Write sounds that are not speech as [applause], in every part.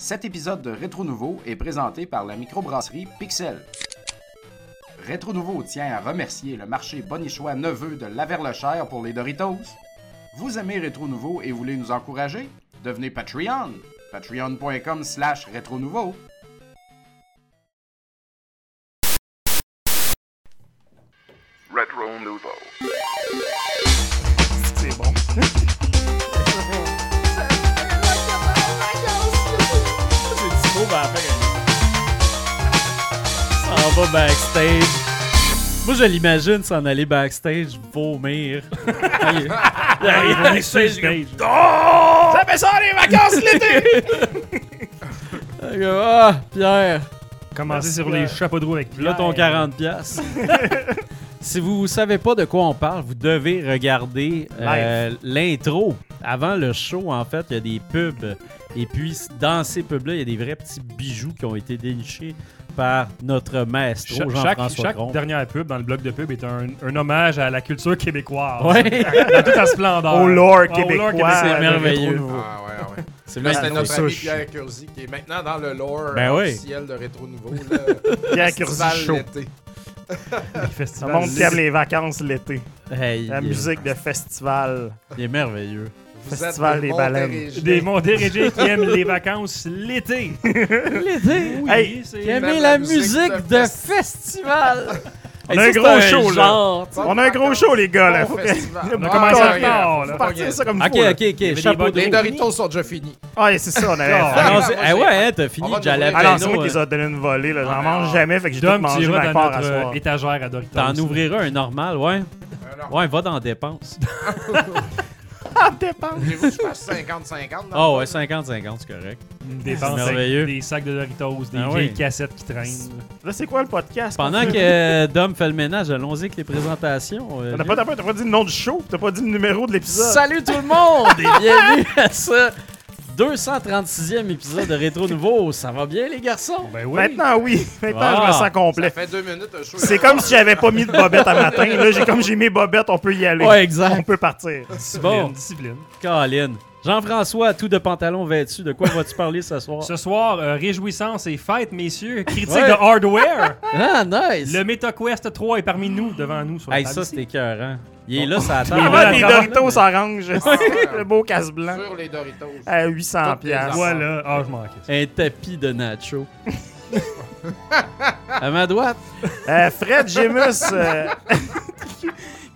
Cet épisode de Rétro Nouveau est présenté par la microbrasserie Pixel. Rétro Nouveau tient à remercier le marché Bonichois Neveu de Laverlechère pour les Doritos. Vous aimez Rétro Nouveau et voulez nous encourager? Devenez Patreon. Patreon.com slash Rétro Nouveau. Je l'imagine s'en aller backstage, vomir. backstage, Ça fait ça les vacances l'été! [laughs] Ah, Pierre, Commencer sur les chapeaux de roue avec là ton 40$. piastres. [laughs] si vous savez pas de quoi on parle, vous devez regarder euh, l'intro. Avant le show, en fait, il y a des pubs. Et puis, dans ces pubs-là, il y a des vrais petits bijoux qui ont été dénichés par notre maestro, Cha- chaque, Jean-François chaque Tron. dernière pub dans le bloc de pub est un, un hommage à la culture québécoise. Ouais. [laughs] Dans toute sa splendeur. Au lore Oh, québécois. C'est merveilleux. Ah ouais, ah ouais. C'est notre ami Souche. Pierre Curzi qui est maintenant dans le lore Ben oui. officiel de Rétro Nouveau. Là. [laughs] Pierre Curzi Show. l'été. [laughs] Le monde qui aime les vacances l'été. Hey, La est- musique de festival. Il est merveilleux. Vous Festival êtes des des baleines. Des Montérégiens qui aiment les vacances l'été. L'été? Oui, Hey. Qui Même la la musique de de festival. On a un gros show, là. On a un gros show, les gars, là. On a Ah, commencé retard, faut là. Partir ça comme Ok, ok, ok. Les. Doritos sont déjà finis. Ouais, c'est ça, on avait Ah. Ah eh ouais, hein, t'as fini. Ah non, c'est moi qui les ai donné une volée, là. J'en Ah, mange jamais, fait que j'ai tout mangé ma part à soir. euh, étagère à Doritos. T'en ouvriras un normal, ouais. Ouais, va dans dépenses. [laughs] Ah, dépend. Voulez-vous que je fasse 50-50? dans Ah ouais, fond? 50-50, c'est correct. Des, C'est merveilleux. des sacs de Doritos, des Ah vieilles oui. cassettes qui traînent. Là, c'est quoi le podcast? Pendant que euh, Dom fait le ménage, allons-y avec les présentations. euh, T'as pas, t'as pas- t'as pas dit le nom du show, t'as pas dit le numéro de l'épisode? Salut tout le monde et [laughs] bienvenue à ce 236e épisode de Rétro Nouveau. Ça va bien les garçons? Ben oui. Maintenant, oui. Maintenant, Ah. je me sens Ça complet. fait deux minutes show. C'est comme si j'avais pas mis de bobette à matin. Là, j'ai comme j'ai mis bobette, on peut y aller. Ouais, exact. On peut partir. Discipline, Bon. discipline. Colin. Jean-François, tout de pantalon vêtu, de quoi vas-tu parler ce soir? Ce soir, euh, réjouissance et fête, messieurs. Critique Ouais. de hardware. [laughs] Ah, nice! Le MetaQuest 3 est parmi nous, devant nous. Sur Hey, ça, c'était écœurant. Il est là, ça [laughs] Il attend. des là, Doritos orange. [laughs] Le beau casse blanc. Sur les Doritos. À 800 Toutes les piastres. Voilà. Ah, je manquais ça. Un tapis de nacho. à ma droite, Euh, Fred Gemus, euh,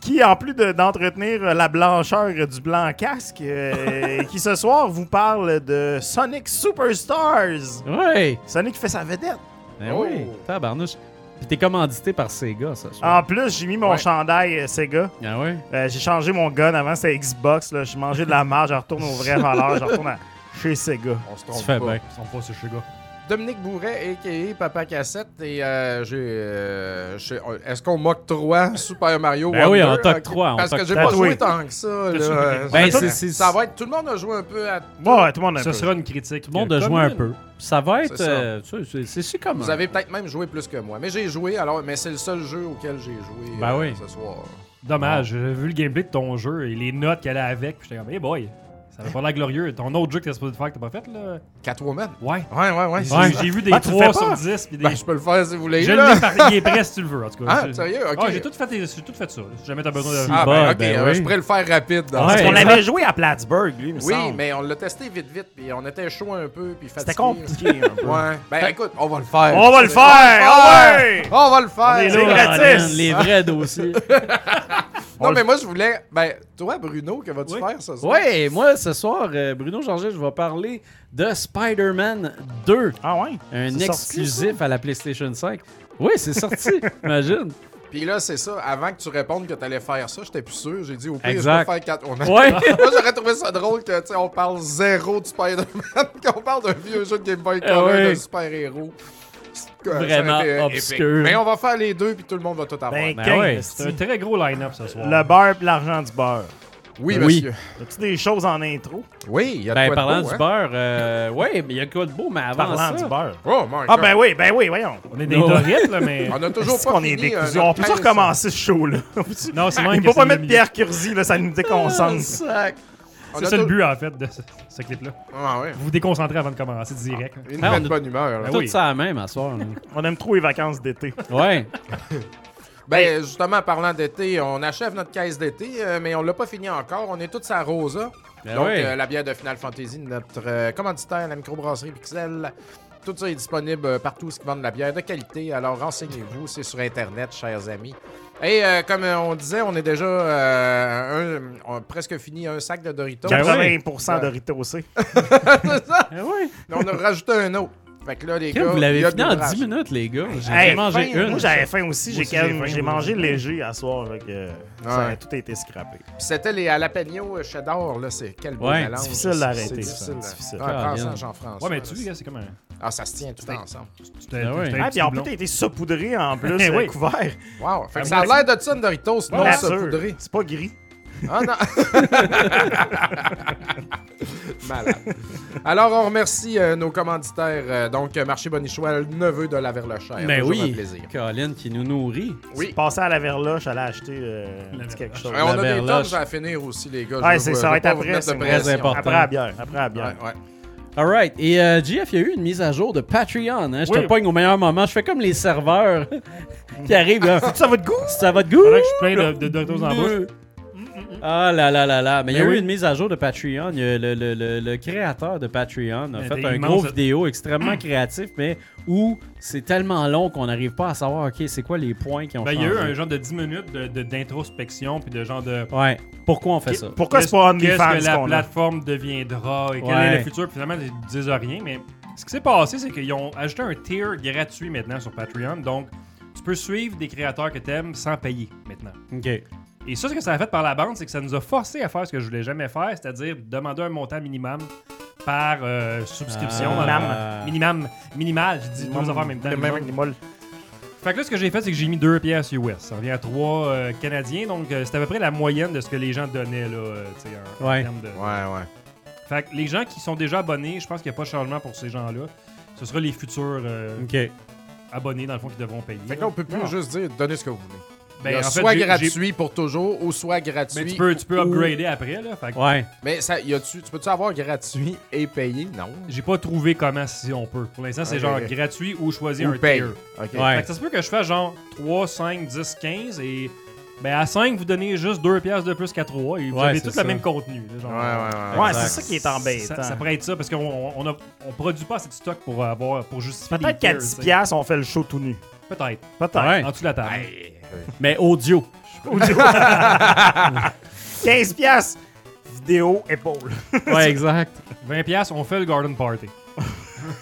qui, en plus de- d'entretenir la blancheur du blanc casque, euh, [laughs] qui ce soir vous parle de Sonic Superstars. ouais. Sonic fait sa vedette. Ben Oh. oui, tabarnouche. Puis t'es commandité par Sega, ça. soir. En plus, j'ai mis mon Ouais. chandail euh, Sega. Ah ouais? Euh, j'ai changé mon gun avant, c'était Xbox. là. J'ai mangé de la marge, je retourne aux vraies [laughs] valeurs, je retourne à- chez Sega. On se Tu trompe fais pas. bien. Ils sont pas ce chez gars. Dominique Bourret, a.k.a. Papa Cassette. Et euh, j'ai. euh, j'ai- Est-ce qu'on m'octroie Super Mario Ben oui, on t'octroie, on Parce que j'ai pas joué Oui. tant que ça. Là. Ben, c'est- Ça va être. Tout le monde a joué un peu à. Ouais, tout le monde a un Ce peu. sera une critique. Tout le monde a euh, joué un peu. Ça va être. C'est euh, tu sais, c'est, c'est comme. Vous avez peut-être même joué plus que moi. Mais j'ai joué, alors, mais c'est le seul jeu auquel j'ai joué Ben euh, oui. ce soir. Dommage, j'ai vu le gameplay de ton jeu et les notes qu'elle a avec. Puis j'étais comme, hey boy, ça va pas l'air glorieux. Ton autre jeu que t'es supposé faire que t'as pas fait, là? Catwoman. Ouais. Ouais, ouais, ouais. J'ai Ouais. j'ai vu des Ah, tu le 3 fais sur pas? 10. Puis des... Ben, je peux le faire si vous voulez. je là. l'ai par... Il est prêt si tu le veux, en tout cas. Ah, C'est- sérieux? Ok. Ah, j'ai tout, fait, j'ai tout fait ça. Si jamais t'as besoin de. Ah, ben, Bah, ok. ben oui. Je pourrais le faire rapide. dans Ouais. avait joué à Plattsburgh, lui, me Oui, semble. mais on l'a testé vite, vite. Puis on était chaud un peu. Puis fatigué. C'était compliqué un peu. Ouais. Ben, écoute, on va le faire. On va le faire! Ah ouais! On va le faire! est C'est gratis. Les vrais dossiers. [laughs] Non, mais moi, je voulais. Ben, toi, Bruno, que vas-tu Oui. faire ce soir? ouais, moi, ce soir, euh, Bruno Georget, je vais parler de Spider-Man 2. Ah ouais? Un sorti, exclusif à la PlayStation 5. Oui, c'est sorti, [laughs] imagine. Puis là, c'est ça. Avant que tu répondes que t'allais faire ça, j'étais plus sûr. J'ai dit, au pire, Exact. je vais faire 4 Ouais. [laughs] Moi, j'aurais trouvé ça drôle que, tu sais, on parle zéro de Spider-Man, [laughs] qu'on parle d'un vieux jeu de Game Boy Ah Color ouais. de super-héros. Vraiment obscur. Mais on va faire les deux, puis tout le monde va tout avoir. Ben, Ben ouais, C'est un très gros line-up ce soir. Le beurre pis l'argent du beurre. oui, oui. monsieur. As-tu des choses en intro? Oui, il y a de Ben, quoi de parlant beau, du hein? beurre, euh, ouais, mais il y a quoi de beau, mais avant Parlant ça... du beurre. Oh, my Ah ben oui, ben oui, voyons. On est des Ouais. Doritos, là, mais. [laughs] On a toujours pas est euh, On notre peut quinze. recommencer ce show-là. [laughs] Non, c'est même Il faut pas mettre Pierre Curzi, là, ça nous Ah, déconcentre. sac. C'est ça le but, en fait, de ce, ce clip-là. Ah ouais. Vous vous déconcentrez avant de commencer direct. Une Ah, on pleine a- bonne humeur. là. Ben Tout oui. ça à même à soir. là. [laughs] On aime trop les vacances d'été. Ouais. [laughs] Ben, justement, parlant d'été, on achève notre caisse d'été, euh, mais on l'a pas fini encore. On est tous à Rosa. Ben Donc, ouais. euh, la bière de Final Fantasy, de notre euh, commanditaire, la microbrasserie Pixel. Tout ça est disponible euh, partout où ils vendent de la bière de qualité. Alors, renseignez-vous, c'est sur Internet, chers amis. Et euh, comme on disait, on est déjà euh, un- on a presque fini un sac de Doritos. Ben ouais. 80% de Ritosé. [laughs] Ben ouais. Mais on a rajouté un autre. Fait que là, les gars, Vous l'avez a fini de en l'ouvrage. 10 minutes, les gars. J'ai Hey, mangé faim. une. Moi, j'avais faim aussi. J'ai aussi, mangé léger à soir. fait que Ça a tout été scrappé. Puis c'était les jalapeno cheddar, là, c'est quel Ouais, mélange. difficile C'est- d'arrêter, c'est ça, difficile. difficile. Prends ça, Caroline. Jean-François. Ouais, mais tu vois, c'est comme un. Ah, ça se tient tout ensemble. C'était Ah ouais. Ah, puis en plus, t'as été saupoudré en plus, [laughs] Eh euh, couvert. Wow. Fait que ça a l'air de ça, une Doritos, non saupoudré. C'est pas gris. Ah non. [laughs] Malade. Alors, on remercie euh, nos commanditaires. euh, donc, euh, Marché Bonichois, le neveu de la Verlochère. Ben Toujours un oui. plaisir. Colin qui nous nourrit. Oui. Passé à la verloche, j'allais acheter euh, un petit quelque chose. On a des verloche. tonnes à finir aussi, les gars. Ouais, c'est ça, je va veux être pas vous après. mettre de c'est très important. Après la bière. Après la bière. Ouais, ouais. Alright. Et euh, GF, il y a eu une mise à jour de Patreon. hein. Je Oui. te pogne au meilleur moment. Je fais comme les serveurs [laughs] qui arrivent. Là. Ça va de goût? Ça va de goût? Faudrait que je plein de, de Doritos en bouche. Ah là là là là. Mais il y a Ben eu une mise à jour de Patreon. Le, le- le- le créateur de Patreon a Mais fait un immense. gros vidéo extrêmement créatif, mais où c'est tellement long qu'on n'arrive pas à savoir, OK, c'est quoi les points qui ont Ben, il y a eu un genre de 10 minutes de- de- d'introspection, puis de genre de. Ouais. Pourquoi on fait ça? Pourquoi c'est pas Qu'est-ce OnlyFans que la qu'on a? plateforme deviendra et quel Ouais. est le futur? Puis finalement, ils disent rien, mais ce qui s'est passé, c'est qu'ils ont ajouté un tier gratuit maintenant sur Patreon. Donc, tu peux suivre des créateurs que tu aimes sans payer maintenant. OK. Et ça, ce que ça a fait par la bande, c'est que ça nous a forcé à faire ce que je voulais jamais faire, c'est-à-dire demander un montant minimum par euh, subscription. Ah. fond. Minimum, minimal, je dis deux affaires en même temps. Minimum. animal. Fait que là, ce que j'ai fait, c'est que j'ai mis 2 pièces US. Ça revient à 3 canadiens, donc euh, c'est à peu près la moyenne de ce que les gens donnaient, là, euh, tu sais, en, Ouais. termes de... Ouais, ouais. Fait que les gens qui sont déjà abonnés, je pense qu'il n'y a pas de changement pour ces gens-là. Ce sera les futurs euh, abonnés, dans le fond, qui devront payer. Fait que là, on peut plus Non. juste dire donnez ce que vous voulez. Ben, Il y a en fait, soit gratuit pour toujours ou soit gratuit. Mais tu peux, tu peux ou- upgrader après, là. Fait que Ouais. Mais ça, y a-tu, tu peux-tu avoir gratuit et payé? Non. j'ai pas trouvé comment si on peut. Pour l'instant, c'est genre gratuit ou choisir Ou un paye. tier. OK. Ouais. Fait que ça se peut que je fasse genre 3, 5, 10, 15 et ben à 5, vous donnez juste 2 pièces de plus qu'à 3 et vous Ouais, avez tout ça. le même contenu. là, genre, Ouais, ouais, ouais. Ouais, c'est ça qui est embêtant. Ça, ça pourrait être ça parce qu'on on, produit pas assez de stock pour avoir pour justifier Peut-être qu'à tiers, 10 tu sais. piastres, on fait le show tout nu. Peut-être. Peut-être. Ouais. En dessous de la table. Hey, Mais audio. 15 [laughs] piastres. Vidéo, épaule. Ouais, exact. 20 pièces, on fait le garden party.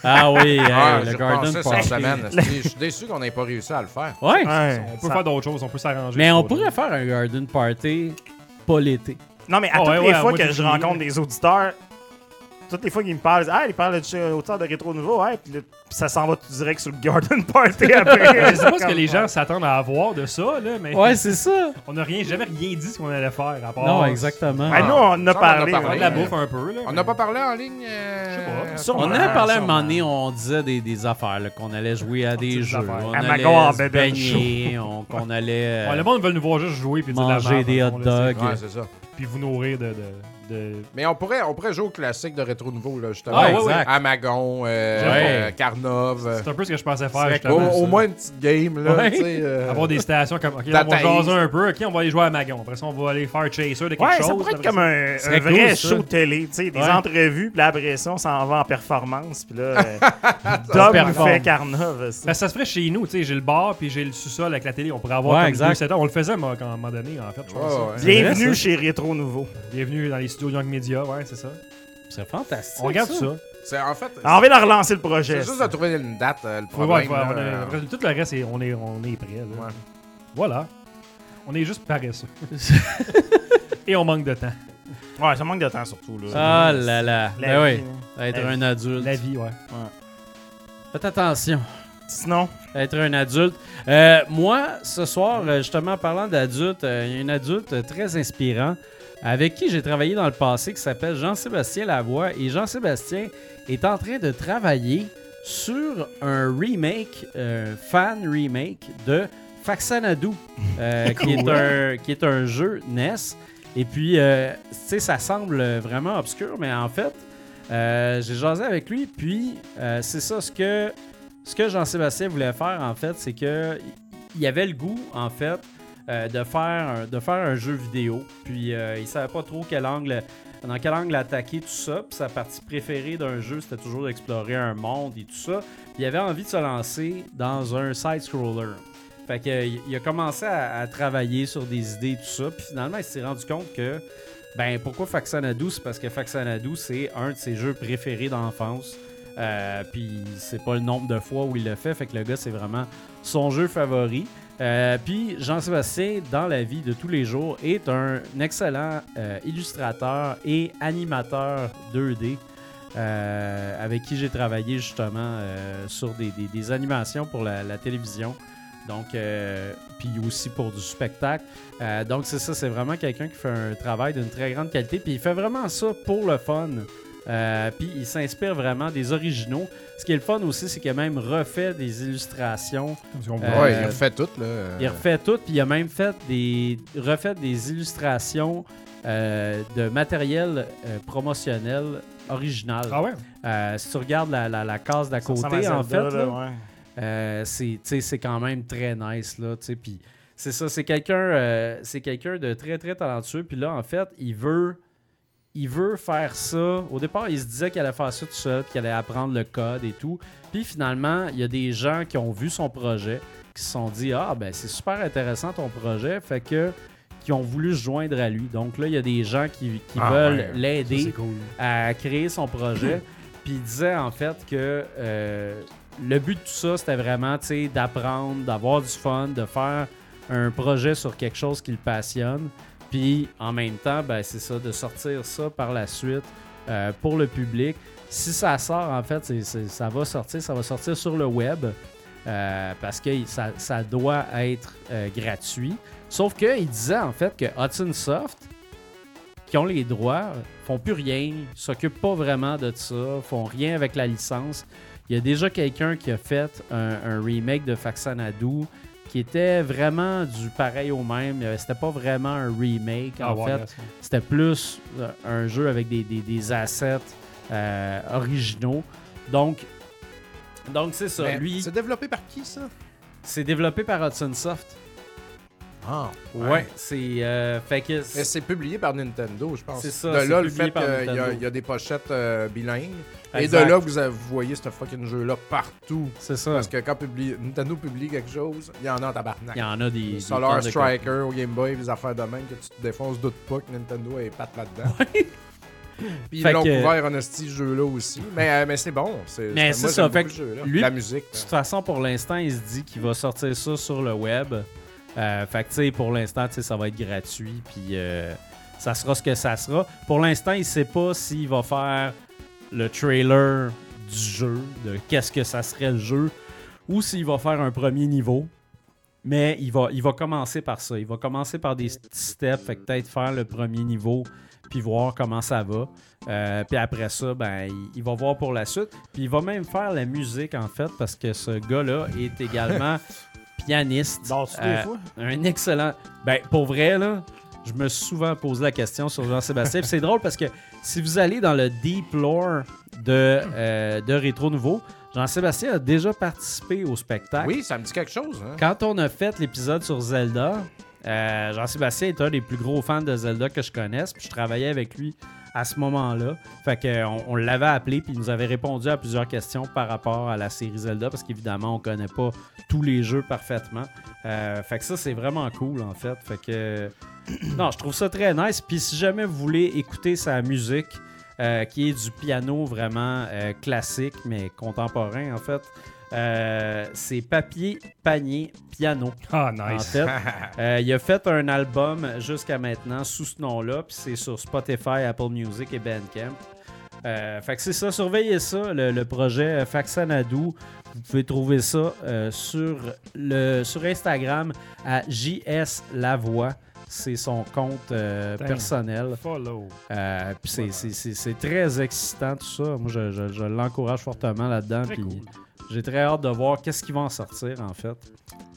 Ah oui, hey, Ah, le Garden Party. cette semaine. Je suis déçu qu'on n'ait pas réussi à le faire. Ouais. Ouais. On peut Ça- faire d'autres choses, on peut s'arranger. Mais on pourrait faire un Garden Party pas l'été. Non, mais à Ah toutes ouais, les ouais, fois moi, que je rencontre des auditeurs, toutes les fois qu'ils me parlent, ils disent, ah, ils parlent de auteur de rétro nouveau, ouais, puis ça s'en va tout direct sur le Garden Party [laughs] après. Je sais pas ce que les gens s'attendent à avoir de ça, là, mais Ouais, c'est ça. [laughs] on n'a rien, jamais rien dit ce qu'on allait faire à part Non, exactement. Ben, nous, on en a Ça, on a parlé. parlé. de la bouffe un peu. Là, On n'a pas parlé en ligne? euh, Je sais pas. à Sûrement. On a parlé un sûrement. moment donné, on disait des, des affaires, là, qu'on allait jouer à des petites jeux, on À allait se bébelle baigner, on- qu'on allait le monde veut nous voir juste jouer puis dire de la manger des hot dogs. Ouais, c'est ça. c'est- Puis vous nourrir de. De, Mais on pourrait, on pourrait jouer au classique de Rétro Nouveau, là, justement. Ah, ouais, exact. Amagon, euh, Ouais. euh, Carnov. C'est un peu ce que je pensais faire. Justement, au, au moins une petite game, là. Ouais. euh, Avoir des stations comme. Ok, on va jaser un peu. Ok, on va aller jouer à Magon. Après ça, on va aller faire Chaser de quelque Ouais, chose. ça pourrait être comme un, vrai cool, ça. show télé, tu sais, des Ouais. entrevues, puis après ça, on s'en va en performance, puis là, euh, [laughs] Dom fait Carnov. Ben, ça se ferait chez nous, tu sais, j'ai le bar puis j'ai le sous-sol avec la télé, on pourrait avoir Ouais, comme exact. deux. On le faisait moi, à un moment donné, en fait, je pense. Bienvenue chez Rétro Nouveau. Bienvenue dans les studios Young Media, ouais, c'est ça. C'est fantastique. On regarde ça. c'est en fait. On va de relancer le projet. C'est juste de trouver une date, euh, le problème. là, tout le reste, c'est- on est, on est prêt. là. Ouais. Voilà. On est juste paresseux. [laughs] Et on manque de temps. Ouais, ça manque de temps surtout. Là. Ah là là. La Ben vie, oui, être La un adulte. La vie, ouais. Faites attention. Sinon, Être un adulte. Euh, moi, ce soir, euh, justement, parlant d'adulte, euh, il y a un adulte très inspirant avec qui j'ai travaillé dans le passé qui s'appelle Jean-Sébastien Lavoie. Et Jean-Sébastien est en train de travailler sur un remake, euh, fan remake de Faxanadu, euh, [laughs] qui, est un, qui est un jeu NES. Et puis, euh, tu sais, ça semble vraiment obscur, mais en fait, j'ai jasé avec lui, puis c'est ça, ce que, ce que Jean-Sébastien voulait faire, en fait, c'est que il avait le goût, en fait, euh, de, faire un, de faire un jeu vidéo. Puis euh, il savait pas trop quel angle, dans quel angle attaquer tout ça. Puis sa partie préférée d'un jeu, c'était toujours d'explorer un monde et tout ça. Puis il avait envie de se lancer dans un side-scroller. Fait que, il a commencé à, travailler sur des idées et tout ça. Puis finalement, il s'est rendu compte que, ben, pourquoi Faxanadu? C'est parce que Faxanadu, c'est un de ses jeux préférés d'enfance. Euh, puis c'est pas le nombre de fois où il l'a fait. Fait que le gars, c'est vraiment son jeu favori. Euh, puis Jean-Sébastien, dans la vie de tous les jours, est un excellent euh, illustrateur et animateur 2D. euh, avec qui j'ai travaillé justement sur des, animations pour la, télévision. Donc, puis aussi pour du spectacle. Donc, c'est ça, c'est vraiment quelqu'un qui fait un travail d'une très grande qualité. Puis il fait vraiment ça pour le fun. Euh, puis il s'inspire vraiment des originaux. Ce qui est le fun aussi, c'est qu'il a même refait des illustrations Euh, ouais, il refait tout, là. il refait tout, puis il a même fait des, refait des illustrations euh, de matériel euh, promotionnel original. Ah ouais? Euh, si tu regardes la, la- la case d'à côté, en fait, là, là, ouais. euh, c'est tu sais, c'est quand même très nice. Là, tu sais, puis c'est ça, c'est quelqu'un euh, c'est quelqu'un de très très talentueux. Puis là, en fait, il veut il veut faire ça. Au départ, il se disait qu'il allait faire ça tout seul, qu'il allait apprendre le code et tout. Puis finalement, il y a des gens qui ont vu son projet, qui se sont dit Ah, ben c'est super intéressant ton projet, fait que qui ont voulu se joindre à lui. Donc là, il y a des gens qui, qui Ah, veulent ouais. L'aider cool. à créer son projet. [laughs] Puis il disait en fait que euh, le but de tout ça, c'était vraiment tu sais, d'apprendre, d'avoir du fun, de faire un projet sur quelque chose qui le passionne. Puis en même temps, ben, c'est ça, de sortir ça par la suite euh, pour le public. Si ça sort, en fait, ça va sortir, ça va sortir sur le web. euh, parce que ça, ça doit être euh, gratuit. Sauf qu'il disait en fait que Hudson Soft, qui ont les droits, font plus rien, s'occupent pas vraiment de ça, font rien avec la licence. Il y a déjà quelqu'un qui a fait un, un remake de Faxanadu qui était vraiment du pareil au même. C'était pas vraiment un remake en Ah ouais, fait. C'était plus euh, un jeu avec des, des- des assets euh, originaux. Donc, donc c'est ça. Mais Lui, C'est développé par qui, ça? c'est développé par Hudson Soft. Ah, Ouais, c'est euh, fait que c'est publié par Nintendo, je pense. C'est ça, De c'est là, le publié fait par qu'il y, y a des pochettes euh, bilingues. Exact. Et de là vous, voyez ce fucking jeu-là partout. c'est ça. Parce que quand publie- Nintendo publie quelque chose, il y en a en tabarnak. Il y en a des, des Solar de Striker au Game Boy, des affaires de même que tu te défonces, doute pas que Nintendo est patte là-dedans. [laughs] Puis ils l'ont couvert en ce jeu-là aussi. Mais, euh, mais c'est bon. C'est, Mais c'est ça, fait jeu-là. lui- La musique. De toute façon, pour l'instant, il se dit qu'il va sortir ça sur le web. Euh, fait que, tu sais, pour l'instant, ça va être gratuit. Puis, euh, ça sera ce que ça sera. Pour l'instant, il sait pas s'il va faire le trailer du jeu, de qu'est-ce que ça serait le jeu, ou s'il va faire un premier niveau. Mais il va, il va commencer par ça. Il va commencer par des petits steps. Fait que peut-être faire le premier niveau, puis voir comment ça va. Euh, puis après ça, ben, il, il va voir pour la suite. Puis il va même faire la musique, en fait, parce que ce gars-là est également [laughs] pianiste. Des Euh, un excellent. Ben, pour vrai, là, je me suis souvent posé la question sur Jean-Sébastien. C'est drôle parce que si vous allez dans le deep lore de, euh, de Rétro Nouveau, Jean-Sébastien a déjà participé au spectacle. Oui, ça me dit quelque chose. Hein? Quand on a fait l'épisode sur Zelda, euh, Jean-Sébastien est un des plus gros fans de Zelda que je connaisse. Puis je travaillais avec lui à ce moment-là. Fait que on, l'avait appelé puis il nous avait répondu à plusieurs questions par rapport à la série Zelda parce qu'évidemment on connaît pas tous les jeux parfaitement. Euh, fait que ça c'est vraiment cool en fait. Fait que [clears throat] non, je trouve ça très nice. Puis si jamais vous voulez écouter sa musique, euh, qui est du piano vraiment classique mais contemporain en fait. Euh, c'est papier, panier, piano. Ah, En nice. fait, [laughs] Euh, il a fait un album jusqu'à maintenant sous ce nom-là, puis c'est sur Spotify, Apple Music et Bandcamp. Euh, fait que c'est ça, surveillez ça, le, le projet Faxanadu. Vous pouvez trouver ça euh, sur, le, sur Instagram à JS Lavoie. C'est son compte euh, Damn. personnel. Follow. Euh, puis c'est- c'est- c'est c'est très excitant tout ça. Moi, je, je- je l'encourage fortement là-dedans. Puis cool. J'ai très hâte de voir qu'est-ce qui va en sortir, en fait.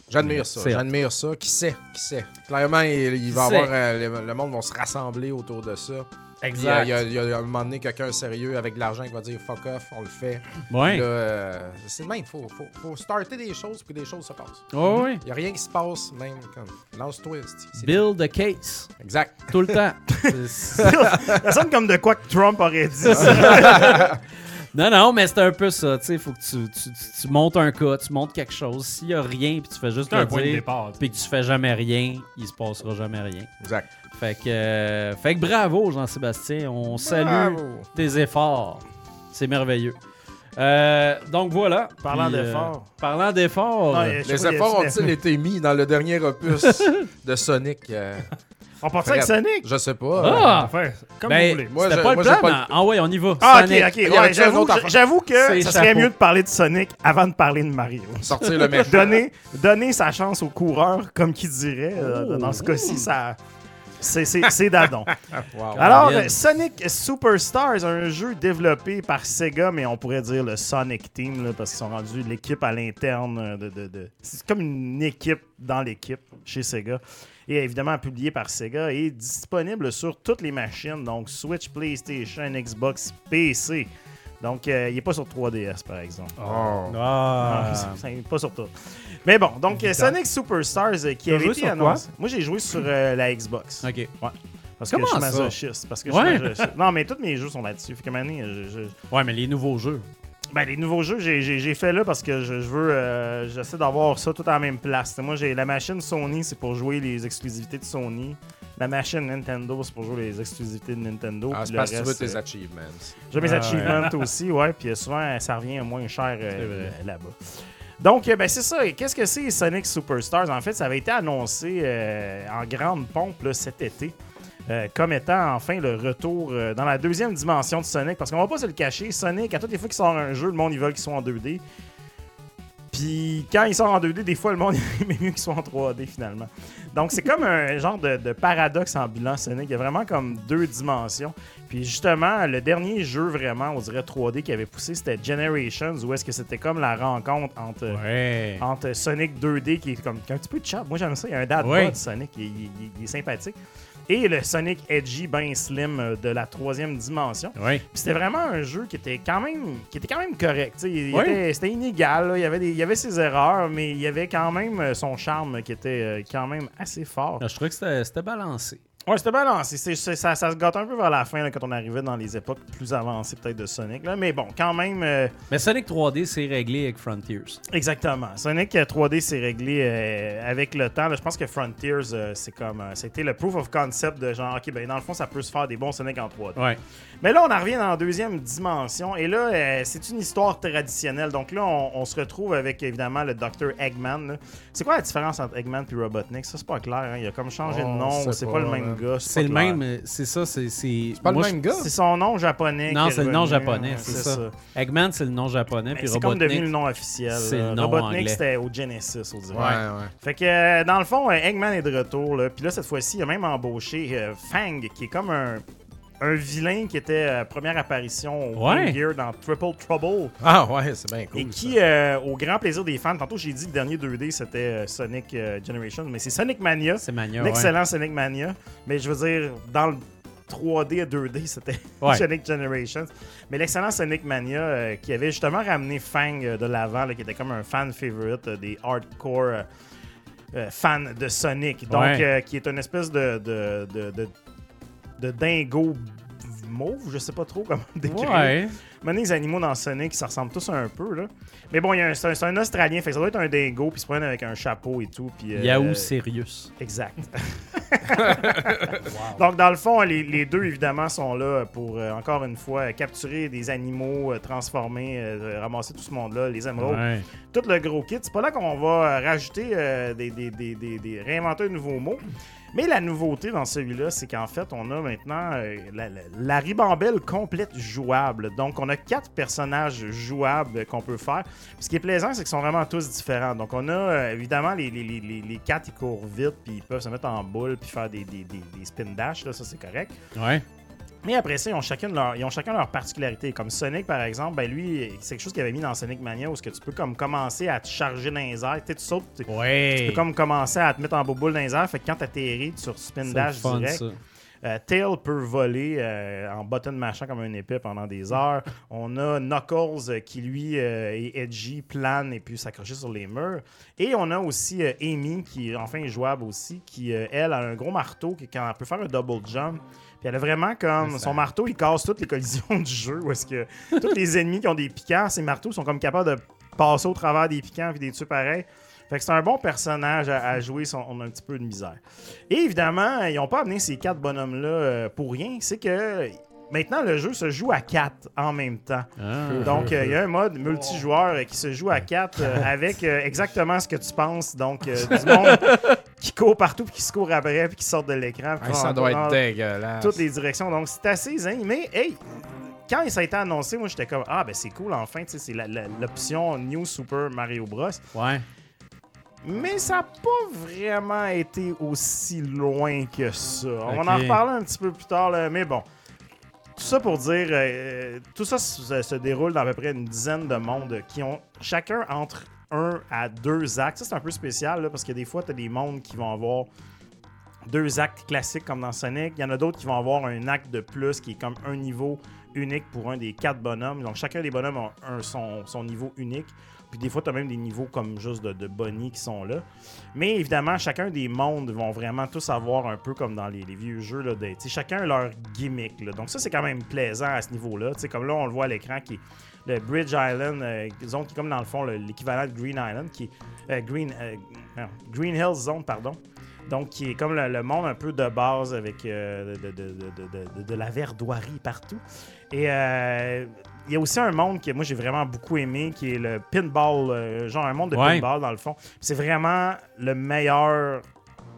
J'admire ça. J'admire ça. Qui sait? Qui sait? Clairement, il, il va avoir. euh, le, le monde va se rassembler autour de ça. Euh, Il y, a, il y a- il y a un moment donné quelqu'un sérieux avec de l'argent qui va dire fuck off, on le fait. Ouais. Euh, c'est le même. Il faut, faut, faut starter des choses pour que des choses se passent. Oh, oui. Il n'y a rien qui se passe, même comme. Lance-toi. c'est- c'est- Build a case. Exact. Tout le temps. [laughs] Ça sonne comme de quoi que Trump aurait dit. [laughs] non, non, mais c'est un peu ça. Tu sais, il faut que tu, tu, tu- tu montes un cas, tu montes quelque chose. S'il y a rien, puis tu fais juste C'est le un point de dire, départ. puis que tu fais jamais rien, il se passera jamais rien. Exact. Fait que, euh, fait que bravo, Jean-Sébastien. On salue Bravo. tes efforts. C'est merveilleux. Euh, donc voilà. Parlant euh, d'efforts. parlant d'efforts. Les efforts ont-ils été mis dans le dernier opus [laughs] de Sonic euh, On part avec. Sonic? Je sais pas. Ah! Enfin, comme ben, vous voulez. Moi, c'était je- pas moi, le j'ai plan, pas mais ah ouais, on y va. Ah, Sonic. ok, ok. Un J'avoue autre affaire. j'avoue que C'est ça serait chapeau. mieux de parler de Sonic avant de parler de Mario. Sortir le méchant. donner, donner sa chance au coureur, comme qui dirait. euh, Oh. dans ce cas-ci, ça. C'est, c'est, c'est Dadon. [laughs] Wow. Alors, bien. euh, Sonic Superstars, un jeu développé par Sega, mais on pourrait dire le Sonic Team, là, parce qu'ils sont rendus l'équipe à l'interne. euh, De, de- de- C'est comme une équipe dans l'équipe chez Sega. Et évidemment publié par Sega et disponible sur toutes les machines, donc Switch, PlayStation, Xbox, PC. Donc, euh, il n'est pas sur 3DS, par exemple. Oh. Ah. C'est [laughs] pas sur tout. Mais bon, donc Sonic Superstars euh, qui joué été sur annoncé. Moi, j'ai joué sur euh, la Xbox. Ok. Parce Comment que je suis ça? masochiste. Parce que je Ouais. suis masochiste. Non, mais tous mes jeux sont là-dessus. Fait que je- Ouais, mais les nouveaux jeux. Ben, les nouveaux jeux, j'ai- fait là parce que je, je veux. euh, J'essaie d'avoir ça tout à la même place. Moi, j'ai la machine Sony, c'est pour jouer les exclusivités de Sony. La machine Nintendo, c'est pour jouer les exclusivités de Nintendo. Ah, c'est parce que tu veux tes euh, achievements. J'ai mes Ah, achievements aussi, ouais. Puis souvent, ça revient moins cher euh, là-bas. Donc, ben, c'est ça. Et Qu'est-ce que c'est Sonic Superstars? En fait, ça avait été annoncé euh, en grande pompe là, cet été. Euh, comme étant enfin le retour euh, dans la deuxième dimension de Sonic. Parce qu'on va pas se le cacher, Sonic, à toutes les fois qu'il sort un jeu, le monde, ils veulent qu'il soit en 2D. Puis quand il sort en 2D, des fois, le monde [laughs] il aime mieux qu'il soit en 3D finalement. Donc c'est comme un [laughs] genre de, de paradoxe ambulant Sonic. Il y a vraiment comme deux dimensions. Puis justement, le dernier jeu vraiment, on dirait 3D qui avait poussé, c'était Generations, où est-ce que c'était comme la rencontre entre, Ouais. entre Sonic 2D qui est comme un petit peu de chat. Moi j'aime ça, il y a un dad Ouais. bod Sonic, il, il- il- il est sympathique. Et le Sonic Edgy, ben slim euh, de la troisième dimension. Ouais. Puis c'était vraiment un jeu qui était quand même, qui était quand même correct. Il était- C'était inégal. là. Il, y avait des, il y avait ses erreurs, mais il y avait quand même euh, son charme qui était euh, quand même assez fort. Je trouvais que c'était c'était balancé. Ouais, c'était balancé. C'est- c'est- ça, ça se gâte un peu vers la fin là, quand on arrivait dans les époques plus avancées peut-être de Sonic. Là. Mais bon, quand même, euh, Mais Sonic 3D, c'est réglé avec Frontiers. exactement. Sonic euh, 3D s'est réglé euh, avec le temps. là. Je pense que Frontiers, euh, c'est comme, euh, c'était le proof of concept de genre, ok, ben dans le fond, ça peut se faire des bons Sonic en 3D. Ouais. Mais là, on en revient dans la deuxième dimension. Et là, euh, c'est une histoire traditionnelle. Donc là, on, on se retrouve avec évidemment le Dr. Eggman. C'est quoi la différence entre Eggman et Robotnik? Ça, c'est pas clair. hein. Il a comme changé de nom. c'est C'est pas, pas, le même gars. C'est le clair. même, euh, c'est ça, c'est. C'est Pas moi, le même gars? C'est son nom japonais. Non, c'est le nom revenu. japonais, c'est ça. Eggman, c'est le nom japonais, puis c'est comme devenu Robotnik. le nom officiel. c'est le nom Robotnik, c'était au Genesis, on dirait. Ouais, ouais. Fait que, euh, dans le fond, euh, Eggman est de retour. Là. Puis là, cette fois-ci, il a même embauché euh, Fang, qui est comme un, un vilain qui était euh, première apparition au Ouais. Game Gear dans Triple Trouble. Ah, ouais, c'est bien cool. et qui, euh, au grand plaisir des fans, tantôt j'ai dit que le dernier 2D c'était euh, Sonic Generation, mais c'est Sonic Mania. C'est Mania. ouais. L'excellent Sonic Mania. Mais je veux dire, dans le 3D à 2D, c'était Ouais. [laughs] Sonic Generations. Mais l'excellent Sonic Mania qui avait justement ramené Fang de l'avant, qui était comme un fan favorite des hardcore euh, fans de Sonic. Donc, Ouais. euh, qui est une espèce de, de, de, de, de dingo mauve, je sais pas trop [laughs] comment décrire. Ouais. Maintenant, les animaux dans Sonic, ça ressemble tous un peu, là. Mais bon, c'est un, un Australien, fait que ça doit être un dingo, puis se promène avec un chapeau et tout. Puis, euh, Yahoo Sirius. Exact. [laughs] [laughs] Donc, dans le fond, les, les deux, évidemment, sont là pour, euh, encore une fois, capturer des animaux, euh, transformer, ramasser tout ce monde-là, les émeraudes, Ouais. tout le gros kit. C'est pas là qu'on va rajouter des, des, des, des- des- réinventer un nouveau mot. Mais la nouveauté dans celui-là, c'est qu'en fait, on a maintenant euh, la, ribambelle complète jouable. Donc, on a quatre personnages jouables qu'on peut faire. Ce qui est plaisant, c'est qu'ils sont vraiment tous différents. Donc, on a euh, évidemment les, quatre, ils courent vite, puis ils peuvent se mettre en boule, puis faire des, des, des, des spin dash, là, ça c'est correct. Ouais. Mais après ça, ils ont chacun leur, ils ont chacun leur particularité. Comme Sonic, par exemple, ben lui, c'est quelque chose qu'il avait mis dans Sonic Mania où ce que tu peux comme commencer à te charger dans les airs. Tu sais, tu sautes, tu, peux comme commencer à te mettre en boule dans les airs. Fait que quand t'atterris, tu sur spin dash fun, direct. ça. Euh, Tail peut voler euh, en button machin comme un épée pendant des heures. On a Knuckles euh, qui, lui, est edgy, plane et puis s'accrocher sur les murs. Et on a aussi Amy, qui est enfin jouable aussi, qui, elle, a un gros marteau qui quand elle peut faire un double jump. Puis elle a vraiment comme. Son marteau, il casse toutes les collisions [laughs] du jeu. Où est-ce que tous les ennemis qui ont des piquants, ces marteaux sont comme capables de passer au travers des piquants et des tuer pareil. Fait que c'est un bon personnage à, à jouer si on a un petit peu de misère. Et évidemment, ils n'ont pas amené ces quatre bonhommes-là euh, pour rien. C'est que maintenant, le jeu se joue à quatre en même temps. Ah. Donc, euh, il y a un mode multijoueur qui se joue à quatre euh, avec euh, exactement ce que tu penses. Donc, du monde [laughs] qui court partout, puis qui se court après, puis qui sort de l'écran. Hey, ça doit être dégueulasse. toutes les directions. Donc, c'est assez zen. Mais, hey, quand ça a été annoncé, moi, j'étais comme, ah, ben c'est cool, enfin, tu sais, c'est l'option New Super Mario Bros. Ouais. Mais ça n'a pas vraiment été aussi loin que ça. On Ok. va en reparler un petit peu plus tard, là, mais bon. Tout ça pour dire, euh, tout ça se, se déroule dans à peu près une dizaine de mondes qui ont chacun entre un à deux actes. Ça, c'est un peu spécial là, parce que des fois, tu as des mondes qui vont avoir deux actes classiques comme dans Sonic. Il y en a d'autres qui vont avoir un acte de plus qui est comme un niveau unique pour un des quatre bonhommes. Donc chacun des bonhommes a un- son, niveau unique. Puis des fois, tu as même des niveaux comme juste de, Bonnie qui sont là. Mais évidemment, chacun des mondes vont vraiment tous avoir un peu comme dans les, vieux jeux. Là, de, chacun leur gimmick. là. Donc ça, c'est quand même plaisant à ce niveau-là. Comme là, on le voit à l'écran qui est le Bridge Island, euh, zone qui est comme dans le fond le- l'équivalent de Green Island, qui est euh, Green, euh, non, Green Hills Zone, pardon. Donc, qui est comme le, le monde un peu de base avec de, de- de- de- la verdoirie partout. Et il y a aussi un monde que moi j'ai vraiment beaucoup aimé, qui est le pinball, euh, genre un monde de Ouais. pinball dans le fond. C'est vraiment le meilleur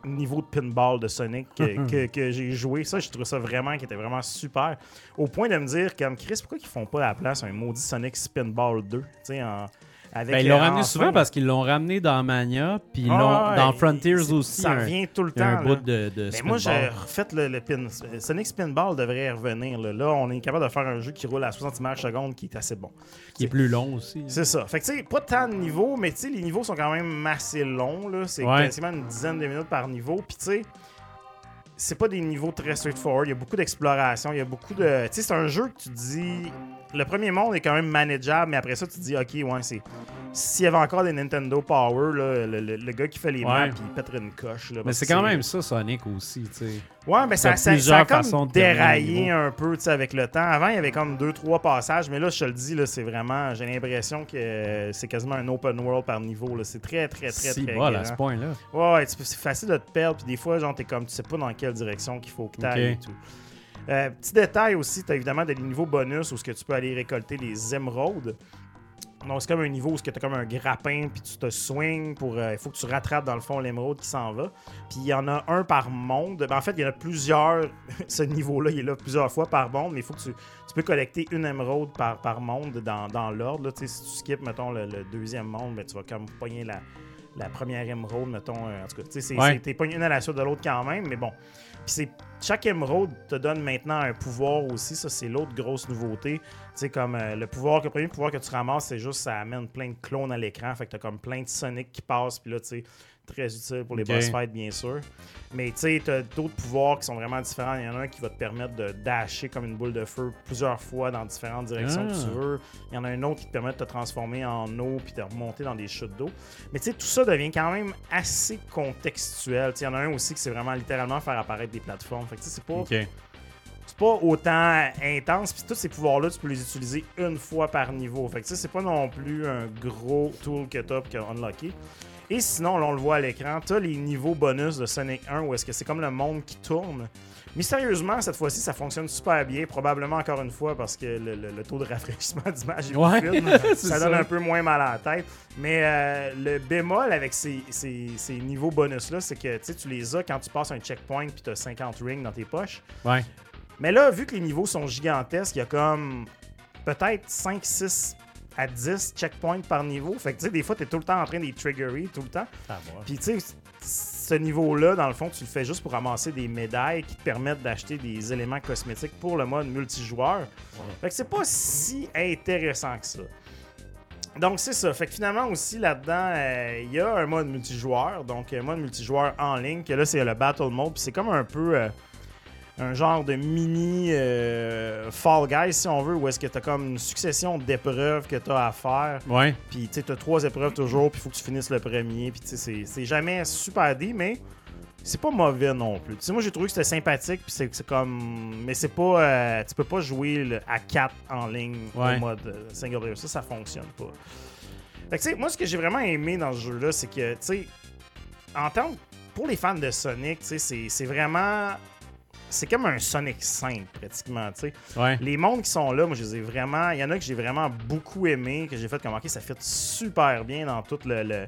niveau de pinball de Sonic que, [laughs] que- que j'ai joué. Ça, je trouve ça vraiment qui était vraiment super. Au point de me dire, comme Chris, pourquoi ils font pas à la place un maudit Sonic Spinball 2 Tu sais, en. Avec, Ben, ils l'ont ramené souvent parce qu'ils l'ont ramené dans Mania, puis ils Ah, l'ont dans Frontiers aussi. Ça un- revient tout le temps. un là. bout de, de Mais moi, j'ai refait le, le pin. Sonic Spinball devrait revenir. Là. Là, on est capable de faire un jeu qui roule à 60 images secondes qui est assez bon. qui est plus long aussi. C'est ça. Fait que, tu sais, pas tant de niveaux, mais tu sais, les niveaux sont quand même assez longs. C'est Ouais. quasiment une dizaine de minutes par niveau. Puis, tu sais, c'est pas des niveaux très straightforward. Il y a beaucoup d'exploration. Il y a beaucoup de. Tu sais, c'est un jeu que tu dis. Le premier monde est quand même manageable, mais après ça, tu dis, OK, ouais, c'est. S'il y avait encore des Nintendo Power, là, le, le- le gars qui fait les Ouais. maps, il pèterait une coche. Là, Mais c'est quand même ça, Sonic aussi, tu sais. Ouais, mais ça, ça, ça a comme déraillé un peu tu sais, avec le temps. Avant, il y avait comme deux, trois passages, mais là, je te le dis, là, c'est vraiment. J'ai l'impression que c'est quasiment un open world par niveau. là. C'est très, très, très, Si, très. voilà, à grand. ce point-là. Ouais, ouais, tu c'est facile de te perdre, puis des fois, genre, t'es comme, tu sais pas dans quelle direction qu'il faut que t'ailles et tout. Euh, petit détail aussi, t'as évidemment des niveaux bonus où ce que tu peux aller récolter les émeraudes. Donc, c'est comme un niveau où tu as comme un grappin, puis tu te swings pour. euh, Il faut que tu rattrapes dans le fond l'émeraude qui s'en va. Puis il y en a un par monde. Ben, en fait, il y en a plusieurs. [laughs] Ce niveau-là, il est là plusieurs fois par monde, mais il faut que tu, tu peux collecter une émeraude par, par monde dans, dans l'ordre. là. Tu sais, Si tu skips, mettons, le, le deuxième monde, ben, tu vas comme pogner la, la première émeraude, mettons. euh, en tout cas, tu sais, c'est- Ouais. c'est- t'es pogné une à la suite de l'autre quand même, mais bon. Puis c'est chaque émeraude te donne maintenant un pouvoir aussi. Ça, c'est l'autre grosse nouveauté. Tu sais, comme euh, le pouvoir, le premier pouvoir que tu ramasses, c'est juste ça amène plein de clones à l'écran. Fait que t'as comme plein de Sonic qui passent. Puis là, tu sais, très utile pour les boss fights, bien sûr. Mais tu sais, t'as d'autres pouvoirs qui sont vraiment différents. Il y en a un qui va te permettre de dasher comme une boule de feu plusieurs fois dans différentes directions Ah. que tu veux. Il y en a un autre qui te permet de te transformer en eau puis de remonter dans des chutes d'eau. Mais tu sais, tout ça devient quand même assez contextuel. Il y en a un aussi qui c'est vraiment littéralement faire apparaître des plateformes. Fait que tu sais, c'est pas, OK. c'est pas autant intense. Puis tous ces pouvoirs-là, tu peux les utiliser une fois par niveau. Fait que tu sais, c'est pas non plus un gros tool que t'as que unlocké. Et sinon, là, on le voit à l'écran, t'as les niveaux bonus de Sonic 1 où est-ce que c'est comme le monde qui tourne. Mystérieusement, cette fois-ci, ça fonctionne super bien. Probablement encore une fois parce que le, le- le taux de rafraîchissement [laughs] d'image est Ouais, plus [laughs] fine. c'est ça donne ça. un peu moins mal à la tête. Mais euh, le bémol avec ces, ces- ces niveaux bonus-là, c'est que tu sais, tu les as quand tu passes un checkpoint puis tu as 50 rings dans tes poches. Ouais. Mais là, vu que les niveaux sont gigantesques, il y a comme peut-être 5, 6 à 10 checkpoints par niveau. Fait que tu sais, des fois, tu es tout le temps en train de les tout le temps. Ah, bon. Puis tu sais, ce niveau-là, dans le fond, tu le fais juste pour ramasser des médailles qui te permettent d'acheter des éléments cosmétiques pour le mode multijoueur. Fait que c'est pas si intéressant que ça. Donc c'est ça. Fait que finalement aussi là-dedans, euh, il y a un mode multijoueur. Donc un mode multijoueur en ligne. Que là, c'est le Battle Mode. Puis c'est comme un peu euh, un genre de mini euh, Fall Guys, si on veut, où est-ce que tu as comme une succession d'épreuves que tu as à faire. Ouais. Puis tu as trois épreuves toujours, puis il faut que tu finisses le premier. Puis tu sais, c'est- jamais super dit, mais c'est pas mauvais non plus. Tu sais, moi j'ai trouvé que c'était sympathique, puis c'est c'est comme. Mais c'est pas. euh, tu peux pas jouer le- à 4 en ligne Ouais. en mode euh, single player. Ça, ça fonctionne pas. Fait que tu sais, moi ce que j'ai vraiment aimé dans ce jeu-là, c'est que, tu sais, en tant pour les fans de Sonic, tu sais, c'est vraiment. C'est comme un Sonic 5, pratiquement, tu sais. Ouais. Les mondes qui sont là, moi, je les ai vraiment. Il y en a que j'ai vraiment beaucoup aimé, que j'ai fait comme, ok, ça fait super bien dans toute le, le-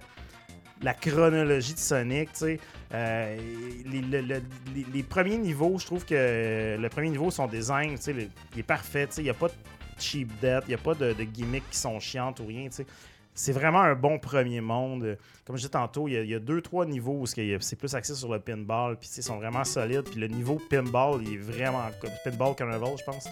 la chronologie de Sonic, tu sais. Euh, les, le- le- les- les premiers niveaux, je trouve que le premier niveau, son design, tu sais, il est parfait, tu sais. Il n'y a pas de cheap death, il n'y a pas de, de gimmicks qui sont chiantes ou rien, tu sais. C'est vraiment un bon premier monde. Comme je disais tantôt, il y a, il y a deux, trois niveaux où c'est plus axé sur le pinball, puis ils sont vraiment solides. Puis le niveau pinball, il est vraiment comme pinball carnival, je pense.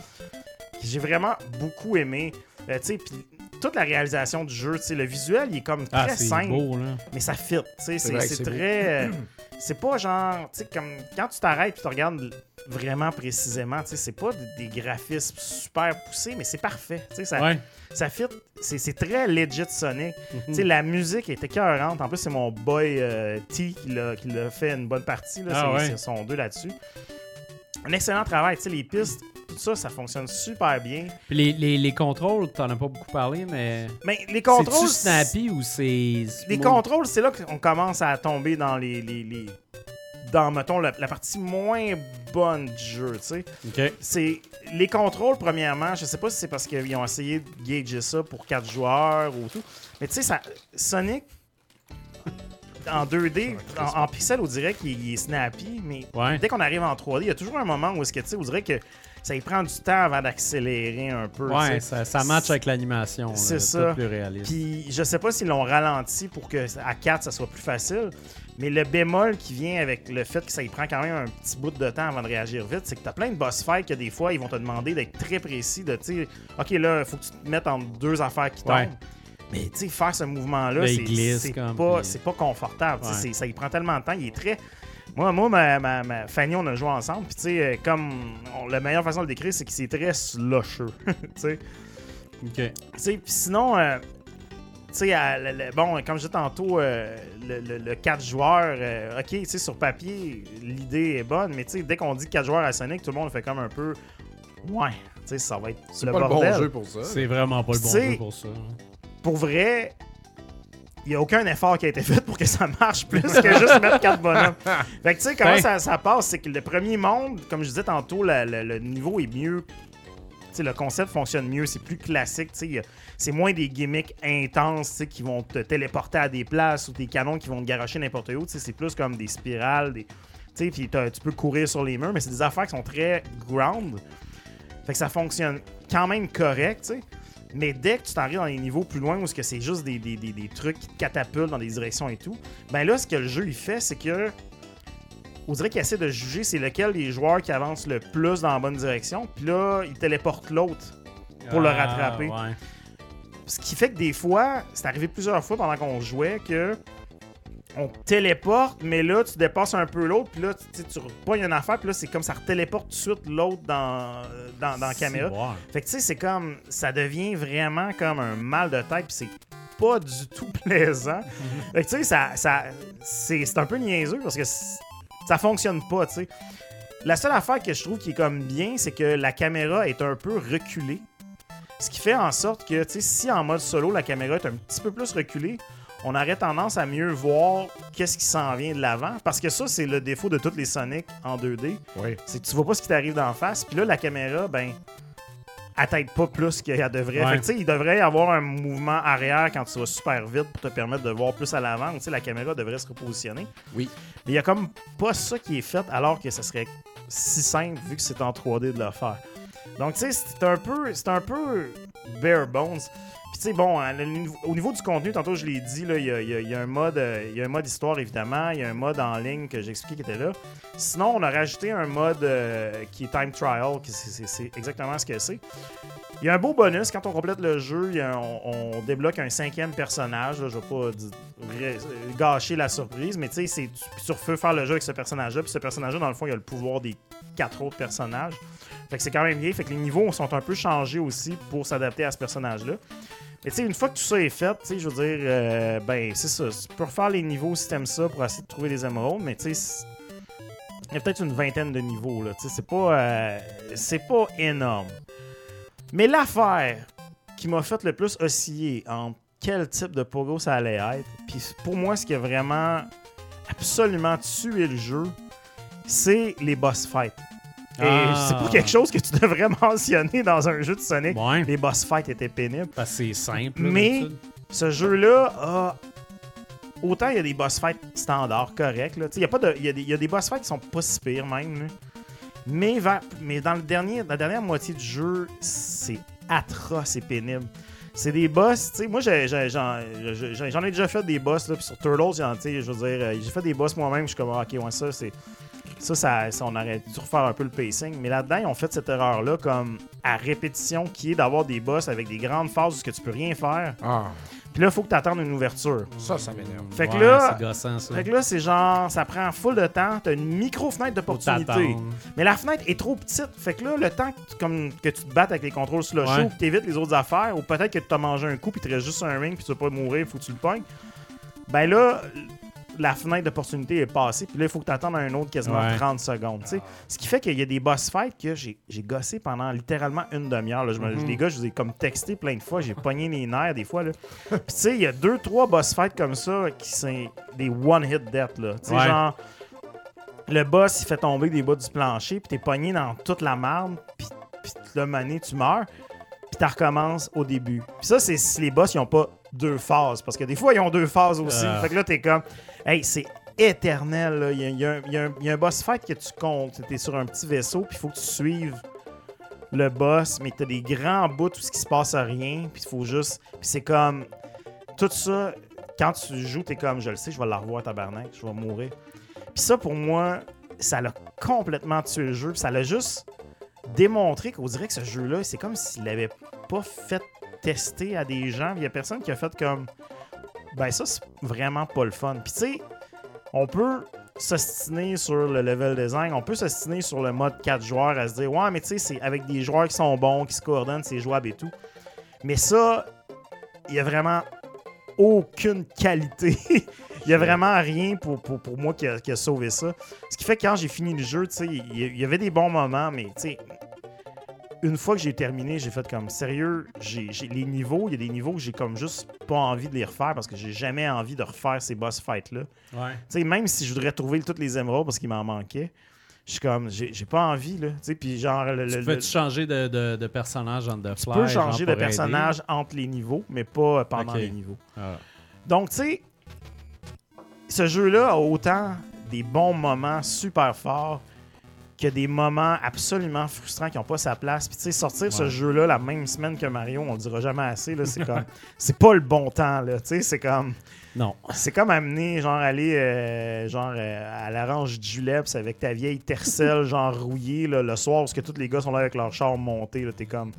J'ai vraiment beaucoup aimé. Euh, tu sais, puis toute la réalisation du jeu, tu sais, le visuel, il est comme Ah, très c'est simple, beau, là. mais ça fit. tu sais, C'est très. [clears throat] c'est pas genre. Tu sais, comme quand tu t'arrêtes et tu regardes vraiment précisément, tu sais, c'est pas des, des graphismes super poussés, mais c'est parfait. Tu sais, ça, Ouais. ça fit. C'est très legit Sonic. Mhm. Tu sais, la musique est écœurante. En plus, c'est mon boy euh, T qui l'a fait une bonne partie. Là. Ah c'est ouais. son deux là-dessus. Un excellent travail. Tu sais, les pistes, tout ça, ça fonctionne super bien. Puis les, les, les contrôles, t'en as pas beaucoup parlé, mais. Mais les contrôles. C'est-tu snappy ou c'est. Les contrôles, c'est là qu'on commence à tomber dans les. les, les- dans, mettons, la, la partie moins bonne du jeu, tu sais. Ok. C'est. Les contrôles, premièrement, je sais pas si c'est parce qu'ils ont essayé de gager ça pour 4 joueurs ou tout. Mais tu sais, ça- Sonic. En 2D, en, en pixel, on dirait qu'il il est snappy, mais Ouais. dès qu'on arrive en 3D, il y a toujours un moment où est-ce que tu sais, on dirait que ça y prend du temps avant d'accélérer un peu. tu Ouais, ça, ça match avec l'animation. C'est ça. plus réaliste. Puis je sais pas s'ils l'ont ralenti pour que à 4 ça soit plus facile, mais le bémol qui vient avec le fait que ça y prend quand même un petit bout de temps avant de réagir vite, c'est que t'as plein de boss fights que des fois ils vont te demander d'être très précis, de tu ok là, faut que tu te mettes entre deux affaires qui tombent. Ouais. Mais tu sais, faire ce mouvement-là, c'est pas, pas confortable. tu Ouais. Ça y prend tellement de temps. Il est très. Moi, moi ma, ma, ma- Fanny, on a joué ensemble. Puis, tu sais, euh, comme. on- la meilleure façon de le décrire, c'est que c'est très slusheux. [laughs] tu sais. Ok. Tu sais, puis sinon, euh, tu sais, bon, comme je disais tantôt, euh, le, le- le 4 joueurs, euh, ok, tu sais, sur papier, l'idée est bonne, mais tu sais, dès qu'on dit 4 joueurs à Sonic, tout le monde fait comme un peu. Ouais, tu sais, ça va être C'est le pas le bordel. bon jeu pour ça. C'est vraiment pas le bon jeu pour ça. Pour vrai, il n'y a aucun effort qui a été fait pour que ça marche plus que juste [laughs] mettre 4 bonhommes. Fait que tu sais, comment ça, ça passe, c'est que le premier monde, comme je disais tantôt, la- la- le niveau est mieux. Tu sais, le concept fonctionne mieux, c'est plus classique. C'est moins des gimmicks intenses tu sais, qui vont te téléporter à des places ou des canons qui vont te garocher n'importe où. tu sais, C'est plus comme des spirales, des, tu sais, puis t'as- tu peux courir sur les murs, mais c'est des affaires qui sont très ground. Fait que ça fonctionne quand même correct, tu sais. Mais dès que tu t'arrives dans les niveaux plus loin où ce que c'est juste des, des- des- des trucs qui te catapultent dans des directions et tout, ben là, ce que le jeu il fait, c'est que on dirait qu'il essaie de juger c'est lequel des joueurs qui avancent le plus dans la bonne direction. Puis là, il téléporte l'autre. Pour le Ah, rattraper. Ouais. Ce qui fait que des fois, c'est arrivé plusieurs fois pendant qu'on jouait que on téléporte, mais là, tu dépasses un peu l'autre, puis là, tu, tu repognes une affaire, puis là, c'est comme ça téléporte tout de suite l'autre dans, dans, dans la caméra. Fait que tu sais, c'est comme. Ça devient vraiment comme un mal de tête, puis c'est pas du tout [laughs] plaisant. fait que tu sais, ça, ça, c'est, un peu niaiseux parce que ça fonctionne pas, tu sais. La seule affaire que je trouve qui est comme bien, c'est que la caméra est un peu reculée. Ce qui fait en sorte que, tu sais, si en mode solo, la caméra est un petit peu plus reculée, on aurait tendance à mieux voir qu'est-ce qui s'en vient de l'avant. Parce que ça, c'est le défaut de toutes les Sonic en 2D Oui. c'est que tu vois pas ce qui t'arrive d'en face. Puis là, la caméra, ben, elle t'aide pas plus qu'elle devrait. Ouais. Fait que, tu sais, il devrait y avoir un mouvement arrière quand tu vas super vite pour te permettre de voir plus à l'avant. Tu sais, la caméra devrait se repositionner. Oui. Mais il y a comme pas ça qui est fait alors que ça serait si simple vu que c'est en 3D de le faire. Donc, tu sais, c'est un peu, c'est un peu bare bones. Puis, tu bon, hein, au niveau du contenu, tantôt je l'ai dit, il y a, un mode, euh, y a un mode histoire évidemment, il y a un mode en ligne que j'ai expliqué qui était là. Sinon, on a rajouté un mode euh, qui est time trial, qui c'est- exactement ce que c'est. Il y a un beau bonus quand on complète le jeu, on, débloque un cinquième personnage. je vais pas ré- gâcher la surprise, mais tu c'est- tu refais faire le jeu avec ce personnage-là. Puis ce personnage-là, dans le fond, il a le pouvoir des quatre autres personnages. Fait que c'est quand même bien. Fait que les niveaux sont un peu changés aussi pour s'adapter à ce personnage-là. Mais tu sais, une fois que tout ça est fait, tu sais, je veux dire, euh, ben, c'est ça. Tu peux refaire les niveaux si t'aimes ça pour essayer de trouver des émeraudes, mais tu sais, il y a peut-être une vingtaine de niveaux, là. Tu sais, c'est pas, euh, c'est pas énorme. Mais l'affaire qui m'a fait le plus osciller en quel type de pogo ça allait être, puis pour moi, ce qui a vraiment absolument tué le jeu, c'est les boss fights. Et Ah. c'est pas quelque chose que tu devrais [laughs] mentionner dans un jeu de Sonic. Ouais. Les boss fights étaient pénibles. Parce que c'est simple. Mais-. Ce jeu-là a. Autant il y a des boss fights standards, corrects. Il y, a pas de- y, a des- y a des boss fights qui sont pas si pires même. là. Mais, vers- mais dans le dernier, la dernière moitié du jeu, c'est atroce et pénible. C'est des boss, tu sais, moi j'en j'ai- j'en ai déjà fait des boss, là, puis sur Turtles, je veux dire, euh, j'ai fait des boss moi-même, je suis comme, ah, ok, ouais, ça, c'est. Ça, ça, ça, on aurait dû refaire un peu le pacing. Mais là-dedans, ils ont fait cette erreur-là, comme à répétition, qui est d'avoir des boss avec des grandes phases où que tu peux rien faire. Ah, Puis là, il faut que tu attendes une ouverture. ça, ça m'énerve. Fait que Ouais, là- C'est gossant, ça. Fait que là, c'est genre, ça prend full de temps. T'as une micro-fenêtre d'opportunité. Mais la fenêtre est trop petite. Fait que là, le temps que tu, comme, que tu te battes avec les contrôles sur le Ouais. show, que t'évites les autres affaires, ou peut-être que tu as mangé un coup, puis tu restes juste sur un ring, puis tu vas pas mourir, faut que tu le pognes. Ben là, la fenêtre d'opportunité est passée, puis là, il faut que tu attendes un autre quasiment Ouais. 30 secondes. sais. Ce qui fait qu'il y a des boss fights que j'ai gossé pendant littéralement une demi-heure. Mhm. Les gars, je vous ai comme texté plein de fois, j'ai pogné les nerfs des fois. là. Puis tu sais, il y a deux, trois boss fights comme ça qui sont des one-hit death. Là. Tu sais, Ouais. genre, le boss, il fait tomber des bas du plancher, puis t'es pogné dans toute la marde, puis puis là, mané, tu meurs, puis tu recommences au début. Puis ça, c'est si les boss, ils ont pas deux phases, parce que des fois, ils ont deux phases aussi. Ah. Fait que là, t'es comme, hey, c'est éternel. Il y, a- un- boss fight que tu comptes. T'es sur un petit vaisseau, puis il faut que tu suives le boss, mais t'as des grands bouts où ce qui se passe à rien, puis il faut juste. Puis c'est comme. Tout ça, quand tu joues, t'es comme, je le sais, je vais la revoir tabarnak, je vais mourir. Puis ça, pour moi, ça l'a complètement tué le jeu. Puis ça l'a juste démontré qu'on dirait que ce jeu-là, c'est comme s'il l'avait pas fait tester à des gens. Il y a personne qui a fait comme. Ben, ça, c'est vraiment pas le fun. Puis tu sais, on peut s'ostiner sur le level design, on peut s'ostiner sur le mode 4 joueurs à se dire, ouais, mais tu sais, c'est avec des joueurs qui sont bons, qui se coordonnent, c'est jouable et tout. Mais ça, il y a vraiment aucune qualité. [laughs] Il y a vraiment rien pour, pour, pour moi qui a, qui a sauvé ça. Ce qui fait que quand j'ai fini le jeu, tu sais, il y- il y avait des bons moments, mais tu sais, une fois que j'ai terminé, j'ai fait comme sérieux, j'ai les niveaux, il y a des niveaux que j'ai comme juste pas envie de les refaire parce que j'ai jamais envie de refaire ces boss. Ouais. Tu sais, même si je voudrais trouver toutes les émeraudes parce qu'il m'en manquait, je suis comme, j'ai pas envie, là. Tu sais, puis genre, le- le- Tu le- peux-tu changer de, de, de personnage en the tu fly? peux genre, changer de aider? personnage entre les niveaux, mais pas pendant les niveaux. Ah. Donc, tu sais, ce jeu-là a autant des bons moments super forts que des moments absolument frustrants qui n'ont pas sa place. Puis, tu sais, sortir ce jeu-là la même semaine que Mario, on le dira jamais assez. là, C'est [laughs] comme, c'est pas le bon temps. là, Tu sais, c'est comme, Non. c'est comme amener, genre, aller, euh, genre, euh, à l'orange du Juleps avec ta vieille tercelle, [laughs] genre, rouillée, là, le soir, parce que tous les gars sont là avec leur char monté. Là, t'es comme,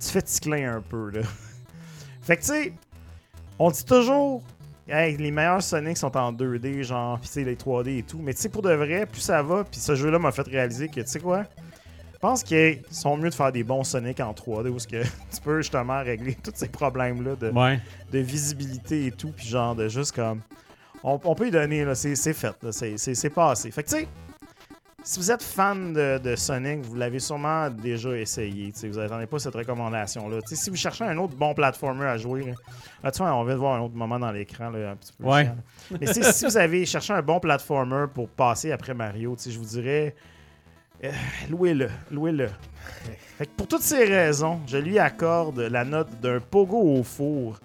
tu fais ticlin un peu, là. [laughs] fait que, tu sais, on dit toujours, hey, les meilleurs Sonic sont en 2D, genre, pis tu sais, les 3D et tout. Mais tu sais, pour de vrai, plus ça va, puis ce jeu-là m'a fait réaliser que, tu sais quoi, je pense qu'ils sont mieux de faire des bons Sonic en 3D où que [laughs] tu peux justement régler tous ces problèmes-là de, Ouais. de visibilité et tout, puis genre de juste comme. On, on peut y donner, là, c'est fait, c'est passé. Fait que tu sais, si vous êtes fan de, de Sonic, vous l'avez sûrement déjà essayé. Vous n'attendez pas cette recommandation-là. Si vous cherchez un autre bon platformer à jouer, là, là, tu vois, on vient de voir un autre moment dans l'écran, là, un petit peu. Ouais. chiant. Mais si vous avez cherché un bon platformer pour passer après Mario, je vous dirais, euh, louez-le, louez-le. Fait que pour toutes ces raisons, je lui accorde la note d'un pogo au four.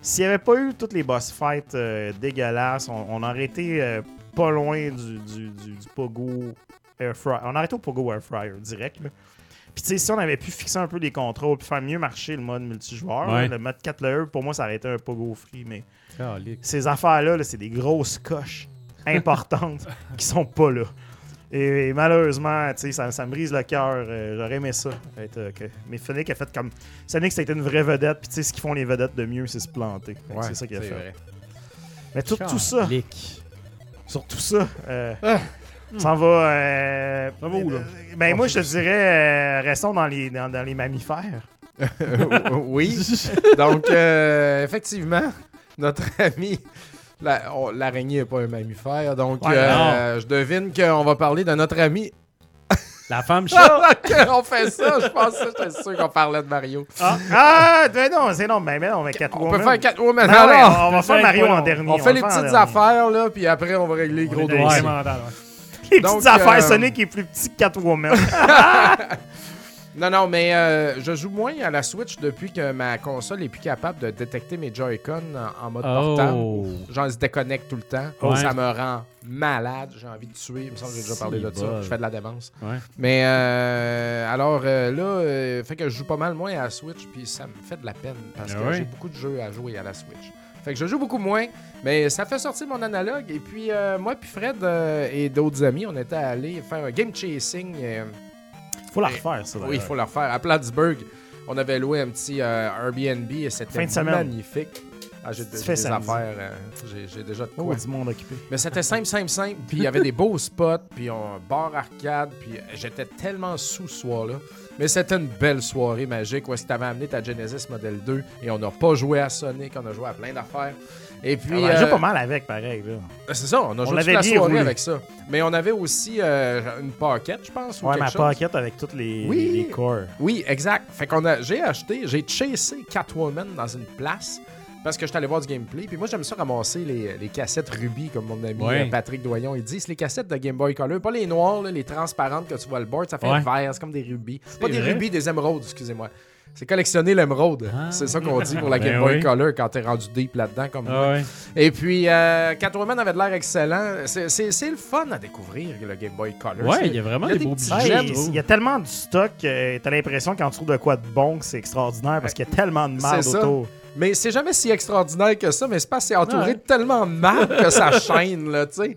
S'il n'y avait pas eu toutes les boss fights euh, dégueulasses, on, on aurait été euh, pas loin du, du, du- du pogo air fryer. On été au pogo air fryer direct. là. Puis tu sais, si on avait pu fixer un peu les contrôles puis faire mieux marcher le mode multijoueur, Ouais. là, le mode 4 layer, pour moi, ça aurait été un pogo free. Mais Calique. ces affaires-là, là, c'est des grosses coches importantes [laughs] qui sont pas là. Et, et malheureusement, tu sais, ça, ça me brise le cœur. Euh, J'aurais aimé ça. Être, euh, que- mais Sonic a fait comme. Sonic, c'était une vraie vedette. Puis tu sais, ce qu'ils font les vedettes de mieux, c'est se planter. Ouais, c'est ça qu'il a fait. vrai. Mais tout, tout ça, sur tout ça, euh, Ah. S'en va. euh, Ça va où, là? Ben, moi, je te dirais, euh, restons dans les, dans, dans les mammifères. [laughs] oui. Donc, euh, effectivement, notre [laughs] ami. la- L'araignée n'est pas un mammifère. Donc, Ouais, euh, je devine qu'on va parler de notre ami. La femme [laughs] chat. on fait ça, je pense que j'étais sûr qu'on parlait de Mario. Ah, ah ben non, c'est non, ben, ben on va On peut faire Catwoman. Non, ouais, Alors, on va faire Mario en on- dernier. on va fait le les faire en petites dernier. affaires, là, puis après, on va régler les gros dossiers. ouais. [laughs] Les Donc, petites affaires, euh, Sonic est plus petit que Catwoman. [laughs] Non, non, mais euh, je joue moins à la Switch depuis que ma console est plus capable de détecter mes Joy-Con en, en mode portable. Oh. Genre, ils se déconnectent tout le temps. Ouais. Ça me rend malade. J'ai envie de tuer. Il me semble que j'ai déjà parlé de Si, ça. bol. Je fais de la démence. Ouais. Mais euh, alors euh, là, euh, fait que je joue pas mal moins à la Switch. Puis ça me fait de la peine parce Ah que ouais? j'ai beaucoup de jeux à jouer à la Switch. Fait que je joue beaucoup moins. Mais ça fait sortir mon analogue. Et puis euh, moi, puis Fred euh, et d'autres amis, on était allés faire un game chasing. euh, Faut la refaire, ça. oui, il faut le refaire. À Plattsburgh, on avait loué un petit euh, Airbnb et c'était magnifique. Ah, j'ai des samedi. affaires, j'ai- j'ai déjà de Oh, quoi. du monde occupé. Mais c'était simple, simple, simple. Puis il y avait des beaux spots, puis un bar arcade, puis j'étais tellement sous ce soir-là. Mais c'était une belle soirée magique où est-ce que t'avais amené ta Genesis Model 2 et on n'a pas joué à Sonic, on a joué à plein d'affaires. Et puis, on euh, joue pas mal avec, pareil. Là. c'est ça, on a joué toute la soirée roulé. avec ça. Mais on avait aussi euh, une pocket, je pense, ou Ouais, quelque ma chose. pocket avec tous les, Oui. les corps. Oui, exact. Fait qu'on a, j'ai acheté, j'ai chassé Catwoman dans une place parce que je suis allé voir du gameplay. Puis moi, j'aime ça ramasser les, les cassettes Ruby, comme mon ami Ouais. euh, Patrick Doyon. Il dit c'est les cassettes de Game Boy Color, pas les noires, là, les transparentes que tu vois le board. Ça fait Ouais. vert, c'est comme des rubis. Pas des vrai? rubis, des émeraudes, excusez-moi. C'est collectionner l'émeraude. Ah. C'est ça qu'on dit pour la Ben Game Boy oui. Color quand t'es rendu deep là-dedans comme moi. Ah. Et puis, euh, Catwoman avait de l'air excellent. C'est, c'est- c'est le fun à découvrir, le Game Boy Color. Ouais, il y a vraiment il y a des des beaux trouve. il y a tellement du stock que t'as l'impression quand tu trouves de quoi de bon que c'est extraordinaire parce qu'il y a tellement de mal ça. Mais c'est jamais si extraordinaire que ça, mais c'est parce que c'est entouré Ouais. de tellement de marques que ça chaîne, là, tu sais.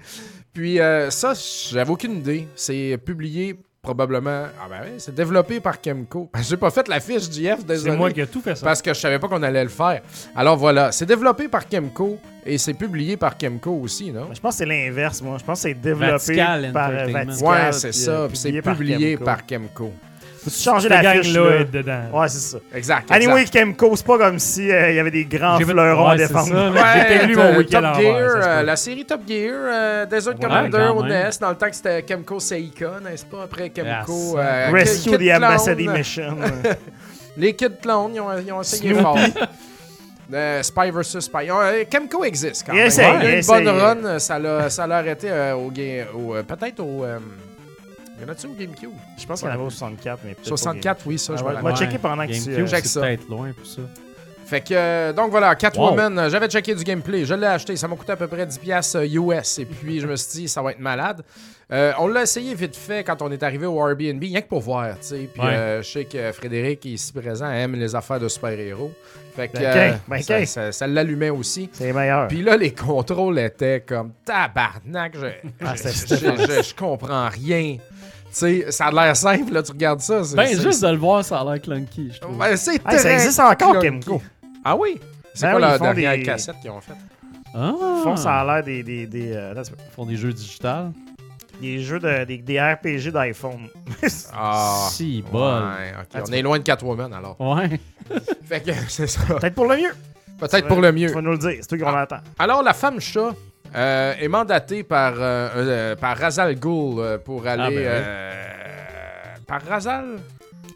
Puis euh, ça, j'avais aucune idée. C'est publié probablement... Ah ben oui, c'est développé par Kemco. J'ai pas fait la fiche C'est désolé. moi qui ai tout fait ça. Parce que je savais pas qu'on allait le faire. Alors voilà, c'est développé par Kemco et c'est publié par Kemco aussi, non? Je pense que c'est l'inverse, moi. Je pense que c'est développé Vatical par. Vatical. Ouais, c'est ça. euh, puis c'est publié par Kemco. Faut-tu changer la fiche, gang-là là? est dedans. Ouais, c'est ça. Exact. Anyway. Kemco, c'est pas comme si euh, il y avait des grands fleurons à défendre. [laughs] J'ai perdu mon week-end Top en Gear, euh, la série Top Gear, euh, Desert Ouais, Commander au. NES, dans le temps que c'était Kemco Seika, n'est-ce pas? Après Kemco. Euh, Rescue Kid the. Ambassador Mission. [laughs] Les Kid Clown, ils ont, ils ont essayé Snoopy. fort. Euh, Spy vs Spy. Euh, Kemco existe quand même. Il y a une bonne run, ça l'a ça l'a arrêté euh, au, au, peut-être au. Euh, y en a-tu au GameCube? Je pense qu'il y en avait au 64, mais peut-être 64, oui, ça, je au me Game. rappelle. On va checker pendant que tu... GameCube, euh, check c'est ça. peut-être loin pour ça. Fait que, euh, donc voilà, Catwoman, euh, j'avais checké du gameplay, je l'ai acheté, ça m'a coûté à peu près 10$ piastres, euh, US, et puis je me suis dit, ça va être malade. Euh, on l'a essayé vite fait quand on est arrivé au Airbnb, rien que pour voir, tu sais. Puis Ouais. euh, je sais que Frédéric, ici présent, aime les affaires de super-héros. Fait que Ben, euh, ok, ben, ça, ok. ça- ça l'allumait aussi. C'est meilleur. Puis là, les contrôles étaient comme tabarnak, je, Ah, je, c'est- je- je- je comprends rien. Tu sais, ça a l'air simple, là, tu regardes ça. Ben, c'est- juste de le voir, ça a l'air clunky, je trouve. Ouais, c'est Hey, ça existe encore. Kemco. Ah oui? C'est Ben quoi oui, la dernière des- cassette qu'ils ont faite? Ah! Ils font ça a l'air des, des, des, euh, Ils font des jeux digitales. des jeux de, des, des RPG d'iPhone. [laughs] Ah. Si. Ouais, ok. On est loin de Catwoman alors. Ouais. Fait que [laughs] c'est ça. Peut-être pour le mieux. Peut-être pour le Tu mieux. vas nous le dire, c'est toi qui Ah. on attend. Alors, la femme chat euh, est mandatée par, euh, euh, par Razal Ghul euh, pour aller. ben oui. euh, par Razal?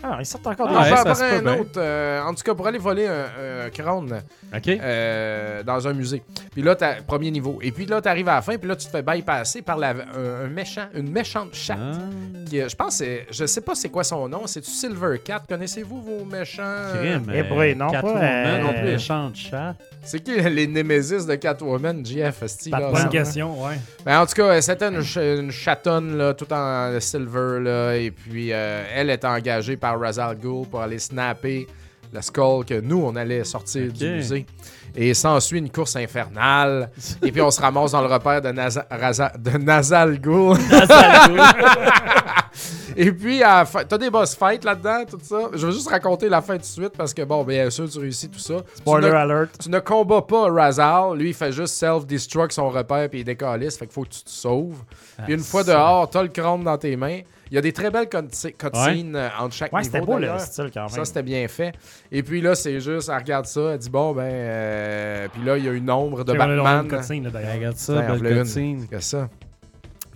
Ah, ils sortent encore Ah, des ouais, par, un autre. euh, en tout cas, pour aller voler un, un crâne OK. euh, dans un musée. Puis là, t'as premier niveau. Et puis là, t'arrives à la fin, puis là, tu te fais bypasser par la, un, un méchant, une méchante chatte. Ah. Qui, euh, je pense, c'est- je sais pas c'est quoi son nom. C'est-tu Silver Cat? Connaissez-vous vos méchants? euh, Crime. Eh boy, non, pas, euh, non plus. Méchant chat. C'est qui les Némésis de Catwoman, JF? Pas bonne question, ouais. Ben, en tout cas, c'était une, ch- une chatonne, là, tout en silver, là, et puis euh, elle est engagée par Razal Ghul pour aller snapper le skull que nous, on allait sortir du musée. Et s'ensuit une course infernale. [laughs] et puis on se ramasse dans le repère de, Raza- de Nazal Ghul. [laughs] Et puis, à la fin- t'as des boss fights là-dedans, tout ça. Je veux juste raconter la fin tout de suite parce que, bon, bien sûr, tu réussis tout ça. Spoiler tu, ne, alert. tu ne combats pas Razal. Lui, il fait juste self-destruct son repère puis il décalisse. Fait qu'il faut que tu te sauves. Puis une fois dehors, t'as le crâne dans tes mains. Il y a des très belles cutscenes euh, entre chaque Ouais, niveau. c'était beau le style quand même. Ça, c'était bien fait. Et puis là, c'est juste, elle regarde ça, elle dit, bon, ben. euh, Puis là, il y a une ombre de Batman. une cutscene, là, d'ailleurs. Regarde ça, Ouais, belle cutscene. que ça.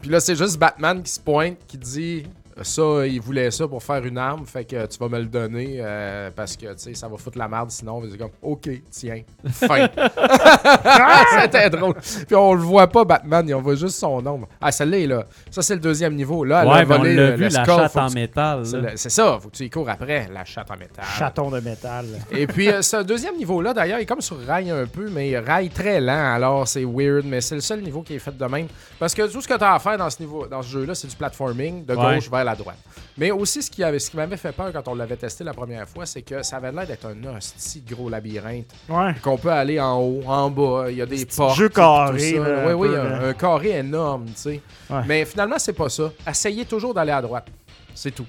Puis là, c'est juste Batman qui se pointe, qui dit ça, il voulait ça pour faire une arme, fait que tu vas me le donner euh, parce que tu sais, ça va foutre la merde sinon. C'est comme OK, tiens, fin. [laughs] C'était drôle. Puis on le voit pas, Batman, on voit juste son ombre. Ah, celle-là est là. Ça, c'est le deuxième niveau. Là, elle Ouais, a mais on le, vu, le la chatte en tu- métal. c'est ça, faut que tu y cours après, la chatte en métal. Chaton de métal. Et puis, euh, ce deuxième niveau-là, d'ailleurs, il est comme sur rail un peu, mais rail très lent. Alors, c'est weird, mais c'est le seul niveau qui est fait de même. Parce que tout ce que tu as à faire dans ce, niveau, dans ce jeu-là, c'est du platforming de Ouais. gauche vers la droite. Mais aussi, ce qui, avait, ce qui m'avait fait peur quand on l'avait testé la première fois, c'est que ça avait l'air d'être un hostie gros labyrinthe. Ouais. Qu'on peut aller en haut, en bas, il y a des portes. jeu carré, Oui, un oui, un, carré énorme, tu sais. Ouais. Mais finalement, c'est pas ça. Essayez toujours d'aller à droite. C'est tout.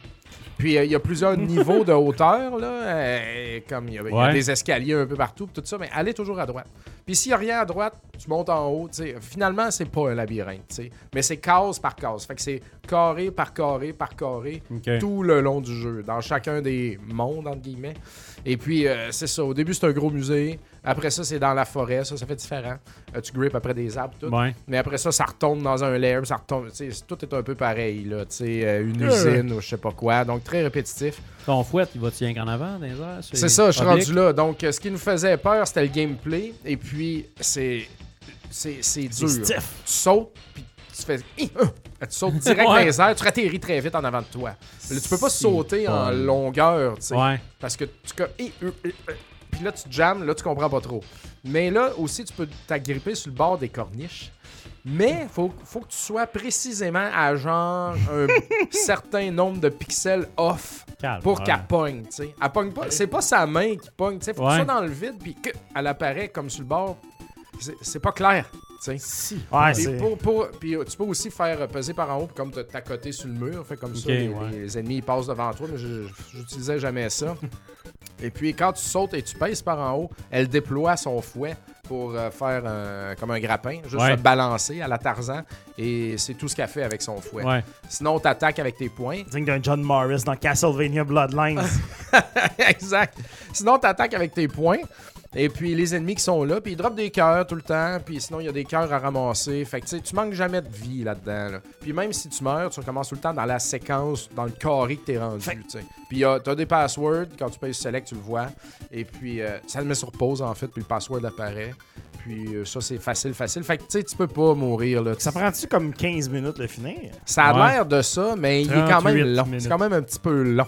Puis euh, il y a plusieurs niveaux de hauteur, là. euh, comme il y, a, y des escaliers un peu partout, tout ça, mais allez toujours à droite. Puis s'il n'y a rien à droite, tu montes en haut, tu sais. Finalement, c'est pas un labyrinthe. Mais c'est case par case. Fait que c'est carré par carré par carré tout le long du jeu, dans chacun des mondes, entre guillemets. Et puis, euh, c'est ça. Au début, c'est un gros musée. Après ça, c'est dans la forêt. Ça, ça fait différent. Euh, tu grippes après des arbres, tout. Ouais. Mais après ça, ça retombe dans un lair, ça retombe. Tout est un peu pareil, là. Tu sais, euh, une Ouais. usine ou je sais pas quoi. Donc, très répétitif. Ton fouette, il va te tirer en avant dans les airs? C'est ça, je suis rendu là. Donc, euh, ce qui nous faisait peur, c'était le gameplay. Et puis, c'est. C'est dur. Tu sautes, puis tu fais. Hi. Tu sautes direct [laughs] dans les airs, tu atterris très vite en avant de toi. Là, tu peux pas sauter en longueur, tu sais. Ouais. Parce que tu. hi, euh, euh, euh. Puis là, tu jammes, là, tu comprends pas trop. Mais là aussi, tu peux t'agripper sur le bord des corniches. Mais faut, faut que tu sois précisément à genre un [laughs] certain nombre de pixels off Calme. pour ouais. qu'elle pogne, tu sais. Elle pogne pas. C'est pas sa main qui pogne, tu sais. Faut que tu sois dans le vide, puis qu'elle apparaît comme sur le bord. C'est pas clair, tu sais. Si. Ouais, pour, pour- puis, tu peux aussi faire peser par en haut, comme t'as côté sur le mur, fait comme ça, les, ouais. les ennemis ils passent devant toi, mais j'utilisais jamais ça. et puis quand tu sautes et tu pèses par en haut, elle déploie son fouet pour euh, faire un- comme un grappin, juste Ouais. se balancer à la Tarzan, et c'est tout ce qu'elle fait avec son fouet. Ouais. Sinon, t'attaques avec tes poings. Digne d'un John Morris dans Castlevania Bloodlines. [laughs] exact. Sinon, t'attaques avec tes poings. Et puis les ennemis qui sont là, puis ils droppent des cœurs tout le temps, puis sinon il y a des cœurs à ramasser. Fait que tu sais, tu manques jamais de vie là-dedans. là. Puis même si tu meurs, tu recommences tout le temps dans la séquence, dans le carré que t'es rendu. tu. Puis y a- t'as des passwords, quand tu payes select, tu le vois. Et puis euh, ça le met sur pause en fait, puis le password apparaît. Puis euh, ça c'est facile, facile. Fait que tu sais, tu peux pas mourir là. Ça prend-tu comme 15 minutes le finir? Ça a Ouais. l'air de ça, mais il est quand 38 même long. C'est quand même un petit peu long.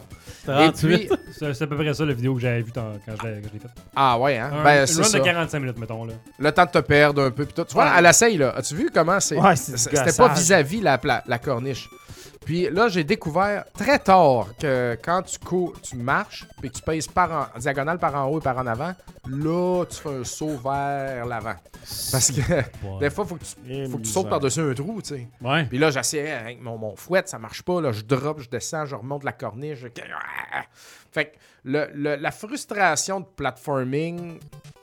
Et 38. puis, C'est à peu près ça, la vidéo que j'avais vue quand je l'ai faite. ah ouais, hein? Un- ben, une c'est run ça. de 45 minutes, mettons. Là. le temps de te perdre un peu. Puis tout. Tu vois, Ouais. elle essaye, là. As-tu vu comment c'est. Ouais, c'est du C'était pas vis-à-vis la, la, la corniche? Puis là, j'ai découvert très tard que quand tu cours, tu marches, puis que tu pèses par en, diagonale par en haut et par en avant, là, tu fais un saut vers l'avant. Parce que des fois, faut que tu, faut que tu sautes par-dessus un trou, tu sais. Ouais. Puis là, j'essayais avec mon, mon fouet, ça marche pas. Là, je drop, je descends, je remonte la corniche. je- Fait que le- le- la frustration de platforming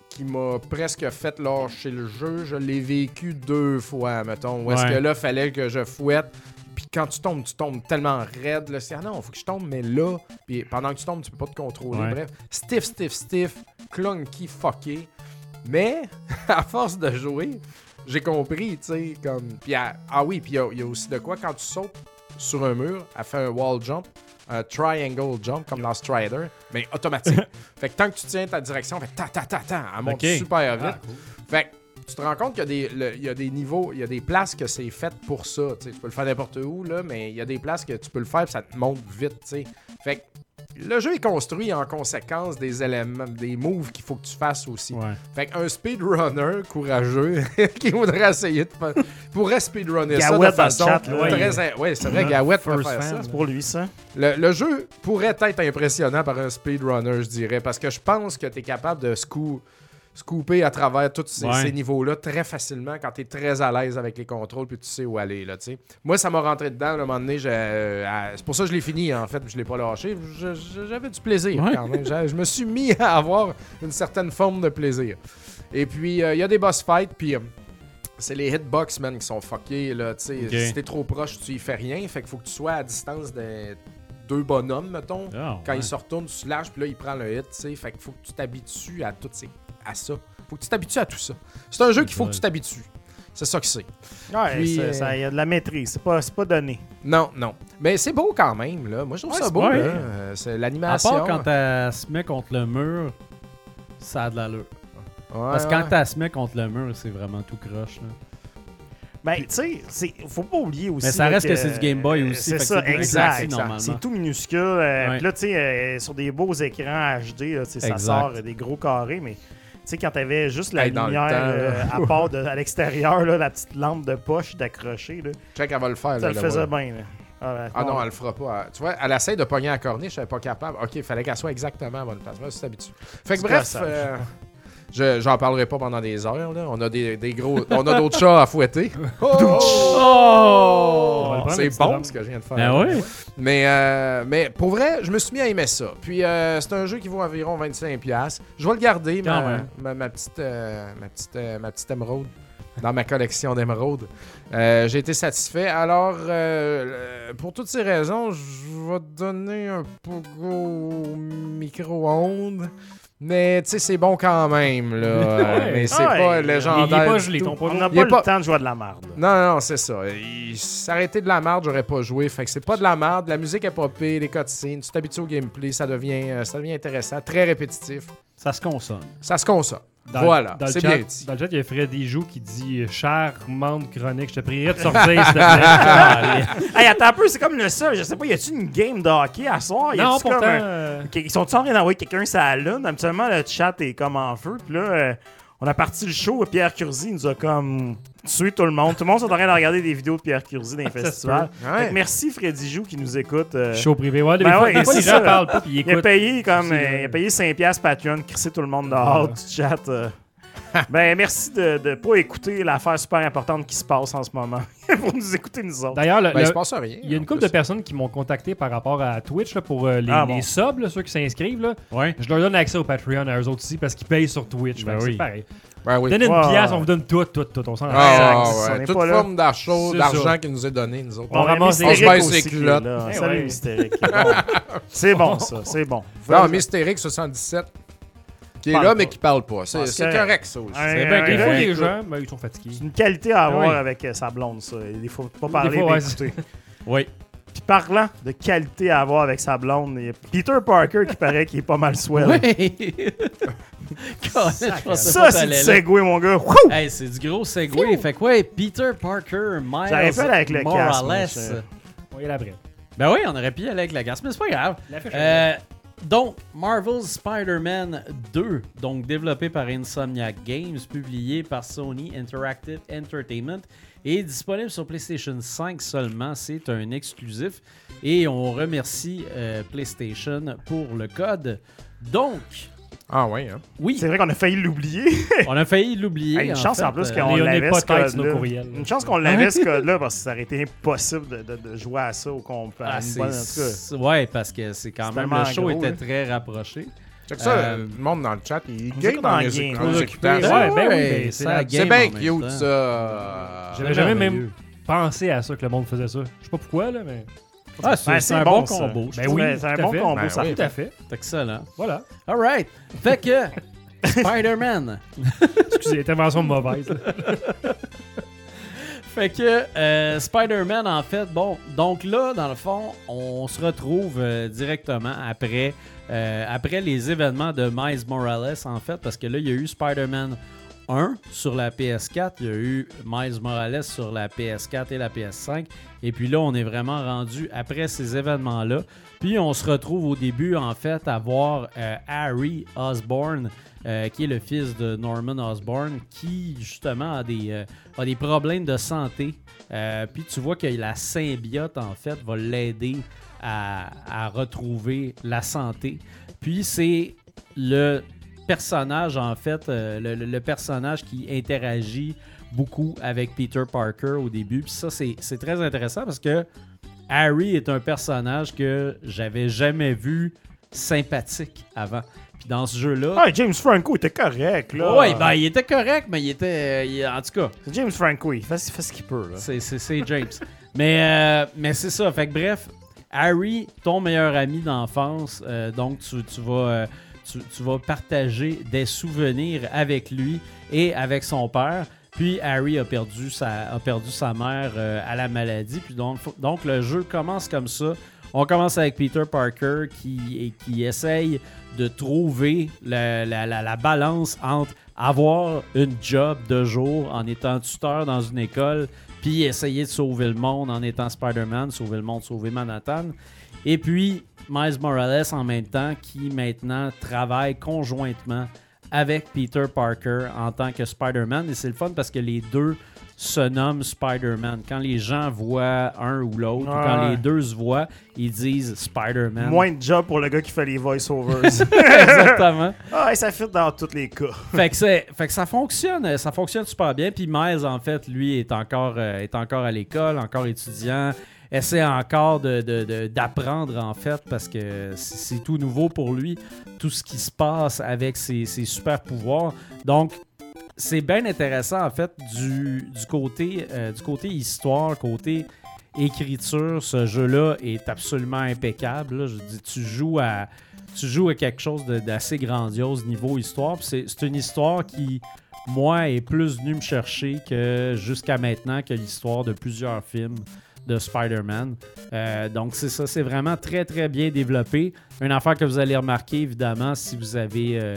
qui m'a presque fait lâcher le jeu, je l'ai vécu deux fois, mettons. Où est-ce Ouais. que là, fallait que je fouette. Puis quand tu tombes, tu tombes tellement raide. Là, c'est ah non, faut que je tombe, mais là. Puis pendant que tu tombes, tu peux pas te contrôler. Ouais. Bref, stiff, stiff, stiff, clunky, fucké. Mais [laughs] à force de jouer, j'ai compris, tu sais, comme... Puis à- ah oui, puis il y a- il y, a aussi de quoi, quand tu sautes sur un mur, elle fait un wall jump, un triangle jump, comme dans Strider, mais automatique. [laughs] fait que tant que tu tiens ta direction, fait ta ta ta ta, elle monte super vite. Ah, cool. Fait que tu te rends compte qu'il y a des, le- il y a des niveaux, il y a des places que c'est fait pour ça. tu peux le faire n'importe où, là, mais il y a des places que tu peux le faire et ça te monte vite. tu sais. Fait que le jeu est construit en conséquence des éléments, des moves qu'il faut que tu fasses aussi. Ouais. Fait qu'un speedrunner courageux [laughs] qui voudrait essayer de faire, pourrait speedrunner ça de façon chat, là, très... Ouais, c'est vrai, Gawette peut faire fan. ça. C'est pour lui, ça. Le, le jeu pourrait être impressionnant par un speedrunner, je dirais, parce que je pense que tu es capable de scoo- scooper à travers tous ces, Ouais. ces niveaux-là très facilement quand tu es très à l'aise avec les contrôles puis tu sais où aller. Là, tu sais. Moi, ça m'a rentré dedans. là, à un moment donné, euh, c'est pour ça que je l'ai fini, en fait, je l'ai pas lâché. J'avais du plaisir Ouais. quand même. Je me suis mis à avoir une certaine forme de plaisir. Et puis, euh, il y a des boss fights, puis... euh, c'est les hitbox, man, qui sont fuckés, là, tu sais. Ok. Si t'es trop proche, tu y fais rien. Fait qu'il faut que tu sois à distance des deux bonhommes, mettons. Ah, Quand ouais. il se retourne, tu lâches, puis là, il prend le hit, tu sais. Fait qu'il faut que tu t'habitues à tout ces... à ça. Faut que tu t'habitues à tout ça. C'est un jeu qu'il faut que tu t'habitues. C'est ça que c'est. Ouais, Puis, ça- euh, ça- il y a de la maîtrise. C'est pas, c'est pas donné. Non, non. Mais c'est beau quand même, là. Moi, je trouve Ouais, ça c'est beau, là. Euh, C'est À l'animation. part quand elle se met contre le mur, ça a de l'allure. Ouais, Parce que quand elle se met contre le mur, c'est vraiment tout croche. Là. Ben, tu sais, faut pas oublier aussi. Mais ça reste que c'est du Game Boy aussi, C'est ça, exact. C'est tout minuscule. euh, Ouais. Là, tu sais, euh, sur des beaux écrans HD, là, tu sais, ça sort euh, des gros carrés, mais. Tu sais, quand t'avais juste la Hey, dans le lumière temps, euh, là. à [laughs] part de- à l'extérieur, là, la petite lampe de poche d'accrocher, là, Check, elle va le faire. ça là, le là, faisait voilà. bien. là. Ah, Ah non, elle le fera pas. Tu vois, elle essaie de pogner à corniche, elle est pas capable. Ok, il fallait qu'elle soit exactement à la bonne place. Moi, c'est habitué. Fait que bref, gossage. euh, je, j'en parlerai pas pendant des heures. Là. On a des, des gros, on a d'autres chats à fouetter. [laughs] Prendre, le C'est bon ce que je viens de faire. Ben oui. Mais, euh, mais pour vrai, je me suis mis à aimer ça. Puis euh, c'est un jeu qui vaut environ 25$. Je vais le garder, ma, ma, ma petite, euh, ma, petite, euh, ma petite émeraude, dans ma collection d'émeraudes. Euh, J'ai été satisfait. Alors, euh, pour toutes ces raisons, je vais te donner un pogo micro-ondes. Mais tu sais, c'est bon quand même. Là. [laughs] Ouais. Mais c'est Ah, pas il- Il est légendaire. pas gelé, ton On n'a pas, pas- le temps de jouer à de la merde. Non, non, c'est ça. Il s'arrêter de la merde, j'aurais pas joué. Fait que c'est pas de la merde. La musique est pas pire, les cutscenes, tu t'habitues au gameplay, ça devient, euh, ça devient intéressant, très répétitif. Ça se consomme. Ça se consomme. Dans- voilà, dans le c'est chat- bien dit. Dans le chat, il y a Freddy Joue qui dit Charmante chronique, je te prierai de sortir, [laughs] s'il te plaît. [laughs] Hey, attends un peu, c'est comme le seul. Je sais pas, y a-tu une game de hockey à soir? Y non, pourtant. un- euh, Ils sont-ils en train d'envoyer quelqu'un sur la lune? Habituellement, le chat est comme en feu. Puis là, euh, on a parti le show. Pierre Curzi nous a comme tué tout le monde. Tout le monde est en train de regarder des vidéos de Pierre Curzi dans les [laughs] festivals. Ouais. Que merci Freddy Jou qui nous écoute. euh, Show privé. Ouais, Ben ouais, les gens ça. parlent pas puis ils il a payé comme C'est, euh, euh, il a payé 5 piastres Patreon, crisser tout le monde dehors Ouais. du chat. euh. [laughs] ben merci de ne pas écouter l'affaire super importante qui se passe en ce moment [laughs] pour nous écouter nous autres. D'ailleurs, le- Ben, il le- se passe rien. il y a une couple plus. de personnes qui m'ont contacté par rapport à Twitch là, pour euh, les, Ah, bon. les subs, là, ceux qui s'inscrivent. là. Ouais. Je leur donne accès au Patreon à eux autres aussi parce qu'ils payent sur Twitch. Ben oui. C'est pareil. Ben oui. Donnez une Ouais, pièce, ouais. on vous donne tout, tout, tout. On s'en Ah, ouais. est Toute pas forme d'argent qui nous est donné, nous autres. On ramasse des- On se baisse aussi ses qui est culottes. là. Eh Salut ouais. Mystérique. Bon. C'est bon ça, c'est bon. Non, Mystérique 77, qui est là, pas. mais qui parle pas. C'est correct, ça aussi. C'est bien un- Des fois, les gens, ben, ils sont fatigués. C'est une qualité à avoir Oui. avec euh, sa blonde, ça. Il faut pas parler, fois, mais ouais, écouter. Oui. Puis parlant de qualité à avoir avec sa blonde, il y a Peter Parker qui paraît qu'il est pas mal swell. Oui. [laughs] Ça, c'est du segway, mon gars. Hey, c'est du gros segway. Fait que ouais, Peter Parker, J'aurais Miles aller avec le casque, Morales. moi, je- On y là après. Ben oui, on aurait pu y aller avec la casse, mais c'est pas grave. Euh, donc, Marvel's Spider-Man 2, donc développé par Insomniac Games, publié par Sony Interactive Entertainment, est disponible sur PlayStation 5 seulement. C'est un exclusif. Et on remercie euh, PlayStation pour le code. Donc, Ah, ouais, hein. oui, C'est vrai qu'on a failli l'oublier. [laughs] on a failli l'oublier. Hey, une en chance fait. en plus Euh, qu'on l'avait. Une chance qu'on l'avait ce code-là parce que ça aurait été impossible de, de- de jouer à ça au complet. ah, Une ouais, parce que c'est quand même le show gros, était là. très rapproché. Check ça, Euh, le monde dans le chat, il game dans les game. Ouais, ben oui, ben, c'est la- C'est game bien cute, ça. J'avais jamais même pensé à ça que le monde faisait ça. Je sais pas pourquoi, là, mais. Ah, c'est Ouais, c'est un bon, combo. Ben oui, c'est un bon fait. combo, Ben ça. oui. Tout à fait. C'est excellent. Voilà. All right. Fait que [laughs] Spider-Man. Excusez, intervention mauvaise. [laughs] Fait que euh, Spider-Man, en fait, bon, donc là, dans le fond, on se retrouve euh, directement après, euh, après les événements de Miles Morales, en fait, parce que là, il y a eu Spider-Man 1 sur la PS4, il y a eu Miles Morales sur la PS4 et la PS5. Et puis là, on est vraiment rendu après ces événements-là. Puis on se retrouve au début, en fait, à voir euh, Harry Osborne, euh, qui est le fils de Norman Osborne, qui justement a des, euh, problèmes de santé. Puis tu vois que la symbiote, en fait, va l'aider à, à retrouver la santé. Puis c'est le personnage, en fait, euh, le, le- le personnage qui interagit beaucoup avec Peter Parker au début. Puis ça, c'est c'est très intéressant parce que Harry est un personnage que j'avais jamais vu sympathique avant. Puis dans ce jeu-là. Ah, James Franco était correct, là. Ouais, ben il était correct, mais il était. il- en tout cas, C'est James Franco, il fait, il fait ce qu'il peut, là. c'est, c'est- c'est James. [laughs] mais euh, mais c'est ça. Fait que bref, Harry, ton meilleur ami d'enfance, euh, donc tu, tu vas. Tu, vas partager des souvenirs avec lui et avec son père. Puis Harry a perdu sa, a perdu sa mère euh, à la maladie. Puis donc, donc le jeu commence comme ça. On commence avec Peter Parker qui, qui essaye de trouver la, la- la- la balance entre avoir une job de jour en étant tuteur dans une école, puis essayer de sauver le monde en étant Spider-Man, sauver le monde, sauver Manhattan. Et puis Miles Morales en même temps qui maintenant travaille conjointement avec Peter Parker en tant que Spider-Man. Et c'est le fun parce que les deux se nomment Spider-Man. Quand les gens voient un ou l'autre, quand les deux se voient, ils disent Spider-Man. Moins de job pour le gars qui fait les voice-overs. [laughs] Exactement. ah, et ça fit dans tous les cas. [laughs] fait, que fait que ça fonctionne, ça fonctionne super bien. Puis Miles, en fait, lui, est encore, euh, est encore à l'école, encore étudiant, essaie encore de- de- d'apprendre, en fait, parce que c'est tout nouveau pour lui, tout ce qui se passe avec ses, ses super pouvoirs. Donc, c'est bien intéressant, en fait, du, du, côté, euh, du côté histoire, côté écriture. Ce jeu-là est absolument impeccable. là. Je dis, tu joues à tu joues à quelque chose d'assez grandiose niveau histoire. C'est une histoire qui, moi, est plus venue me chercher que jusqu'à maintenant que l'histoire de plusieurs films de Spider-Man. Euh, donc c'est ça, c'est vraiment très très bien développé. Une affaire que vous allez remarquer évidemment si vous avez euh,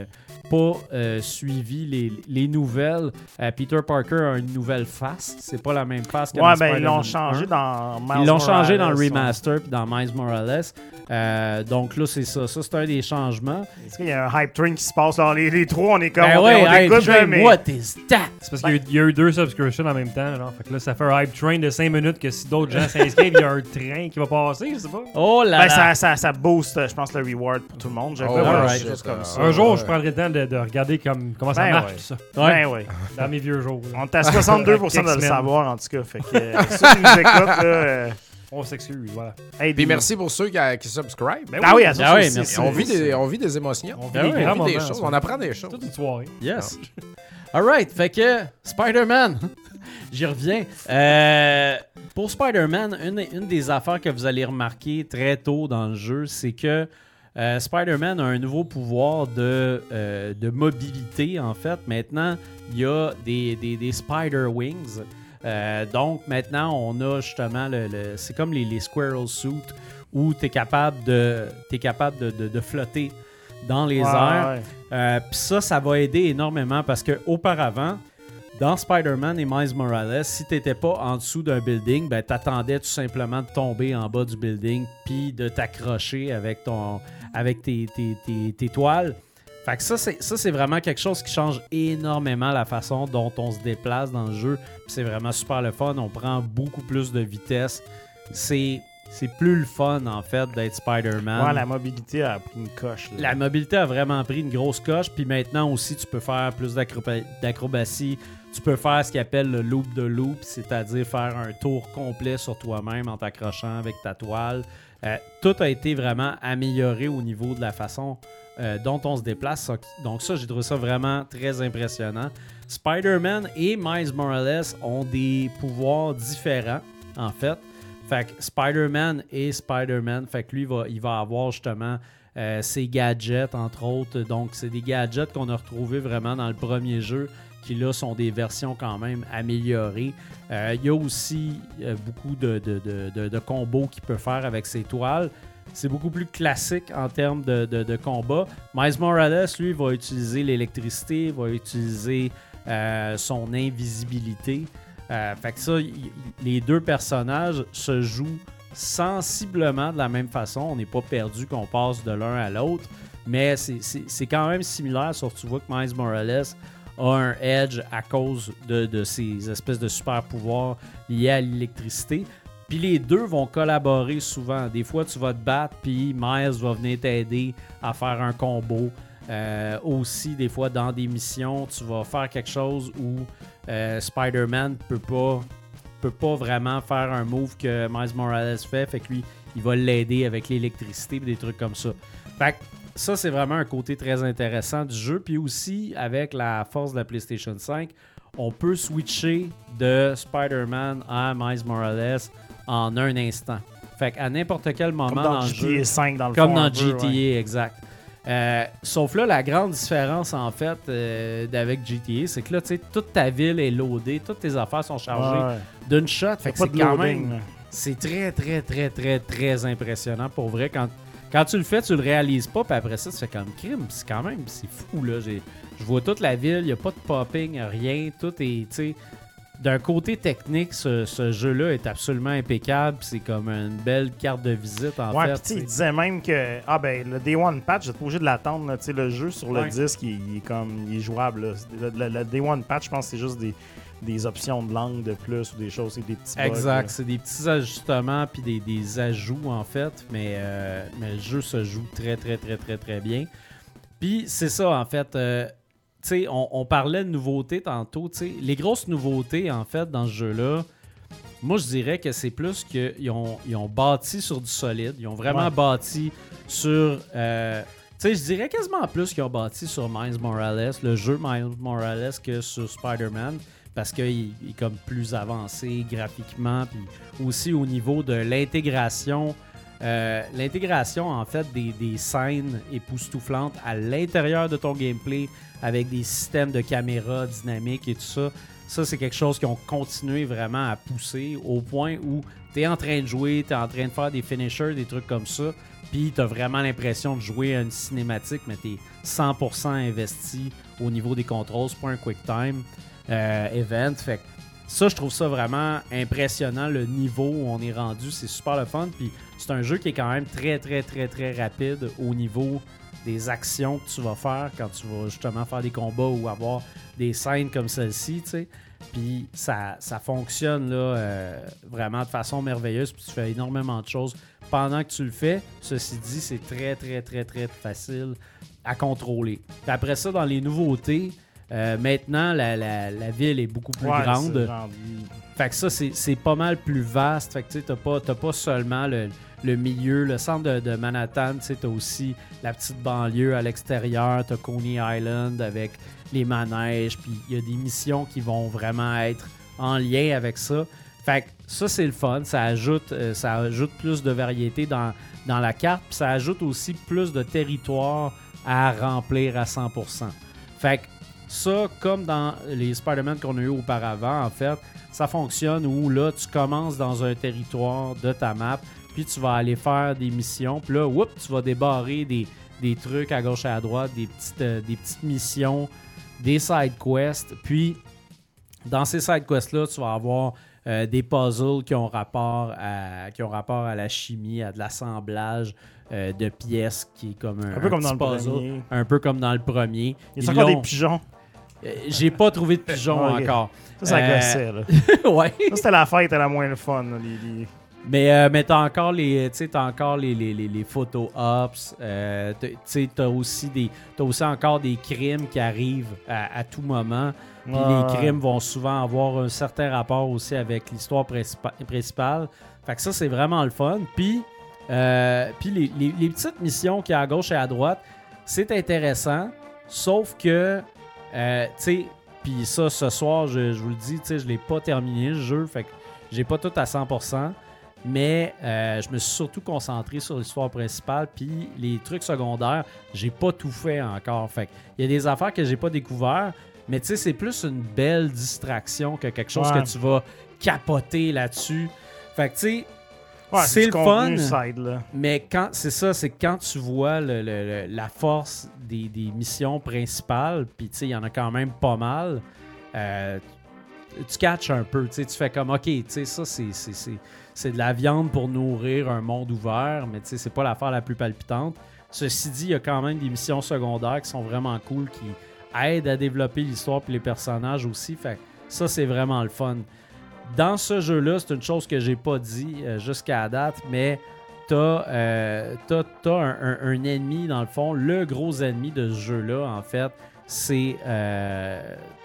pas euh, suivi les, les nouvelles. euh, Peter Parker a une nouvelle face. C'est pas la même face que Ouais, dans ben ils l'ont changé 1. dans Miles Ils l'ont changé dans le remaster puis dans Miles Morales. Euh, donc là, c'est ça. Ça, c'est un des changements. Est-ce qu'il y a un hype train qui se passe dans les, les trois? On est comme. Ben on, ouais, on Train, mais- what is that? C'est parce qu'il y a eu- il y, a eu deux subscriptions en même temps. Genre. Fait que là, ça fait un hype train de 5 minutes que si d'autres gens s'inscrivent, il y a un train qui va passer, je sais pas. Oh là Ben, là! ça, ça, ça booste, je pense, le reward pour tout le monde. Oh, crois. ouais, Ouais, ouais. juste comme ça. un jour, ouais. je prendrai le temps de, de regarder comme, comment ça Ben marche, ouais. tout ça, Ben ouais. dans mes vieux jours. là. On est à 62% de le savoir, en tout cas. Fait que euh, ceux qui nous écoutent, là. euh, On s'excuse, voilà. aidez-nous. Puis merci pour ceux qui, qui subscribent. Ben Ah oui, à Ah oui, merci. on, vit des, on vit des émotions. On vit Ben des oui, grands On vit des moments, choses, on apprend des choses. Toute une soirée. Yes. Alright, fait que Spider-Man, [laughs] j'y reviens. Euh, pour Spider-Man, une, une des affaires que vous allez remarquer très tôt dans le jeu, c'est que euh, Spider-Man a un nouveau pouvoir de, euh, de mobilité, en fait. Maintenant, il y a des, des, des Spider-Wings. Euh, donc, maintenant, on a justement le. le- c'est comme les, les Squirrel Suits où tu es capable de, t'es capable de, de- de flotter dans les Ouais, airs. ouais. Puis ça, ça va aider énormément parce que auparavant, dans Spider-Man et Miles Morales, si t'étais pas en dessous d'un building, ben t'attendais tout simplement de tomber en bas du building puis de t'accrocher avec ton avec tes, tes, tes- tes toiles. Fait que ça, c'est ça, c'est vraiment quelque chose qui change énormément la façon dont on se déplace dans le jeu. C'est vraiment super le fun. On prend beaucoup plus de vitesse. C'est c'est plus le fun, en fait, d'être Spider-Man. Ouais, la mobilité a pris une coche. là. La mobilité a vraiment pris une grosse coche. Puis maintenant aussi, tu peux faire plus d'acroba- d'acrobatie. Tu peux faire ce qu'ils appelle le loop de loop, c'est-à-dire faire un tour complet sur toi-même en t'accrochant avec ta toile. Euh, tout a été vraiment amélioré au niveau de la façon euh, dont on se déplace. Donc ça, j'ai trouvé ça vraiment très impressionnant. Spider-Man et Miles Morales ont des pouvoirs différents, en fait. Fait que Spider-Man et Spider-Man, fait que lui, va, il va avoir justement euh, ses gadgets, entre autres. Donc, c'est des gadgets qu'on a retrouvés vraiment dans le premier jeu, qui là sont des versions quand même améliorées. Euh, il y a aussi euh, beaucoup de, combos qu'il peut faire avec ses toiles. C'est beaucoup plus classique en termes de, combat. Miles Morales, lui, va utiliser l'électricité, va utiliser euh, son invisibilité. Euh, fait que ça, les deux personnages se jouent sensiblement de la même façon. On n'est pas perdu qu'on passe de l'un à l'autre, mais c'est quand même similaire, sauf que tu vois que Miles Morales a un edge à cause de, de ces espèces de super pouvoirs liés à l'électricité. Puis les deux vont collaborer souvent. Des fois, tu vas te battre, puis Miles va venir t'aider à faire un combo. Euh, aussi, des fois, dans des missions, tu vas faire quelque chose où euh, Spider-Man peut pas, peut pas vraiment faire un move que Miles Morales fait. Fait que lui, il va l'aider avec l'électricité et des trucs comme ça. Fait que ça, c'est vraiment un côté très intéressant du jeu. Puis aussi, avec la force de la PlayStation 5, on peut switcher de Spider-Man à Miles Morales en un instant. Fait qu'à n'importe quel moment Comme dans, dans le GTA jeu, 5, dans le comme fond, dans peu, GTA, ouais. exact. Euh, sauf là, la grande différence, en fait, euh, d'avec GTA, c'est que là, tu sais, toute ta ville est loadée, toutes tes affaires sont chargées Ouais, d'une shot. Fait que c'est quand même... C'est très, très, très, très, très impressionnant pour vrai. Quand, quand tu le fais, tu le réalises pas, puis après ça, tu fais comme crime. C'est quand même, c'est fou, là. Je vois toute la ville, il n'y a pas de popping, rien. Tout est, tu sais... D'un côté technique, ce, ce jeu-là est absolument impeccable. C'est comme une belle carte de visite, en Ouais, fait. sais, il disait même que ah ben le Day One patch, j'étais pas obligé de l'attendre. là. Tu sais, Le jeu sur le Ouais. disque, il, il est comme il est jouable. là. Le, le- le Day One patch, je pense que c'est juste des, des options de langue de plus ou des choses, c'est des petits bugs, Exact, là. c'est des petits ajustements puis des, des ajouts en fait, mais, euh, mais le jeu se joue très très très très très bien. Puis c'est ça en fait, euh, tu sais, on, on parlait de nouveautés tantôt, tu sais, les grosses nouveautés en fait dans ce jeu-là, moi je dirais que c'est plus qu'ils ont, ils ont bâti sur du solide, ils ont vraiment Ouais. bâti sur... euh, tu sais, je dirais quasiment plus qu'ils ont bâti sur Miles Morales, le jeu Miles Morales, que sur Spider-Man parce qu'il il est comme plus avancé graphiquement, puis aussi au niveau de l'intégration. euh, l'intégration en fait des, des scènes époustouflantes à l'intérieur de ton gameplay avec des systèmes de caméra dynamiques et tout ça. Ça, c'est quelque chose qu'ils ont continué vraiment à pousser au point où tu es en train de jouer, tu es en train de faire des finishers, des trucs comme ça, puis tu as vraiment l'impression de jouer à une cinématique, mais tu es 100% investi au niveau des contrôles. C'est pas un quick time euh, event. Fait que ça, je trouve ça vraiment impressionnant, le niveau où on est rendu. C'est super le fun. Puis c'est un jeu qui est quand même très, très, très, très rapide au niveau des actions que tu vas faire quand tu vas justement faire des combats ou avoir des scènes comme celle-ci, tu sais. Puis ça, ça fonctionne là, euh, vraiment de façon merveilleuse. Puis tu fais énormément de choses pendant que tu le fais. Ceci dit, c'est très, très, très, très facile à contrôler. Puis après ça, dans les nouveautés, euh, maintenant, la, la- la ville est beaucoup plus Ouais, grande. Fait que ça, c'est pas mal plus vaste. Fait que tu sais, t'as pas, pas seulement le, le milieu, le centre de, de Manhattan, tu sais, t'as aussi la petite banlieue à l'extérieur, t'as Coney Island avec les manèges, puis il y a des missions qui vont vraiment être en lien avec ça. Fait que ça, c'est le fun. Ça ajoute, euh, ça ajoute plus de variété dans, dans la carte, puis ça ajoute aussi plus de territoire à remplir à 100%. Fait que ça, comme dans les Spider-Man qu'on a eu auparavant, en fait, ça fonctionne où là, tu commences dans un territoire de ta map, puis tu vas aller faire des missions, puis là, whoop, tu vas débarrer des, des trucs à gauche et à droite, des petites, euh, des petites missions, des side quests, puis dans ces side quests-là, tu vas avoir euh, des puzzles qui ont, rapport à, qui ont rapport à la chimie, à de l'assemblage euh, de pièces, qui est comme un, Un peu comme petit dans le puzzle, premier. un peu comme dans le premier. Il y a encore des pigeons. Euh, J'ai pas trouvé de pigeon encore. Ça, ça Euh, là. [laughs] ouais. Ça, c'était la fête la moins le fun. là, les- les- Mais, euh, mais t'as encore les, t'as encore les, les, les, les photo ops. euh, t'as- aussi des, aussi encore des crimes qui arrivent à, à tout moment. Puis les crimes vont souvent avoir un certain rapport aussi avec l'histoire principa- principale. Fait que ça, c'est vraiment le fun. Puis, euh, puis les, les- les petites missions qu'il y a à gauche et à droite, c'est intéressant. Sauf que, euh, tu sais, puis ça, ce soir, je, je vous le dis, tu sais, je l'ai pas terminé le jeu. Fait que j'ai pas tout à 100%. Mais euh, je me suis surtout concentré sur l'histoire principale. Puis les trucs secondaires, j'ai pas tout fait encore. Fait il y a des affaires que j'ai pas découvert. Mais tu sais, c'est plus une belle distraction que quelque chose Ouais. que tu vas capoter là-dessus. Fait que tu sais, Ouais, c'est le fun. side, là. mais quand c'est ça, c'est quand tu vois le- le- le- la force des, des missions principales, puis tu sais, il y en a quand même pas mal. euh, tu catches un peu. Tu fais comme, OK, tu sais, ça, c'est- de la viande pour nourrir un monde ouvert, mais tu sais, c'est pas l'affaire la plus palpitante. Ceci dit, il y a quand même des missions secondaires qui sont vraiment cool, qui aident à développer l'histoire et les personnages aussi. Fait ça, c'est vraiment le fun. Dans ce jeu-là, c'est une chose que j'ai pas dit euh, jusqu'à la date, mais t'as euh, t'as un, un- un ennemi, dans le fond. Le gros ennemi de ce jeu-là, en fait, c'est. euh,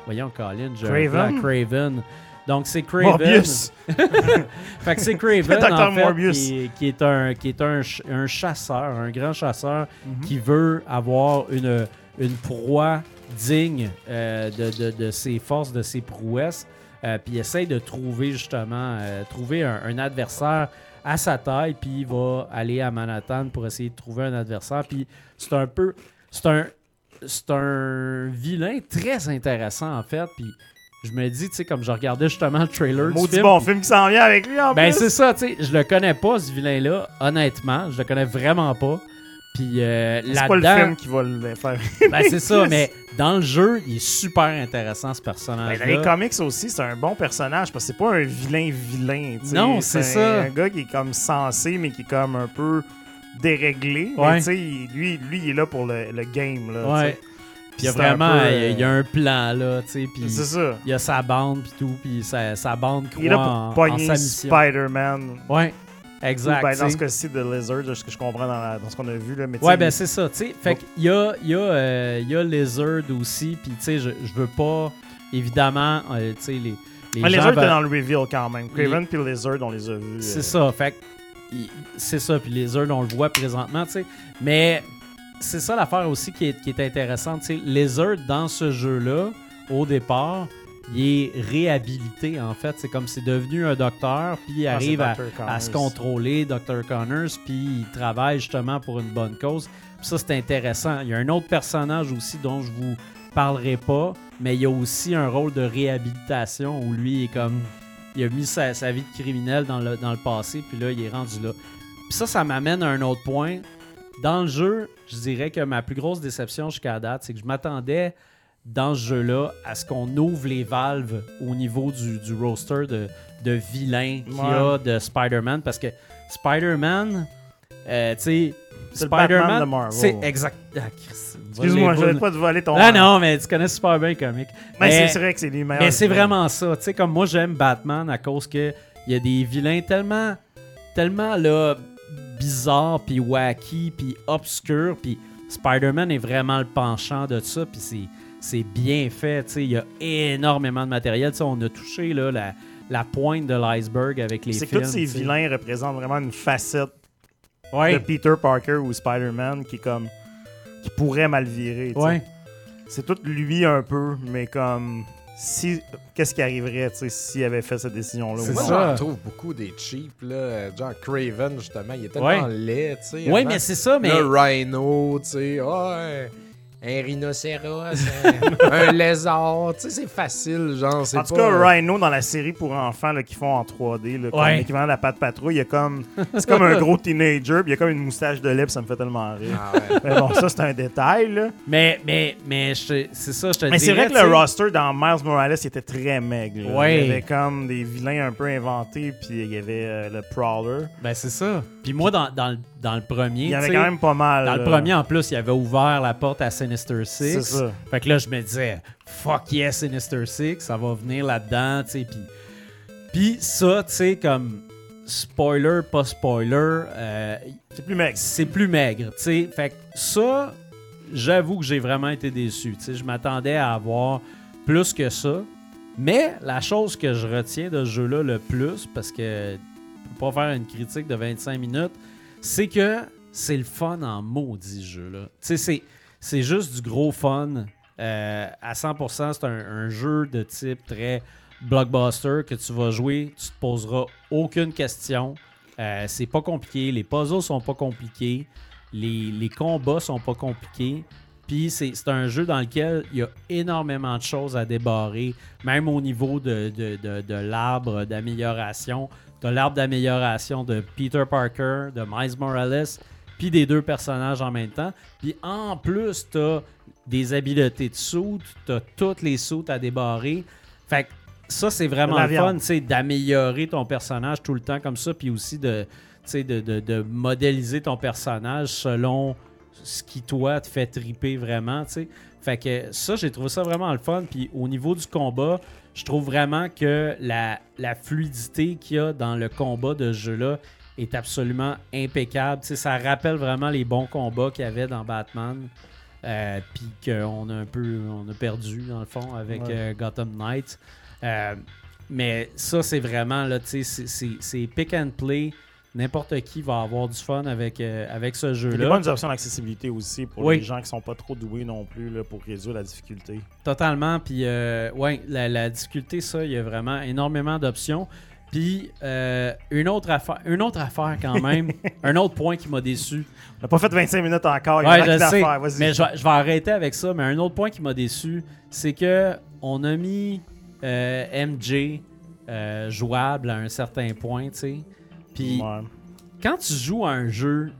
voyons, Colin, un Craven? Craven. Donc, c'est Craven. Morbius. [laughs] Fait que c'est Craven, [laughs] en fait, qui, qui est, un, qui est un, ch- un chasseur, un grand chasseur Mhm. qui veut avoir une, une proie digne euh, de, de- de ses forces, de ses prouesses. Euh, puis essaye de trouver justement, euh, trouver un, un adversaire à sa taille, puis il va aller à Manhattan pour essayer de trouver un adversaire. Puis c'est un peu, c'est un, c'est un vilain très intéressant en fait. Puis je me dis, tu sais, comme je regardais justement le trailer du Maudit film, bon film qui s'en vient avec lui en ben plus. c'est ça, tu sais, je le connais pas ce vilain-là, honnêtement, je le connais vraiment pas. Puis euh, C'est pas le film qui va le faire. [laughs] ben c'est ça, mais dans le jeu, il est super intéressant ce Ben, personnage-là. dans les comics aussi, c'est un bon personnage parce que c'est pas un vilain vilain. Non, c'est ça. un gars qui est comme sensé, mais qui est comme un peu déréglé. Ouais. Mais tu sais, il- lui, lui, il est là pour le, le game. Là, ouais. Puis il y a vraiment, peu, il y a- il y a euh, un plan là, tu sais, puis C'est ça. il y a sa bande puis tout, puis sa, sa bande croit Il est là pour en pogner sa mission. Spider-Man. Ouais, Ou, exact. ben, dans ce cas-ci, de Lizard, de ce que je comprends dans, la- dans ce qu'on a vu. Là, mais Ouais, ben il- c'est ça, tu sais. Fait qu'il y a, y, a, euh, y a Lizard aussi, puis tu sais, je, je veux pas, évidemment, euh, tu sais, les, les Mais gens Lizard était dans le reveal quand même. Craven puis Lizard, on les a vus. C'est euh, ça, fait c'est ça, puis Lizard, on le voit présentement, tu sais. Mais c'est ça l'affaire aussi qui est, qui est intéressante, tu sais. Lizard, dans ce jeu-là, au départ, il est réhabilité, en fait. C'est comme c'est devenu un docteur, puis il ah, arrive à, à se contrôler, Dr. Connors, puis il travaille justement pour une bonne cause. Puis ça, c'est intéressant. Il y a un autre personnage aussi dont je vous parlerai pas, mais il y a aussi un rôle de réhabilitation où lui est comme. Il a mis sa, sa vie de criminel dans le, dans le passé, puis là, il est rendu là. Puis ça, ça m'amène à un autre point. Dans le jeu, je dirais que ma plus grosse déception jusqu'à date, c'est que je m'attendais dans ce jeu-là à ce qu'on ouvre les valves au niveau du, du roster de, de vilains qu'il y a de Spider-Man. Parce que Spider-Man, euh, tu sais, Spider-Man, c'est exact. Ah, Excuse-moi, je pas te voler ton. Ah non, mais tu connais super bien le comique. Mais, Mais- c'est- vrai que c'est lui meilleur. Mais c'est vraiment ça. Tu sais, comme moi, j'aime Batman à cause que il y a des vilains tellement, tellement là, bizarres, puis wacky, puis obscurs, puis Spider-Man est vraiment le penchant de ça, puis c'est, c'est bien fait. Tu sais, il y a énormément de matériel. Tu sais, on a touché là, la, la pointe de l'iceberg avec les C'est que films. tous ces vilains représentent vraiment une facette de Ouais, Peter Parker ou Spider-Man qui est comme. qui pourrait mal virer. ouais. C'est tout lui un peu, mais comme. Si. Qu'est-ce qui arriverait, tu sais, s'il avait fait cette décision-là? C'est ou Moi, j'en trouve beaucoup des cheap, là. Genre Craven, justement, il est tellement Ouais. laid, tu sais. Ouais, mais c'est ça, mais. Le rhino, tu sais. ah, un, rhinocéros, [laughs] un, un lézard. Tu sais, c'est facile, genre. c'est En tout pas- cas, Rhino dans la série pour enfants là, qui font en 3D, là, comme Ouais. l'équivalent de la patte patrouille, il y a comme. C'est comme un gros teenager, puis il y a comme une moustache de lait, puis ça me fait tellement rire. Ah ouais. Mais bon, ça, c'est un détail, là. Mais, mais, mais, je te- c'est ça, je te Mais c'est vrai que le roster dans Miles Morales il était très maigre. Ouais. Il y avait comme des vilains un peu inventés, puis il y avait euh, le Prowler. Ben, c'est ça. Puis moi, dans, dans, le- dans le premier. Il y avait quand même pas mal. Dans le là. premier, en plus, il avait ouvert la porte à Sinister C'est Six. ça. Fait que là, je me disais, fuck yes, Sinister Six, ça va venir là-dedans, tu sais. Puis, puis ça, tu sais, comme spoiler, pas spoiler, euh, C'est plus maigre. c'est plus maigre, tu sais. Fait que ça, j'avoue que j'ai vraiment été déçu. Tu sais, je m'attendais à avoir plus que ça. Mais la chose que je retiens de ce jeu-là le plus, parce que je peux pas faire une critique de 25 minutes, c'est que c'est le fun en maudit. Tu sais, c'est, c'est juste du gros fun. Euh, à 100%, c'est un, jeu de type très blockbuster que tu vas jouer, tu te poseras aucune question. Euh, c'est pas compliqué, les puzzles sont pas compliqués, les, les combats sont pas compliqués. Puis c'est un jeu dans lequel il y a énormément de choses à débarrer, même au niveau de l'arbre d'amélioration. Tu as l'arbre d'amélioration de Peter Parker, de Miles Morales, puis des deux personnages en même temps. Puis en plus, tu as des habiletés de soutes, tu as toutes les soutes à débarrer. Fait que ça, c'est vraiment le fun, tu sais, d'améliorer ton personnage tout le temps comme ça, puis aussi de, tu sais, de, de- de modéliser ton personnage selon ce qui, toi, te fait triper vraiment, tu sais. Fait que ça, j'ai trouvé ça vraiment le fun. Puis au niveau du combat, je trouve vraiment que la, la fluidité qu'il y a dans le combat de ce jeu-là est absolument impeccable. Ça rappelle vraiment les bons combats qu'il y avait dans Batman. euh, puis qu'on a un peu on a perdu dans le fond avec Ouais. euh, Gotham Knights. Euh, mais ça, c'est vraiment là, c'est pick and play. N'importe qui va avoir du fun avec, euh, avec ce Il y a jeu-là. des bonnes options d'accessibilité aussi pour Oui. les gens qui sont pas trop doués non plus là, pour réduire la difficulté. Totalement. Puis, euh, ouais, la, la difficulté, ça, il y a vraiment énormément d'options. Puis, euh, une, autre affaire, une autre affaire quand [laughs] même, un autre point qui m'a déçu. On n'a pas fait 25 minutes encore. Il y a Ouais, je sais. Mais je vais, je vais arrêter avec ça. Mais un autre point qui m'a déçu, c'est que on a mis MJ jouable à un certain point, tu sais. Puis, Ouais. quand tu joues à un jeu,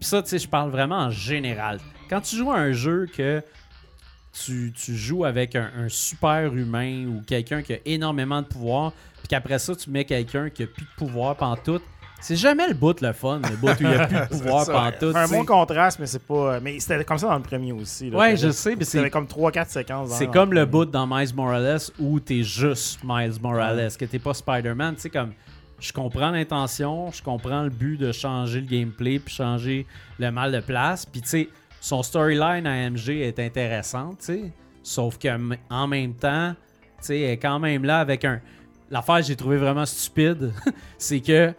pis ça, tu sais, je parle vraiment en général. Quand tu joues à un jeu que tu, tu joues avec un, un super humain ou quelqu'un qui a énormément de pouvoir, puis qu'après ça, tu mets quelqu'un qui a plus de pouvoir pantoute, c'est jamais le bout le fun, le bout où il n'y a plus de [laughs] pouvoir pantoute. un sais. bon contraste, mais c'est pas. Mais c'était comme ça dans le premier aussi. là. Ouais, je sais, mais c'est T'avais comme 3-4 séquences. c'est comme le bout dans Miles Morales où t'es juste Miles Morales, que t'es pas Spider-Man. Tu sais, comme je comprends l'intention, je comprends le but de changer le gameplay puis changer le mal de place. Puis tu sais, son storyline à MG est intéressante, tu sais. Sauf que m- en même temps, tu sais, elle est quand même là avec un. L'affaire que j'ai trouvé vraiment stupide, [laughs] c'est que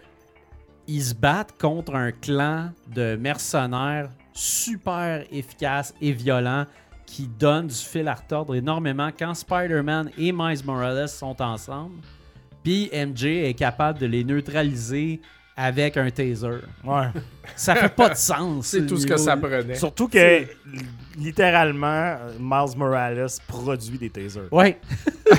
ils se battent contre un clan de mercenaires super efficace et violent qui donne du fil à retordre énormément quand Spider-Man et Miles Morales sont ensemble. Puis MJ est capable de les neutraliser avec un taser. Ouais. Ça fait pas de sens. C'est tout ce que ça prenait. Surtout que, li- littéralement, euh, Miles Morales produit des tasers. Ouais. [laughs]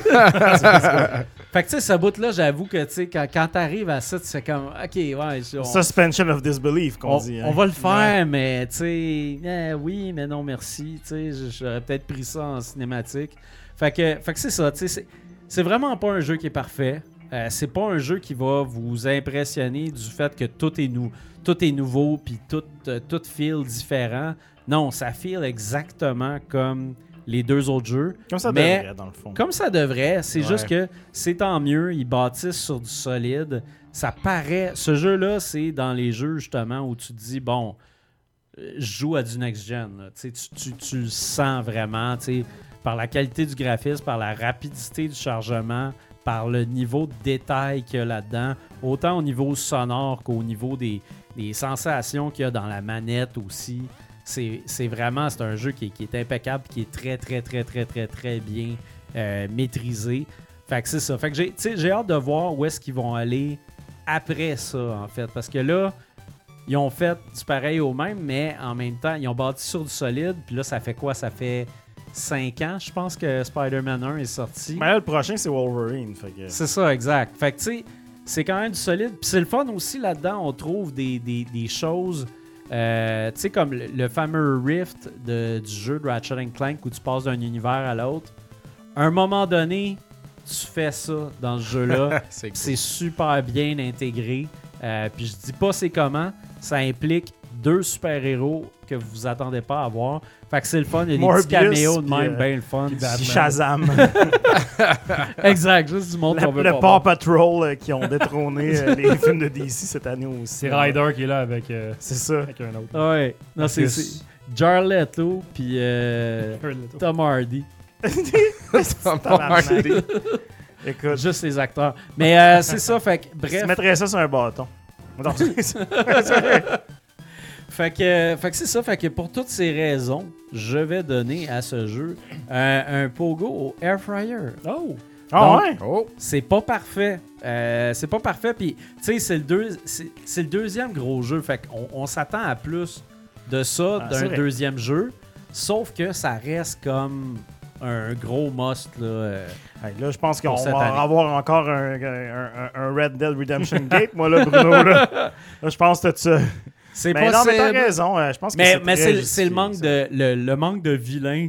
fait que tu sais, ce bout-là, j'avoue que tu sais, quand, quand t'arrives à ça, tu fais comme, ok, ouais, on, Suspension of disbelief, qu'on on, dit. on hein. va le faire, mais tu sais, eh, oui, mais non, merci. Tu sais, j'aurais peut-être pris ça en cinématique. Fait que, fait que c'est ça, tu sais, c'est- c'est vraiment pas un jeu qui est parfait. Euh, c'est pas un jeu qui va vous impressionner du fait que tout est, nou tout est nouveau puis tout, euh, tout feel différent. Non, ça feel exactement comme les deux autres jeux. Comme ça mais- devrait, dans le fond. Comme ça devrait, c'est Ouais. juste que c'est tant mieux, ils bâtissent sur du solide. Ça paraît. Ce jeu-là, c'est dans les jeux justement où tu te dis, bon, euh, je joue à du next-gen. Tu, le sens vraiment, par la qualité du graphisme, par la rapidité du chargement, par le niveau de détail qu'il y a là-dedans, autant au niveau sonore qu'au niveau des, sensations qu'il y a dans la manette aussi. C'est vraiment c'est un jeu qui est, impeccable, qui est très, très, très, très, très, très bien euh, maîtrisé. Fait que c'est ça. Fait que j'ai hâte de voir où est-ce qu'ils vont aller après ça, en fait. Parce que là, ils ont fait du pareil au même, mais en même temps, ils ont bâti sur du solide. Puis là, ça fait quoi? Ça fait 5 ans, je pense, que Spider-Man 1 est sorti. Mais là, le prochain, c'est Wolverine. Fait que... C'est ça, exact. Fait que, tu sais, c'est quand même du solide. Puis c'est le fun aussi là-dedans, on trouve des, des- des choses, euh, tu sais, comme le, le fameux Rift de- du jeu de Ratchet Clank où tu passes d'un univers à l'autre. À un moment donné, tu fais ça dans ce jeu-là. [laughs] C'est super bien intégré. Euh, puis je dis pas c'est comment. Ça implique deux super-héros que vous vous attendez pas à voir. Fait que c'est le fun. Il y a des petits caméos de même, euh, bien le fun. Shazam. [laughs] exact, juste du monde qu'on veut le pas Paw. Patrol euh, qui ont détrôné euh, [laughs] les films de DC cette année aussi. C'est Ryder qui est là avec, euh, C'est ça. avec un autre. Ouais. Non, c'est c'est Jared Leto puis euh, Tom Hardy. [laughs] Tabarnak. Écoute, Juste les acteurs. Mais euh, c'est ça, fait que je bref. mettrais ça sur un bâton. Non, Fait que, fait que c'est ça, fait que pour toutes ces raisons, je vais donner à ce jeu euh, un pogo au air fryer. Oh! Ah Donc, ouais? Oh! C'est pas parfait. Euh, c'est pas parfait. Puis, tu sais, c'est le, deux- c'est- c'est le deuxième gros jeu. Fait qu'on on s'attend à plus de ça Ah, d'un deuxième jeu. Sauf que ça reste comme un gros must. Là, euh. Hey, là, je pense qu'on va année. avoir encore un, un- un- un Red Dead Redemption Gate, moi, là, Bruno. Là, [laughs] Là, je pense que tu. C'est Mais non, mais t'as raison. euh, Je pense que Mais, c'est mais très c'est, justifié, c'est le manque ça. de le, le manque de vilain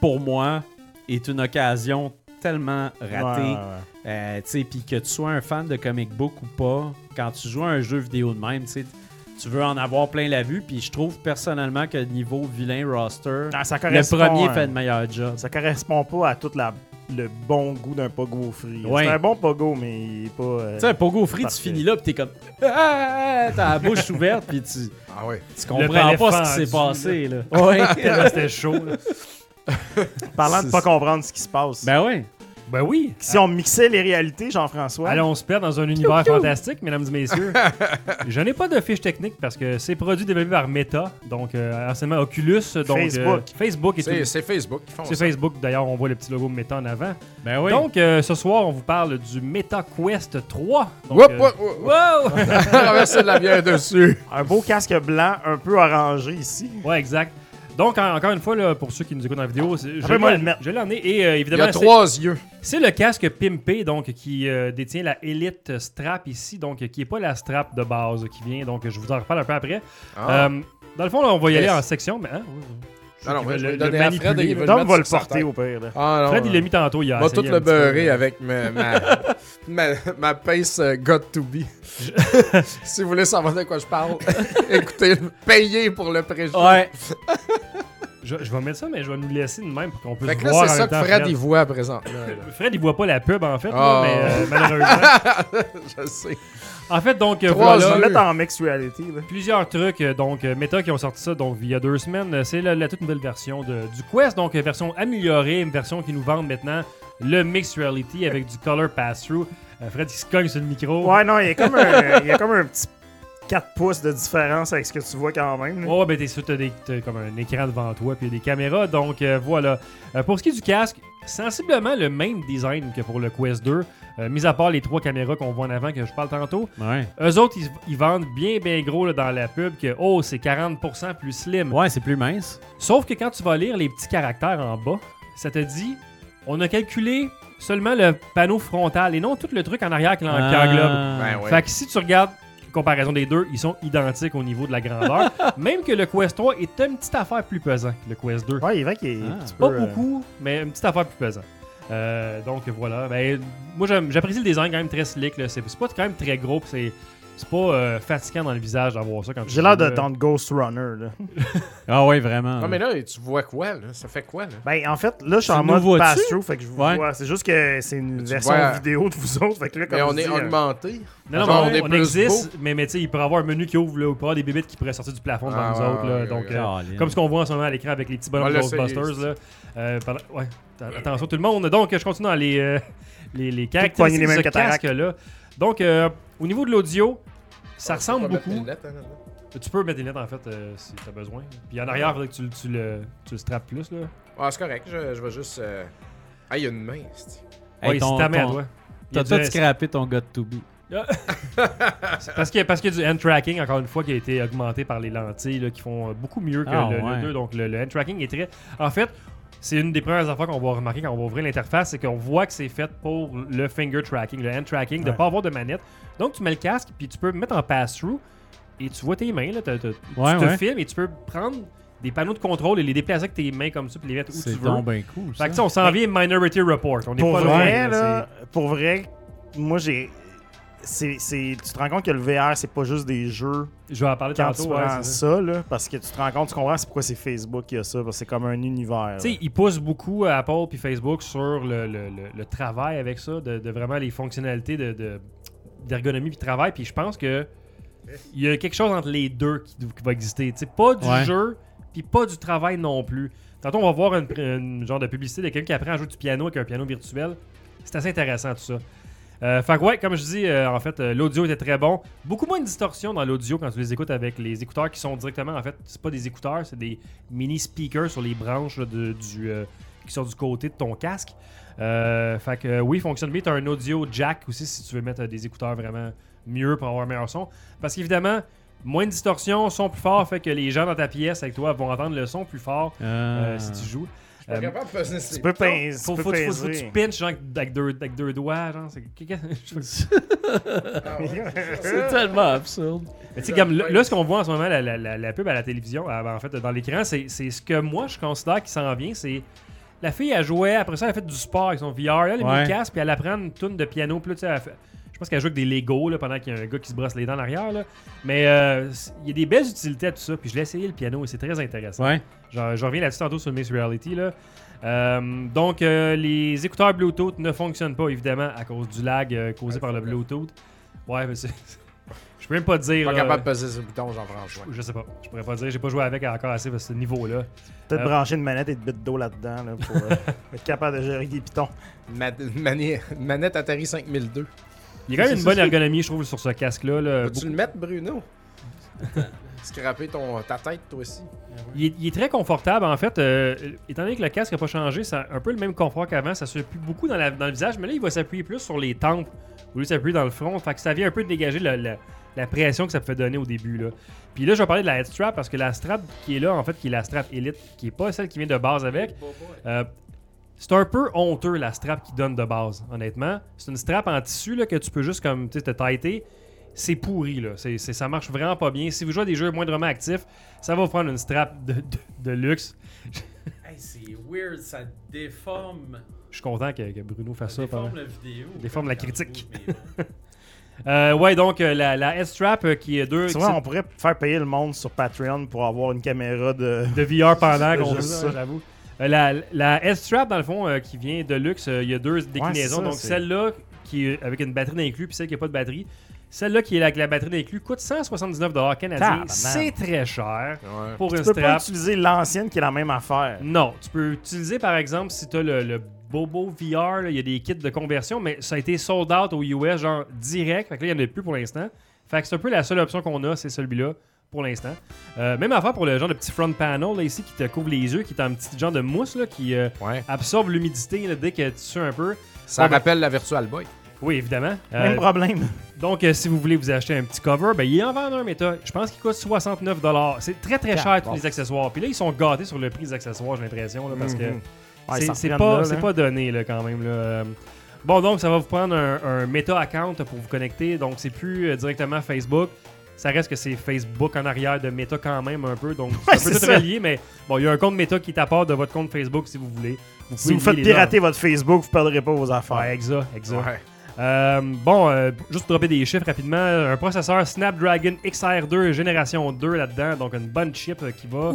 pour moi est une occasion tellement raté. Ouais, ouais. Euh, tu sais, puis que tu sois un fan de comic book ou pas, quand tu joues à un jeu vidéo de même, tu sais, tu veux en avoir plein la vue. Puis je trouve personnellement que niveau vilain roster, Ah, ça le correspond, premier fait le meilleur job. Ça correspond pas à tout la- le bon goût d'un pogo free. Ouais. C'est un bon pogo, mais il est pas. euh, Tu sais, un pogo free, tu finis là, puis t'es comme. Ah, T'as la bouche [laughs] ouverte, puis tu, tu Ah ouais. comprends palais pas ce qui s'est passé. Là. Ouais. [laughs] Tellement c'était chaud. là. Parlant de pas comprendre ce qui se passe. ben ouais. Ben oui. si on mixait les réalités, Jean-François. Allons, on se perd dans un univers fantastique, mesdames et messieurs. [laughs] Je n'ai pas de fiche technique parce que c'est produit développé par Meta, donc euh, anciennement Oculus, donc euh, Facebook. Facebook et tout. C'est c'est Facebook qui font C'est ça. Facebook, d'ailleurs, on voit le petit logo Meta en avant. Ben oui. Donc, euh, ce soir, on vous parle du Meta Quest 3. Donc, Whoop, euh, whoop, whoop. wow! [laughs] Traverser de la bière dessus. Un beau casque blanc, un peu orangé ici. ouais, exact. Donc, en- encore une fois, là, pour ceux qui nous écoutent en vidéo, c'est- je Rappelle-moi l'ai- le mettre. je l'en ai. Et euh, Il y évidemment, a c'est- trois yeux. C'est le casque Pimpé, donc, qui euh, détient la Elite Strap ici, donc, qui n'est pas la strap de base qui vient. Donc, je vous en reparle un peu après. Ah. Euh, dans le fond, là, on va y aller Yes. en section. Mais, hein, non, je le- vais le le donner à Fred et il va le porter au pire. là. Ah, non, Fred, il euh, l'a mis tantôt. Il a On va tout le beurrer avec ma, ma, [laughs] ma, ma pace euh, got to be. [laughs] si vous voulez savoir de quoi je parle, [laughs] écoutez, payez pour le préjugé. Ouais. Je, je vais mettre ça, mais je vais nous laisser de même pour qu'on puisse Fait que là, voir c'est ça que temps Fred, il voit présentement. là. [laughs] Fred, il voit pas la pub, en fait, là, Ah. mais euh, [laughs] malheureusement. je sais. En fait, donc, Trois voilà. mettre en mixed reality. là. Plusieurs trucs, euh, donc euh, Meta qui ont sorti ça donc il y a deux semaines, c'est la, la toute nouvelle version de, du Quest, donc version améliorée, une version qui nous vend maintenant le Mixed Reality avec du Color Pass-Through. Euh, Fred qui se cogne sur le micro. Ouais, non, il y a comme un, il y a comme un petit 4 pouces de différence avec ce que tu vois quand même. Ouais, ben t'es sûr, t'as, des- t'as comme un écran devant toi, puis il y a des caméras, donc euh, voilà. Euh, pour ce qui est du casque, sensiblement le même design que pour le Quest 2, euh, mis à part les trois caméras qu'on voit en avant que je parle tantôt. Ouais. Eux autres, ils, ils vendent bien, bien gros là, dans la pub que, oh, c'est 40% plus slim. Ouais, c'est plus mince. Sauf que quand tu vas lire les petits caractères en bas, ça te dit on a calculé seulement le panneau frontal et non tout le truc en arrière qui, l'en- qui Ah. Ben ouais. Fait que si tu regardes comparaison des deux, ils sont identiques au niveau de la grandeur. [laughs] Même que le Quest 3 est une petite affaire plus pesant que le Quest 2. Ouais, il est vrai qu'il est Ah. un petit peu. Pas euh, beaucoup, mais une petite affaire plus pesant. Euh, donc voilà. Ben, moi j'apprécie le design quand même très slick. C'est c'est pas quand même très gros. pis C'est c'est pas euh, fatigant dans le visage d'avoir ça quand tu J'ai l'air joues, de là. tendre Ghost Runner. Là. [laughs] Ah ouais, vraiment. Non, mais là, tu vois quoi, là? Ça fait quoi, là? Ben, en fait, là, je suis Tu en nous mode vois-tu? pass-through, fait que je vous Ouais. vois. C'est juste que c'est une Tu version vois- vidéo de vous autres. Fait que là, comme Mais on je est dis, euh, augmenté. Non, non, Genre, mais on est on, plus existe, mais, mais tu sais, il pourrait avoir un menu qui ouvre, là, ou il pourrait avoir des bébites qui pourraient sortir du plafond devant Ah, nous ouais, autres. là. ouais, donc, ouais, euh, Caroline. comme ce qu'on voit en ce moment à l'écran avec les petits bonhommes On Ghostbusters. Là. Euh, pendant- ouais, att- attention tout le monde. Donc, je continue dans les, euh, les, les caractéristiques les de ce cataractes. casque-là. Donc, euh, au niveau de l'audio, ça On ressemble beaucoup. une lettre, hein? Tu peux mettre des lunettes en fait euh, si tu as besoin. Puis en arrière, il faudrait que tu, le- tu le, tu le strappes plus. Là. Ah, c'est correct. Je, je vais juste. euh, Ah, il y a une main, c'est- Hey, ouais, ton- ta main à toi. T'as tout scrappé ton God to be. C'est [laughs] parce qu'il y, a- y du hand tracking, encore une fois, qui a été augmenté par les lentilles là, qui font euh, beaucoup mieux que Ah, le, le ouais. 2. Donc le, le hand tracking est très. En fait, c'est une des premières affaires qu'on va remarquer quand on va ouvrir l'interface, c'est qu'on voit que c'est fait pour le finger tracking, le hand tracking, de ne Ouais. pas avoir de manette. Donc tu mets le casque, puis tu peux mettre en pass-through et tu vois tes mains. Là, Ouais, tu te ouais. filmes et tu peux prendre des panneaux de contrôle et les déplacer avec tes mains comme ça, puis les mettre où tu C'est veux. donc bien cool. Ça. Fait que ça, on s'en vient Minority Report. On est Pour pas vrai, loin. là, là, pour vrai, moi, j'ai. C'est c'est- tu te rends compte que le VR, c'est pas juste des jeux Je vais en parler quand tantôt. tu prends ça. ça, là, parce que tu te rends compte, tu comprends c'est pourquoi c'est Facebook qui a ça, parce que c'est comme un univers. Tu sais, ils poussent beaucoup à Apple puis Facebook sur le, le- le- le travail avec ça, de, de vraiment les fonctionnalités de, de- d'ergonomie puis de travail. Puis je pense que il y a quelque chose entre les deux qui, qui va exister. Tu sais, pas du Ouais. jeu puis pas du travail non plus. Tantôt, on va voir une, une genre de publicité de quelqu'un qui apprend à jouer du piano avec un piano virtuel. C'est assez intéressant tout ça. Euh, fait que ouais, comme je dis, euh, en fait, euh, l'audio était très bon. Beaucoup moins de distorsion dans l'audio quand tu les écoutes avec les écouteurs qui sont directement, en fait, c'est pas des écouteurs, c'est des mini speakers sur les branches là, de- du, qui sont du côté de ton casque. Fait que oui, fonctionne bien. Tu as un audio jack aussi si tu veux mettre des écouteurs vraiment mieux pour avoir un meilleur son. Parce qu'évidemment, moins de distorsion, son plus fort fait que les gens dans ta pièce avec toi vont entendre le son plus fort Ah. si tu joues. Euh, Tu peux pincer. faut, tu faut, peux faut, faut que tu pinches genre, avec, deux, avec deux doigts. Genre, c'est... Ah ouais. [laughs] C'est tellement absurde. Mais tu sais, comme là, là, ce qu'on voit en ce moment, la, la- la- la pub à la télévision, à- en fait, dans l'écran, c'est, c'est ce que moi je considère qui s'en vient, c'est la fille, elle jouait, après ça, elle a fait du sport avec son VR. Là, elle a mis Ouais. le casque, puis elle apprend une tune de piano. Puis là, tu sais, elle fait- je pense qu'elle joue avec des Lego là, pendant qu'il y a un gars qui se brosse les dents en arrière. Là. Mais euh, il y a des belles utilités à tout ça. Puis je l'ai essayé le piano et c'est très intéressant. Ouais. Je reviens là-dessus tantôt sur Mixed Reality. Là. Euh, donc, euh, les écouteurs Bluetooth ne fonctionnent pas, évidemment, à cause du lag euh, causé par le Bluetooth. Ouais, mais c'est. [laughs] Je peux même pas dire. Pas là. capable de peser le bouton, Jean-François. Je sais pas. Je pourrais pas dire. J'ai pas joué avec encore assez à ce niveau-là. Peut-être Euh, brancher une manette et de bits d'eau là-dedans là, pour euh, [laughs] être capable de gérer des pitons. Ma- manette Atari 5002. Il y a quand même une bonne ergonomie, je trouve, sur ce casque-là. là. Vas-tu le mettre, Bruno? Scraper ton, ta tête, toi aussi. Il est, il est très confortable en fait. euh, étant donné que le casque n'a pas changé, ça a un peu le même confort qu'avant. Ça s'appuie beaucoup dans, la- dans le visage, mais là il va s'appuyer plus sur les tempes au lieu de s'appuyer dans le front. Fait que ça vient un peu dégager le- le- la pression que ça peut donner au début. Là. Puis là, je vais parler de la head strap parce que la strap qui est là, en fait, qui est la strap Elite, qui est pas celle qui vient de base avec. euh, c'est un peu honteux la strap qui donne de base, honnêtement. C'est une strap en tissu là, que tu peux juste comme tu sais, te tighter. C'est pourri, là. C'est, c'est- ça marche vraiment pas bien. Si vous jouez à des jeux moindrement actifs, ça va vous prendre une strap de, de- de luxe. [laughs] c'est weird, ça déforme, Je suis content que, que Bruno fasse ça. pendant- la vidéo. Déforme la critique. [laughs] Euh, ouais, donc euh, la, la S-Strap euh, qui est deux C'est vrai, on pourrait faire payer le monde sur Patreon pour avoir une caméra de. de VR pendant [laughs] qu'on joue, ça. j'avoue. Euh, la, la S-Strap, dans le fond, euh, qui vient de luxe, euh, il y a deux déclinaisons. ça, donc c'est- celle-là, qui est avec une batterie d'inclus, puis celle qui n'a pas de batterie. Celle-là qui est avec la batterie d'inclus coûte 179 canadiens. Tabarnak. C'est très cher Ouais. pour Tu une peux pas strap. utiliser l'ancienne qui est la même affaire. Non, tu peux utiliser par exemple si tu as le, le Bobo VR, là, il y a des kits de conversion, mais ça a été sold out au US, genre direct. Fait que là, il n'y en a plus pour l'instant. Fait que c'est un peu la seule option qu'on a, c'est celui-là pour l'instant. Euh, même affaire pour le genre de petit front panel là, ici qui te couvre les yeux, qui est un petit genre de mousse là, qui euh, Ouais. absorbe l'humidité dès que tu sues un peu. Ça ben- rappelle la Virtual Boy. Oui, évidemment. Euh, Même problème. donc, euh, si vous voulez vous acheter un petit cover, ben, il en vend un, mais je pense qu'il coûte 69 C'est très très cher tous les accessoires. Puis là, ils sont gâtés sur le prix des accessoires, j'ai l'impression, parce que Mhm. Ouais, c'est pas, là, donné là, quand même. Là. Bon, donc ça va vous prendre un, un Meta account pour vous connecter. Donc c'est plus euh, directement Facebook. Ça reste que c'est Facebook en arrière de Meta quand même un peu. Donc [laughs] Ouais, c'est tout ça. relier, mais bon, il y a un compte Meta qui est à part de votre compte Facebook si vous voulez. Vous Si vous faites pirater votre Facebook, vous perdrez pas vos affaires. Ouais, exact, exact. Ouais. Euh, bon, euh, juste pour dropper des chiffres rapidement, un processeur Snapdragon XR2 génération 2 là-dedans, donc une bonne chip euh, qui va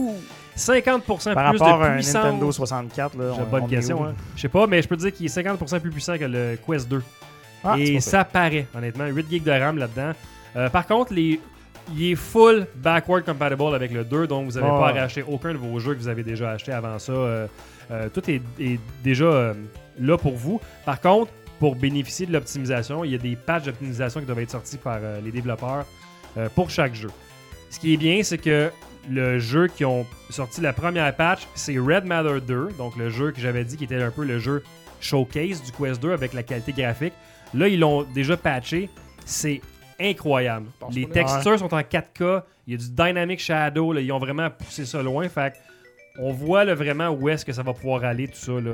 50% Par plus rapport de à un puissance. Nintendo 64, là, on- bonne on est question. hein. Je sais pas, mais je peux te dire qu'il est 50% plus puissant que le Quest 2. Ah, Et ça paraît, honnêtement. 8 GB de RAM là-dedans. Euh, par contre, les, il est full backward compatible avec le 2, donc vous n'avez pas à racheter aucun de vos jeux que vous avez déjà acheté avant ça. Euh, euh, tout est, est déjà euh, là pour vous. Par contre, pour bénéficier de l'optimisation, il y a des patchs d'optimisation qui doivent être sortis par les développeurs pour chaque jeu. Ce qui est bien, c'est que le jeu qui ont sorti la première patch, c'est Red Matter 2, donc le jeu que j'avais dit qui était un peu le jeu showcase du Quest 2 avec la qualité graphique. Là, ils l'ont déjà patché. C'est incroyable. Les textures sont en 4K. Il y a du Dynamic Shadow. là. Ils ont vraiment poussé ça loin. Fait on voit là, vraiment où est-ce que ça va pouvoir aller, tout ça. Là.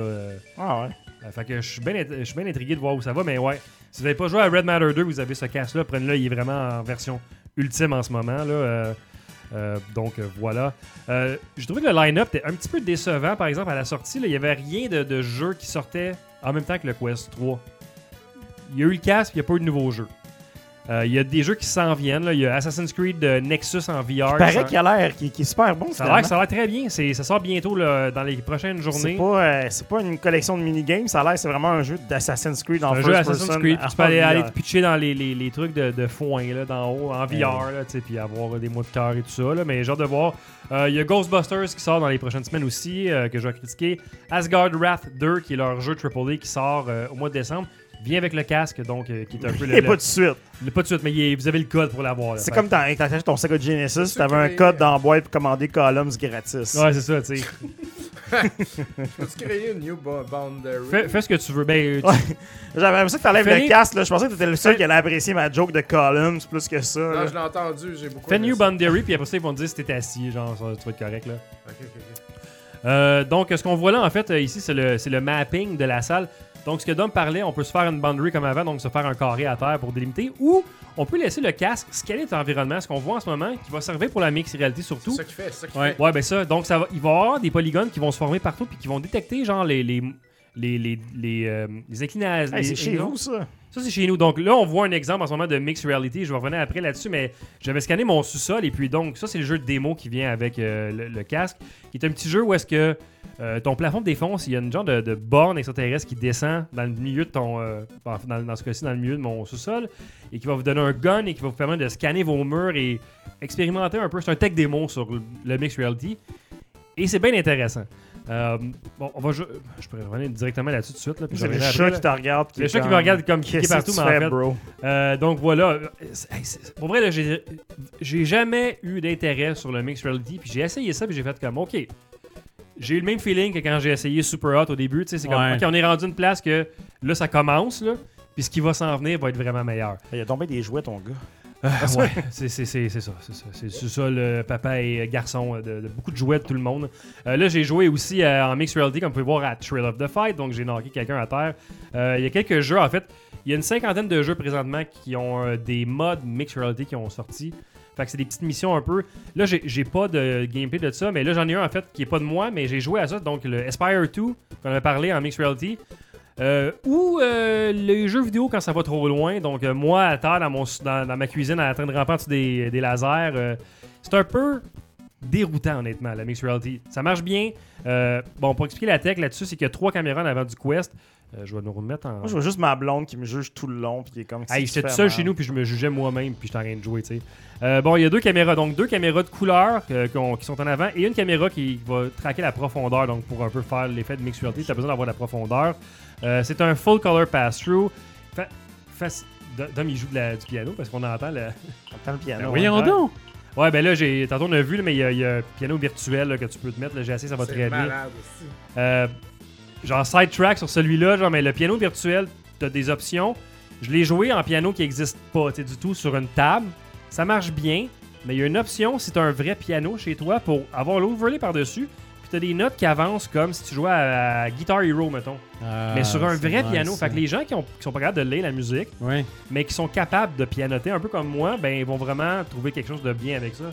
Ah ouais. euh, fait que je suis bien bien intrigué de voir où ça va. Mais ouais, si vous n'avez pas joué à Red Matter 2, vous avez ce casque-là. Prenez-le. Il est vraiment en version ultime en ce moment. Là. Euh, euh, donc voilà. Euh, J'ai trouvé que le line-up était un petit peu décevant. Par exemple, à la sortie, là, il n'y avait rien de, de jeu qui sortait en même temps que le Quest 3. Il y a eu le casque, il n'y a pas eu de nouveaux Euh, Il y a des jeux qui s'en viennent. Il y a Assassin's Creed euh, Nexus en VR. Il paraît qu'il a l'air qui, qui est super bon. ça a l'air ça a l'air très bien. C'est- Ça sort bientôt là, dans les prochaines C'est journées. pas, euh, c'est pas une collection de minigames, ça a l'air c'est vraiment un jeu d'Assassin's Creed en un first jeu Assassin's. Creed. Tu peux aller, VR. aller te pitcher dans les, les- les trucs de, de foin là, d'en haut, en VR, tu sais, puis avoir des mots de cœur et tout ça. là. mais j'ai hâte de voir. Il y a Ghostbusters qui sort dans les prochaines semaines aussi, que je vais critiquer. Asgard Wrath 2, qui est leur jeu AAA qui sort au mois de décembre. Vient avec le casque, donc, euh, qui est un peu le. Et le- pas tout de suite. le- pas tout de suite, mais il est- vous avez le code pour l'avoir. là. C'est Fait comme quand t'achètes ton Sega Genesis, C'est t'avais un code dans la boîte pour commander Columns gratis. Ouais, c'est ça, tu sais. [laughs] Peux-tu créer une new bo- boundary? fais, fais ce que tu veux. Ben, tu- Ouais. [laughs] J'avais l'impression que t'enlèves Fais- le casque, là. Je pensais que t'étais le seul qui allait apprécier ma joke de Columns plus que ça. là. Non, je l'ai entendu, j'ai beaucoup fais aimé New ça. Boundary, puis après ça, ils vont te dire si t'es assis, genre, ça, tu vas être correct, là. Ok, ok, ok. Euh, donc, ce qu'on voit là, en fait, euh, ici, c'est le, c'est le mapping de la salle. Donc, ce que Dom parlait, on peut se faire une boundary comme avant, donc se faire un carré à terre pour délimiter, ou on peut laisser le casque scanner ton environnement, ce qu'on voit en ce moment, qui va servir pour la mix réalité C'est surtout. ça qu'il fait, c'est ça qu'il Ouais. fait. Ouais, ben ça, donc ça va, il va y avoir des polygones qui vont se former partout, puis qui vont détecter, genre, les. les les, les, les, euh, les inclinations. Hey, c'est chez vous, ça. Ça, c'est chez nous. Donc là, on voit un exemple en ce moment de Mixed Reality. Je vais revenir après là-dessus, mais j'avais scanné mon sous-sol. Et puis, donc, ça, c'est le jeu de démo qui vient avec euh, le, le casque. Qui est un petit jeu où est-ce que euh, ton plafond défonce. Il y a une genre de, de borne extraterrestre qui descend dans le milieu de ton. euh, enfin, dans, dans ce cas-ci, dans le milieu de mon sous-sol. Et qui va vous donner un gun et qui va vous permettre de scanner vos murs et expérimenter un peu. C'est un tech démo sur le, le Mixed Reality. Et c'est bien intéressant. Euh, bon, on va. jou- Je pourrais revenir directement là-dessus tout de suite. Là, je C'est le chat qui te regarde. Le est chat qui me regarde comme cliquer Qu'est-ce partout, mais en fait, bro? euh, donc voilà. Euh, Pour vrai, là, j'ai j'ai jamais eu d'intérêt sur le Mixed Reality. Puis j'ai essayé ça, puis j'ai fait comme, OK. J'ai eu le même feeling que quand j'ai essayé Super Hot au début. Tu sais, c'est comme, Ouais. OK, on est rendu une place que là, ça commence, là. Puis ce qui va s'en venir va être vraiment meilleur. Il a tombé des jouets, ton gars. Ouais, c'est ça. C'est ça, ça, le papa et garçon euh, de, de beaucoup de jouets de tout le monde. Euh, là, j'ai joué aussi euh, en Mixed Reality, comme vous pouvez voir, à Trail of the Fight. Donc, j'ai knocké quelqu'un à terre. Euh, Il y a quelques jeux, en fait. Il y a une cinquantaine de jeux présentement qui ont euh, des modes Mixed Reality qui ont sorti. Fait que c'est des petites missions un peu. Là, j'ai j'ai pas de gameplay de ça, mais là, j'en ai un en fait qui est pas de moi, mais j'ai joué à ça. Donc, le Aspire 2, qu'on a parlé en Mixed Reality. Euh, ou euh, les jeux vidéo quand ça va trop loin. Donc, euh, moi, à terre, dans, mon, dans, dans ma cuisine, en train de ramper des, des lasers, euh, c'est un peu déroutant, honnêtement, la Mixed Reality. Ça marche bien. Bon, pour expliquer la tech là-dessus, c'est qu'il y a trois caméras en avant du Quest. Je vais nous remettre en. Moi, je vois juste ma blonde qui me juge tout le long. Puis qui est comme. Qu'est-ce j'étais tout seul chez nous, puis je me jugeais moi-même, puis j'étais en train de jouer, tu sais. Bon, il y a deux caméras, donc deux caméras de couleur qui sont en avant, et une caméra qui va traquer la profondeur, donc pour un peu faire l'effet de mixed reality, tu as besoin d'avoir la profondeur. Euh, c'est un full color pass-through. Fa- faci- Dom, il joue de la- du piano parce qu'on entend le. Entends le piano. Ben Voyons ouais. donc. Ouais, ben là, j'ai, tantôt on a vu, là, mais il y, a- il y a un piano virtuel là, que tu peux te mettre. J'ai essayé, ça va très bien. aussi. Euh, genre sidetrack sur celui-là, genre, mais le piano virtuel, t'as des options. Je l'ai joué en piano qui n'existe pas du tout sur une table. Ça marche bien, mais il y a une option si t'as un vrai piano chez toi pour avoir l'overlay par-dessus. T'as des notes qui avancent comme si tu jouais à, à Guitar Hero, mettons. Ah, mais sur un vrai piano. ça. Fait que les gens qui, ont, qui sont pas capables de lire la musique, mais qui sont capables de pianoter un peu comme moi, ben ils vont vraiment trouver quelque chose de bien avec ça.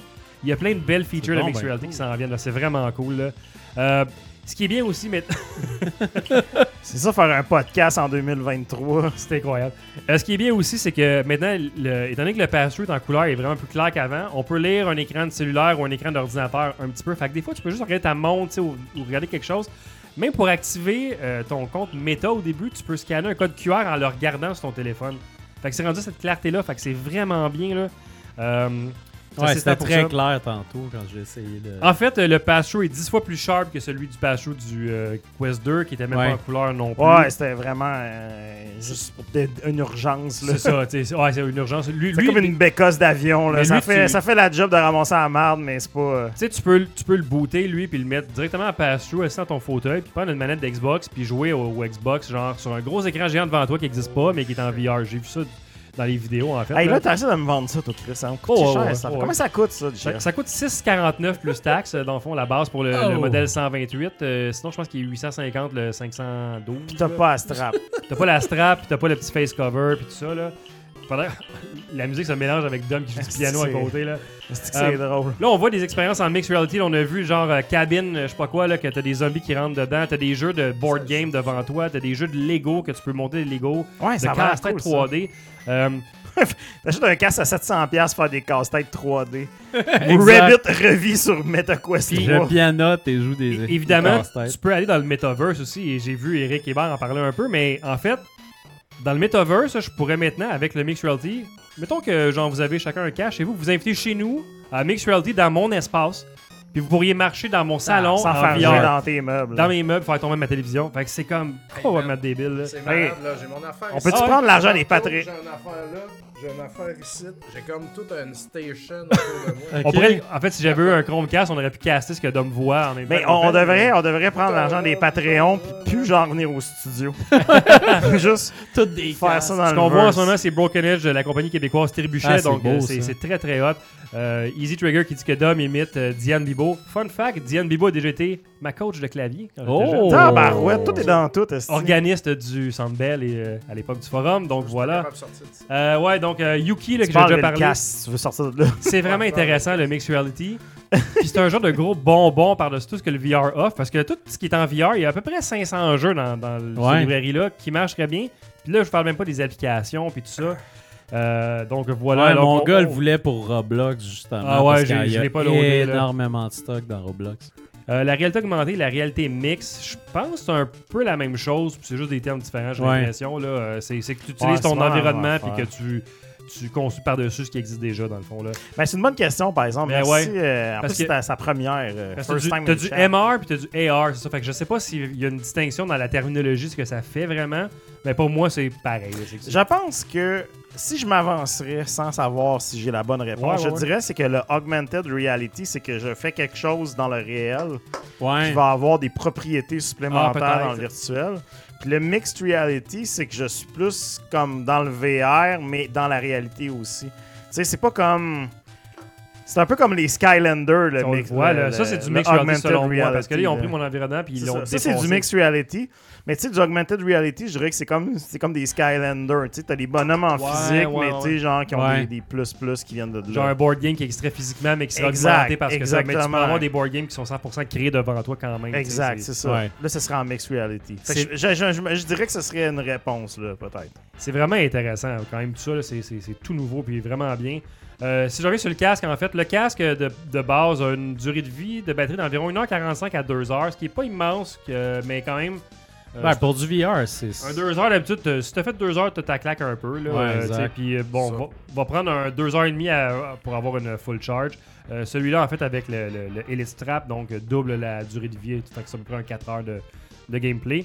Il y a plein de belles features de bon, Mixed ben, Reality cool. qui s'en viennent. là. C'est vraiment cool. là. Euh, ce qui est bien aussi, mais [laughs] C'est ça, faire un podcast en 2023. C'est incroyable. Euh, ce qui est bien aussi, c'est que maintenant, le- étant donné que le pass-through en couleur est vraiment plus clair qu'avant, on peut lire un écran de cellulaire ou un écran d'ordinateur un petit peu. Fait que des fois, tu peux juste regarder ta montre ou, ou regarder quelque chose. Même pour activer euh, ton compte Meta au début, tu peux scanner un code QR en le regardant sur ton téléphone. Fait que c'est rendu cette clarté-là. Fait que c'est vraiment bien. Là. Euh, Ouais, c'était très clair tantôt quand j'ai essayé de. En fait, euh, le pass-through est 10 fois plus sharp que celui du pass-through du euh, Quest 2, qui était même Ouais. pas en couleur non plus. Ouais, c'était vraiment euh, juste une urgence. c'est ça. tu sais, c'est- Ouais, c'est une urgence. Lui, C'est lui, comme une bécosse d'avion. Ça, lui, fait, tu- ça fait la job de ramasser la marde, mais c'est pas. euh, Tu sais, tu peux, tu peux le booter, lui, puis le mettre directement en pass-through, assis dans ton fauteuil, puis prendre une manette d'Xbox, puis jouer au, au Xbox, genre sur un gros écran géant devant toi qui n'existe pas, mais qui est en VR. J'ai vu ça dans les vidéos, en fait. Hey, là. t'as essayé de me vendre ça, toi, Chris. Ça me coûte Oh, cher. ouais, ça. ouais. Comment ça coûte, ça, ça, Jeff? ça coûte 6,49 plus taxes, dans le fond, la base pour le, le Oh. modèle 128. Euh, sinon, je pense qu'il est 850 le 512. Puis t'as pas à strap. T'as pas la strap, puis t'as pas le petit face cover, puis tout ça, là. Pendant- La musique se mélange avec Dom qui joue du piano à côté, là. C'est c'est drôle. Là, on voit des expériences en mixed reality. Là, on a vu genre euh, cabine, euh, je sais pas quoi, là, que t'as des zombies qui rentrent dedans. T'as des jeux de board game devant toi. T'as des jeux de Lego que tu peux monter des Lego. Ouais, de ça casse-tête cool, ça. 3D. Euh, [laughs] T'achètes un casque à 700$ faire des casse-têtes 3D. [laughs] Exact. Rabbit revit sur MetaQuest Puis- 3. Je pianote et joue des. évidemment, casse-têtes. tu peux aller dans le metaverse aussi. Et j'ai vu Eric Hébert en parler un peu. Mais en fait, dans le metaverse, je pourrais maintenant, avec le mixed reality, mettons que genre vous avez chacun un cache chez vous, vous invitez chez nous à mixed reality dans mon espace. Puis vous pourriez marcher dans mon salon Sans en faire VR. jouer dans tes meubles. dans mes meubles, faire tomber ma télévision. Fait que c'est comme complètement man. débile. là. C'est malade, là. J'ai mon affaire On ici. peut-tu Ah ouais? prendre l'argent des? J'ai une affaire là, j'ai une affaire ici. J'ai comme toute une station autour de moi. [laughs] Ok. On pourrait, en fait, si j'avais eu un Chromecast, on aurait pu caster ce que Dom voit en même temps. Mais on, devrait, on devrait prendre l'argent des Patreons puis plus genre venir au studio. [laughs] Juste Toutes des faire ça dans Ce le qu'on voit en verse. ce moment, c'est Broken Edge de la compagnie québécoise Trébuchet. Ah, c'est donc, beau, euh, c'est ça. c'est très très hot. Euh, Easy Trigger qui dit que Dom imite euh, Diane Bibo. Fun fact, Diane Bibo a déjà été ma coach de clavier. quand j'étais Oh! jeune. Tabarouette, tout est dans tout. esti. Organiste du Centre Bell et, euh, à l'époque du forum, donc voilà. Capable de sortir de ça. Euh, ouais, donc euh, Yuki, là, que j'ai déjà parlé, casse, si tu veux sortir de là. [laughs] c'est vraiment intéressant le mixed reality. Puis c'est un genre de gros bonbon par-dessus tout ce que le VR offre, parce que tout ce qui est en VR, il y a à peu près 500 jeux dans, dans cette librairie-là qui marchent très bien. Puis là, je parle même pas des applications puis tout ça. Euh, donc voilà. Ouais, donc, mon on- gars le voulait pour Roblox, justement. Ah ouais, parce j'ai- qu'il y je a l'ai pas loadé, là. énormément de stock dans Roblox. Euh, la réalité augmentée, la réalité mixte, je pense que c'est un peu la même chose, puis c'est juste des termes différents, j'ai Ouais. l'impression. là. Euh, C'est c'est que tu Ouais, utilises ton c'est environnement même que tu, tu construis par-dessus ce qui existe déjà, dans le fond. Là. Ben, c'est une bonne question, par exemple. Ben Merci. ouais. euh, en Parce plus, c'était sa première. euh, Parce que first T'as du, t'as du. MR puis t'as du AR, c'est ça. Fait que je sais pas s'il y a une distinction dans la terminologie, ce que ça fait vraiment, mais pour moi, c'est pareil. là. C'est c'est- Je pense que si je m'avancerais sans savoir si j'ai la bonne réponse, Ouais, ouais, je dirais c'est que le augmented reality, c'est que je fais quelque chose dans le réel Ouais. qui va avoir des propriétés supplémentaires Ah, dans le virtuel. Puis le mixed reality, c'est que je suis plus comme dans le VR, mais dans la réalité aussi. Tu sais, c'est pas comme. C'est un peu comme les Skylanders, le mix. là. ça, c'est du mixed reality moi, parce que là, ils ont pris mon environnement puis ils l'ont ça. C'est du mixed reality. Mais tu sais, du augmented reality, je dirais que c'est comme, c'est comme des Skylanders. Tu sais, t'as des bonhommes en Ouais, physique, ouais, mais tu sais, genre qui ont Ouais. des, plus-plus qui viennent de là. Genre un board game qui est extrait physiquement, mais qui sera Exact, augmenté parce que ça. Mais tu peux exactement. avoir des board games qui sont 100% créés devant toi quand même. Exact, c'est ça. Ouais. Là, ce serait en mixed reality. Fait que je, je- je- je dirais que ce serait une réponse, là, peut-être. C'est vraiment intéressant quand même tout ça, c'est, tout nouveau puis vraiment bien. Euh, si je reviens sur le casque, en fait, le casque de, de base a une durée de vie de batterie d'environ 1h45 à 2h, ce qui est pas immense, que- mais quand même. Euh, Ouais, pour du VR, c'est. un 2h d'habitude, t'as- si t'as fait 2h, t'as ta claque un peu. Là, Ouais, euh, exact. tu sais, Puis euh, bon, va, va prendre un 2h30 pour avoir une full charge. Euh, Celui-là, en fait, avec le, le, le Elite Strap, donc double la durée de vie, fait que ça me prend 4 heures de, de gameplay.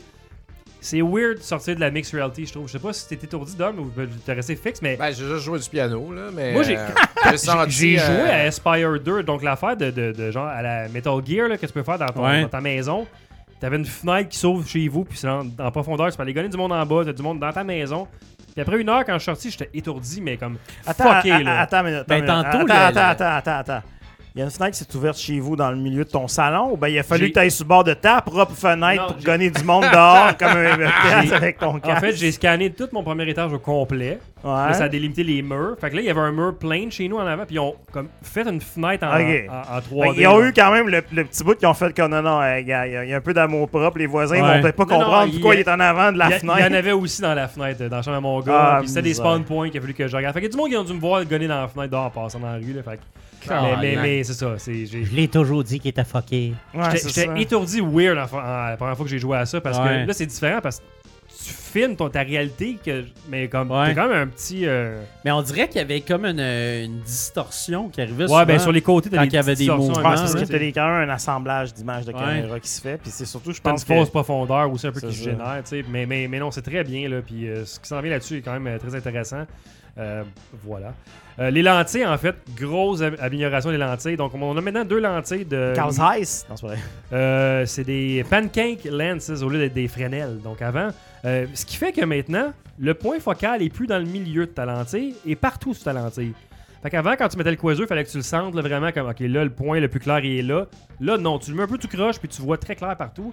C'est weird de sortir de la mixed reality, je trouve. Je sais pas si t'es étourdi d'homme ou t'es resté fixe, mais Ben, j'ai juste joué du piano, là, mais. Moi, j'ai- euh, [laughs] j'ai euh, joué à Aspire 2, donc l'affaire de, de, de genre à la Metal Gear là, que tu peux faire dans, ton- Ouais. dans ta maison. T'avais une fenêtre qui s'ouvre chez vous, puis c'est en, en profondeur, tu peux aller gagner du monde en bas, t'as du monde dans ta maison. Puis après une heure, quand je suis sorti, j'étais étourdi, mais comme Attends, fucké, là. attends, minute, Ben, attends, tantôt, attends, le- attends, attends, attends. Il y a une fenêtre qui s'est ouverte chez vous dans le milieu de ton salon ou ben il a fallu que tu ailles sur le bord de ta propre fenêtre Non, pour gagner du monde [laughs] dehors comme un avec ton En casque? fait, j'ai scanné tout mon premier étage au complet. Ouais. Là, ça a délimité les murs. Fait que là, il y avait un mur plein chez nous en avant, puis ils ont comme fait une fenêtre en, Ok. en, en 3D. Ben, ils ont là. eu quand même le, le petit bout qui ont fait que non, non, il y, a- il y un peu d'amour propre. Les voisins Ouais. vont peut-être pas Non, comprendre pourquoi il est en avant de la il y, a- fenêtre. il y en avait aussi dans la fenêtre, dans la chambre à mon gars. Ah, c'était des spawn points qu'il a fallu que je regarde. Fait qu'il y a du monde qui ont dû me voir gonner dans la fenêtre dehors en passant dans la rue. Là, fait que- mais mais, man. mais c'est ça. c'est- j'ai- Je l'ai toujours dit qu'il était fucké. Ouais, J'étais étourdi weird la, fois- en- la première fois que j'ai joué à ça parce Ouais. que là c'est différent parce que tu filmes ton, ta réalité que mais comme Ouais. t'es quand même un petit euh, Mais on dirait qu'il y avait comme une, une distorsion qui arrivait ouais ben sur les côtés t'as quand des il y avait des mouvements, parce que t'as quand même un assemblage d'images de Ouais. caméra qui se fait. Puis c'est surtout, je une pense que... fausse profondeur aussi un peu C'est qui se ça. génère tu sais mais, mais, mais non c'est très bien là puis euh, ce qui s'en vient là-dessus est quand même euh, très intéressant voilà Euh, les lentilles en fait grosse am- amélioration des lentilles donc on a maintenant deux lentilles de Carl Zeiss? Non, c'est vrai. Euh, c'est des pancake lenses au lieu d'être des Fresnel. Donc avant, euh, ce qui fait que maintenant, le point focal est plus dans le milieu de ta lentille et partout sur ta lentille. Fait qu'avant, quand tu mettais le coiseux, il fallait que tu le sentes là, vraiment comme, ok, là, le point le plus clair il est là. Là, non, tu le mets un peu tout croche puis tu vois très clair partout.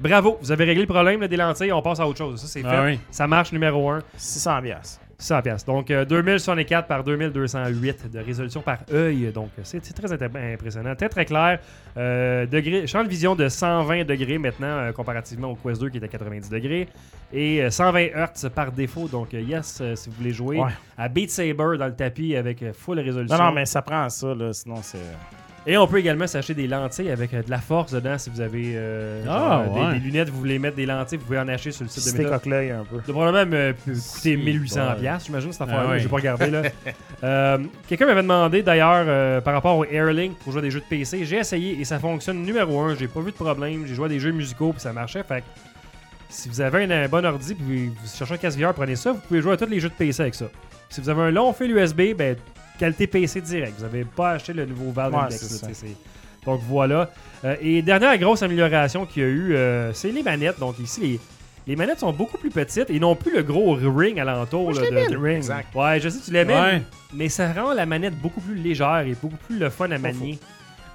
Bravo, vous avez réglé le problème là, des lentilles, on passe à autre chose. Ça, c'est Ah fait. oui. Ça marche numéro 1. 600 piastres. 100 pièces. Donc euh, 2064 par 2208 de résolution par œil. Donc euh, c'est très impressionnant, très très clair. Euh, degré, champ de vision de 120 degrés maintenant euh, comparativement au Quest 2 qui était à 90 degrés et euh, 120 Hz par défaut. Donc euh, yes, euh, si vous voulez jouer Ouais. à Beat Saber dans le tapis avec euh, full résolution. Non, non, mais ça prend ça, là. Sinon, c'est... Et on peut également s'acheter des lentilles avec euh, de la force dedans si vous avez euh, Ah, genre, des- ouais. des, lunettes, vous voulez mettre des lentilles, vous pouvez en acheter sur le site de C'était coque-l'œil un peu. Ça doit probablement me me coûter Si, 1800 ouais. piastres, j'imagine, cette Ah affaire-là. ouais. J'ai pas regardé, là. [laughs] Euh, Quelqu'un m'avait demandé, d'ailleurs, euh, par rapport au Airlink pour jouer à des jeux de PC. J'ai essayé et ça fonctionne numéro un. J'ai pas vu de problème. J'ai joué à des jeux musicaux puis ça marchait. Fait que si vous avez un, un bon ordi puis vous cherchez un casque VR, prenez ça. Vous pouvez jouer à tous les jeux de PC avec ça. Si vous avez un long fil USB, ben, qualité PC direct. Vous n'avez pas acheté le nouveau Valve Ouais, Index. là, Donc voilà. Euh, et dernière grosse amélioration qu'il y a eu, euh, c'est les manettes. Donc ici, les, les manettes sont beaucoup plus petites et non plus le gros ring alentour. là, de- de- Exact. Ouais, je sais, tu l'aimais, Ouais. mais ça rend la manette beaucoup plus légère et beaucoup plus le fun à manier.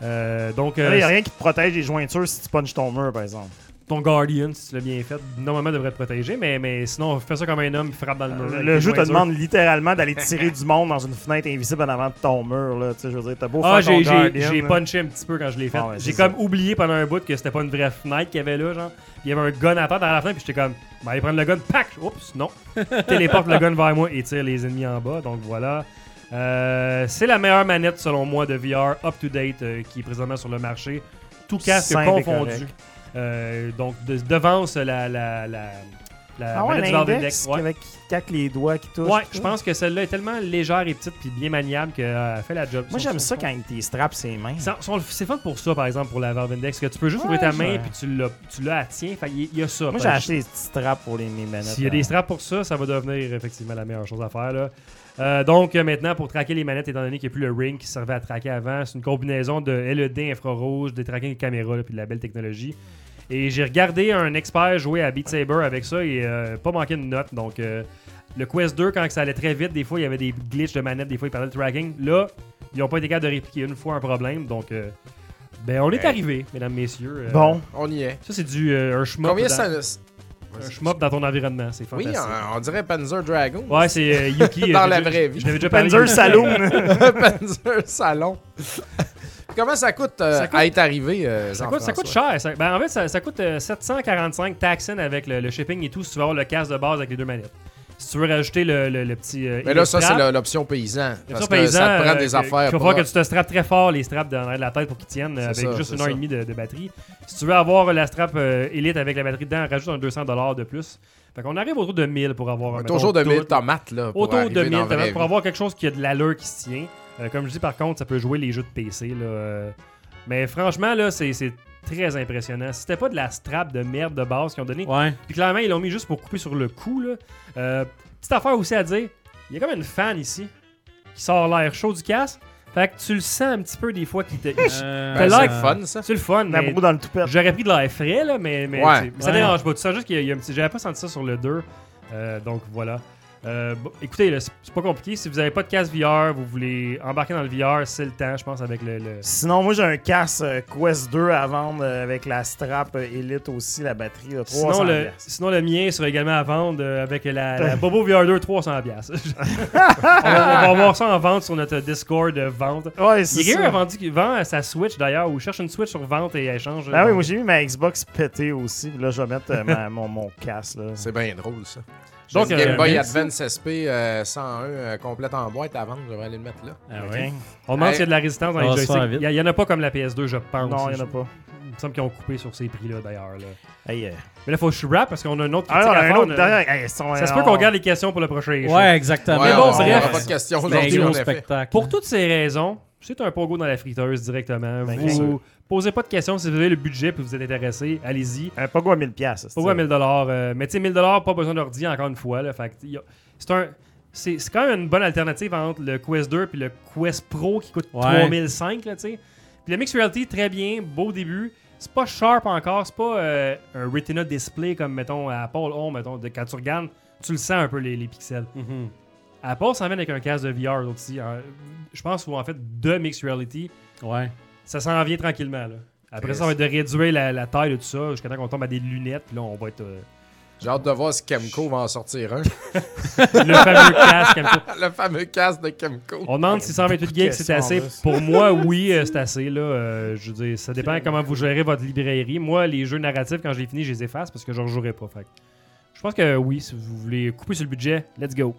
Euh, donc, Il euh, n'y a rien qui te protège les jointures si tu punches ton mur, par exemple. Ton Guardian, si tu l'as bien fait, normalement devrait te protéger, mais, mais sinon, fais ça comme un homme frappe dans le mur. Le jeu te demande littéralement d'aller tirer du monde dans une fenêtre invisible en avant de ton mur. Là. Tu sais, je veux dire, t'as beau Ah, faire ton j'ai, Guardian, punché un petit peu quand je l'ai fait. Ah ouais, j'ai comme oublié pendant un bout que c'était pas une vraie fenêtre qu'il y avait là, genre. Il y avait un gun à terre dans la fenêtre, puis j'étais comme, ben, aller prendre le gun, pack! Oups, non. [laughs] Téléporte le gun vers moi et tire les ennemis en bas, donc voilà. Euh, c'est la meilleure manette, selon moi, de VR up-to-date euh, qui est présentement sur le marché. Tout casque confondu. correct. Euh, donc, de, devance la, la, la, la Ah ouais, manette du Index. Ouais. avec qui les doigts qui touchent. Ouais, je pense que celle-là est tellement légère et petite puis bien maniable qu'elle fait la job. Moi, j'aime ça quand tes straps ses mains. C'est fun pour ça, par exemple, pour la Valve Index, que tu peux juste Ouais, ouvrir ta main puis tu l'as, tu l'as à tien. Il y, il y a ça. Moi, j'ai acheté des petits straps pour les mes manettes. S'il y a des euh, straps pour ça, ça va devenir effectivement la meilleure chose à faire. Là. Euh, donc, euh, maintenant, pour traquer les manettes, étant donné qu'il n'y a plus le ring qui servait à traquer avant, c'est une combinaison de LED infrarouge, des tracking de caméra, là, puis de la belle technologie. Et j'ai regardé un expert jouer à Beat Saber avec ça et euh, pas manqué de notes. Donc, euh, le Quest 2, quand ça allait très vite, des fois, il y avait des glitches de manette, des fois, il parlait de tracking. Là, ils n'ont pas été capables de répliquer une fois un problème. Donc, euh, ben, on est arrivé, mesdames, messieurs. Euh, Bon, On y est. Ça, c'est du euh, un Combien dans, ça. un shmup dans ton environnement. C'est Oui, fantastique. on, on dirait Panzer Dragon. Ouais, c'est euh, Yuki. [laughs] Dans euh, la vraie vie. Je l'avais déjà. [laughs] Panzer Saloon. [laughs] Panzer Salon. Comment ça coûte, euh, Ça coûte- à être arrivé, euh, Ça coûte, ça coûte Jean-François? cher. Ça- ben, en fait, ça, ça coûte euh, 745 taxes avec le, le shipping et tout si tu veux avoir le casque de base avec les deux manettes. Si tu veux rajouter le, le- le petit. euh, Mais là, ça, c'est l'option paysan. l'option Parce que paysan, ça te prend euh, des que- affaires. Il pour- falloir que tu te strappes très fort les straps dans la tête pour qu'ils tiennent euh, avec ça, juste une heure et demie de, de batterie. Si tu veux avoir la strap euh, Elite avec la batterie dedans, rajoute un 200$ de plus. Fait qu'on arrive autour de 1000 pour avoir. mettons, Toujours de tout. 1000 tomates, là. pour Autour de arriver 1000 dans la vraie pour avoir quelque chose qui a de l'allure qui se tient. Euh, comme je dis, par contre, ça peut jouer les jeux de PC. Là, euh. Mais franchement, là, c'est très impressionnant. Si c'était pas de la strap de merde de base qu'ils ont donné, Ouais. puis clairement, ils l'ont mis juste pour couper sur le cou. Là. Euh, petite affaire aussi à dire, il y a comme une fan ici qui sort l'air chaud du casque. Fait que tu le sens un petit peu des fois qui te... Euh, [laughs] Ben, c'est le fun, ça. C'est le fun, mais dans le j'aurais pris de l'air frais, là, mais, mais, Ouais. mais ça Ouais. dérange pas. Tu sens juste qu'il y a, il y a un petit... J'avais pas senti ça sur le 2. Euh, donc voilà. Euh, bon, écoutez, là, c'est pas compliqué. Si vous avez pas de casque VR, vous voulez embarquer dans le VR, c'est le temps, je pense, avec le... le- Sinon, moi, j'ai un casque euh, Quest 2 à vendre euh, avec la strap Elite aussi, la batterie. Là, 300 Sinon le, sinon, le mien sera également à vendre avec la, la [laughs] Bobo VR2 300$. piastres. [laughs] on, va, on va avoir ça en vente sur notre Discord de vente. Ouais, c'est ça. a vendu vend sa Switch d'ailleurs, ou cherche une Switch sur vente et échange. Ben oui, moi j'ai mis ma Xbox pétée aussi. Là, je vais mettre euh, ma- mon, mon casque. Là. C'est bien drôle, ça. Donc, Game euh, Boy. Advance SP euh, 101 euh, complète en boîte à vendre, je vais aller le mettre là. Ah ouais. On demande Hey. s'il y a de la résistance dans les joysticks. Il y, en a pas comme la PS2, je pense. Non, il n'y en a pas. Il me semble qu'ils ont coupé sur ces prix-là d'ailleurs. là. Hey, euh, Mais là, faut que je rap parce qu'on a un autre Ah, non, à un autre derrière. Hey, sont- Ça se peut on- qu'on garde les questions pour le prochain show. Ouais, exactement. Ouais, Mais bon, on- on bref. pas de questions C'est aujourd'hui. Pour toutes ces raisons, c'est un pogo dans la friteuse directement. Ben, vous bien sûr. Posez pas de questions si vous avez le budget et vous êtes intéressé, allez-y. Un pogo à 1000$. piastres, c'est Pourquoi ça. 1000 dollars euh, Mais tu sais, 1000 dollars, pas besoin d'ordi encore une fois. Là, fait que y a- c'est un. C'est c'est quand même une bonne alternative entre le Quest 2 et le Quest Pro qui coûte Ouais. 3005, là, tu sais. Puis le Mixed Reality, très bien, beau début. C'est pas sharp encore, c'est pas euh, un Retina display comme, mettons, à Apple Home, mettons, de, quand tu regardes, tu le sens un peu les, les pixels. Mhm. Apple s'en vient avec un casque de VR aussi. hein. Je pense ou en fait de Mixed Reality. Ouais. Ça s'en vient tranquillement. Là. Après ça, on va être de réduire la, la taille de tout ça jusqu'à temps qu'on tombe à des lunettes. Puis là, on va être. euh, J'ai hâte de voir si Kemco va en sortir un. [laughs] le fameux casque. [laughs] le fameux casque de Kemco. On demande si 128 gigs c'est questions, assez. là. Pour moi, oui, euh, c'est assez. Là, Euh, je veux dire, ça dépend comment vous gérez votre librairie. Moi, les jeux narratifs, quand je les finis, je les efface parce que je ne rejouerai pas. Fait que je pense que oui, si vous voulez couper sur le budget, let's go.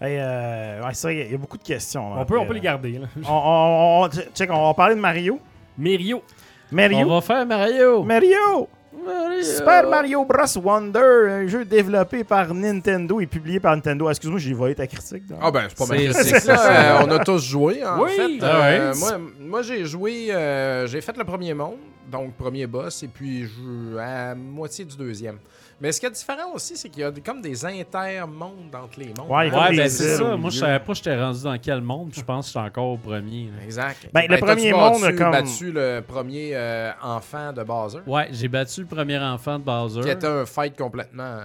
Hey, euh, ouais, ça, il y, a- il y a beaucoup de questions. là, On peut, on après, peut les garder. Là. On, on, on- check, on va parler de Mario. Mario. Mario. On va faire Mario. Mario. Mario. Super Mario Bros. Wonder, un jeu développé par Nintendo et publié par Nintendo. Excuse-moi, j'ai volé ta critique. donc. Ah ben, c'est pas ma C'est- critique, c'est là. ça. Euh, on a tous joué, en Oui. fait. Ah ouais. Euh, moi, moi j'ai joué... euh, j'ai fait le premier monde, donc premier boss, et puis je à moitié du deuxième. Mais ce qui est différent aussi, c'est qu'il y a comme des intermondes entre les mondes. Ouais, ben c'est ça. Moi, je savais pas j'étais rendu dans quel monde. Je pense que j'étais encore au premier. là. Exact. Ben, le t'as-tu premier battu- monde, comme- battu le premier euh, enfant de Bowser, Ouais, j'ai battu le premier enfant de Bowser. qui était un fight complètement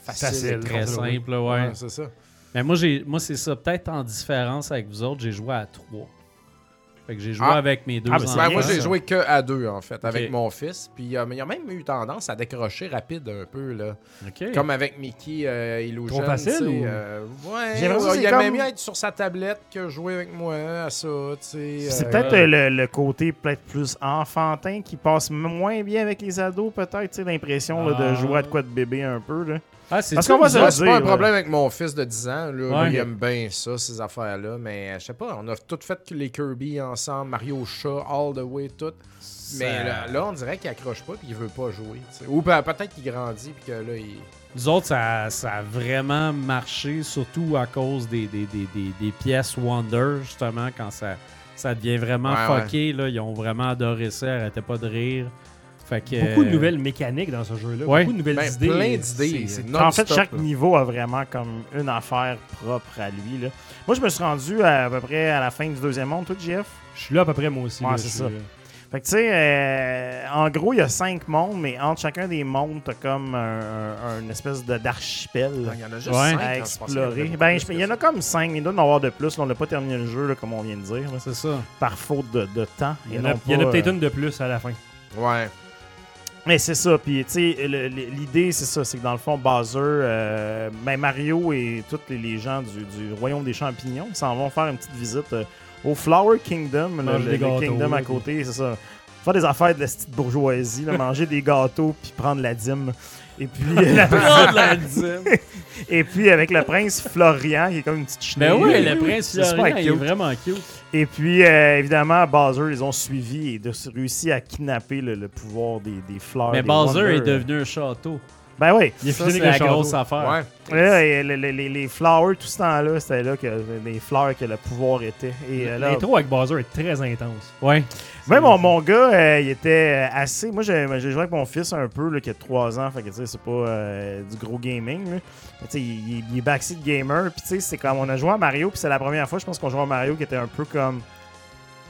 facile. Très simple, ouais. Ouais, c'est ça. Mais moi, j'ai, moi c'est ça. Peut-être en différence avec vous autres, j'ai joué à 3. Fait que j'ai joué Ah. avec mes deux Ah, Ben, enfants. moi, j'ai joué que à deux, en fait, avec mon fils. Puis euh, mais il a même eu tendance à décrocher rapide un peu, là. Comme avec Mickey euh, Illusion. Trop facile, tu sais, ou- euh, ouais, J'ai il aimait comme- mieux être sur sa tablette que jouer avec moi à ça, tu sais. C'est euh, peut-être euh, le, le côté peut-être plus enfantin qui passe moins bien avec les ados, peut-être. tu sais, L'impression de Ah. jouer à de quoi de bébé un peu. Là. Ah, c'est Parce qu'on va se Moi, le c'est pas un problème avec mon fils de 10 ans. Là, Ouais. il aime bien ça, ces affaires-là. Mais euh, je sais pas, on a tout fait les Kirby ensemble, Mario Chat, All the Way, tout. Mais là, là, on dirait qu'il accroche pas puis il veut pas jouer. Ou pe- peut-être qu'il grandit puis que là, il. Nous autres, ça, ça a vraiment marché, surtout à cause des, des, des, des, des pièces Wonder, justement, quand ça, ça devient vraiment Ouais, fucké. Là, ils ont vraiment adoré ça, ils arrêtaient pas de rire. Fait que, Beaucoup de euh, nouvelles mécaniques dans ce jeu-là. Ouais. Beaucoup de nouvelles Ben, idées. plein d'idées. En fait, chaque là. niveau a vraiment comme une affaire propre à lui. Là. Moi, je me suis rendu à, à peu près à la fin du deuxième monde, toi, Jeff? Je suis là à peu près moi aussi. Ouais, c'est ça. Fait que tu sais, euh, en gros, il y a cinq mondes, mais entre chacun des mondes, t'as comme un, un- une espèce de- d'archipel. Il y en a juste Ouais. cinq, à hein, y explorer. Ben, il y que en a comme cinq, mais il doit y en avoir de plus. là. on n'a pas terminé le jeu, là, comme on vient de dire, C'est ça. par faute de, de temps. Il y en a, y a peut-être euh, une de plus à la fin. Ouais. Mais c'est ça, puis tu sais, l'idée c'est ça, c'est que dans le fond, Bowser, euh, ben Mario et tous les, les gens du, du Royaume des Champignons s'en vont faire une petite visite euh, au Flower Kingdom, Manger le- Kingdom à côté, c'est ça. Faire des affaires de la petite bourgeoisie, là, [laughs] manger des gâteaux puis prendre la dîme. Et puis, [laughs] [laughs] et puis avec le prince Florian, qui est comme une petite chenille. Ben oui, le prince Florian, il est vraiment cute. Et puis, euh, évidemment, Bowser, ils ont suivi et de réussi à kidnapper le, le pouvoir des, des fleurs. Mais des Bowser Wonder. est devenu un château. Ben oui. Il est Ça, fusionné c'est avec la grosse affaire. Ouais. Là, et les, les- les- les flowers, tout ce temps-là, c'était là que les fleurs que le pouvoir était. Et euh, là, L'intro avec Bowser est très intense. Ouais. même mon, mon gars, euh, il était euh, assez. Moi, j'ai j'ai joué avec mon fils un peu, là, qui a 3 ans, fait que tu sais, c'est pas euh, du gros gaming. là. Mais tu sais, il, il- il est backseat gamer, puis tu sais, c'est comme on a joué à Mario, puis c'est la première fois, je pense qu'on jouait à Mario qui était un peu comme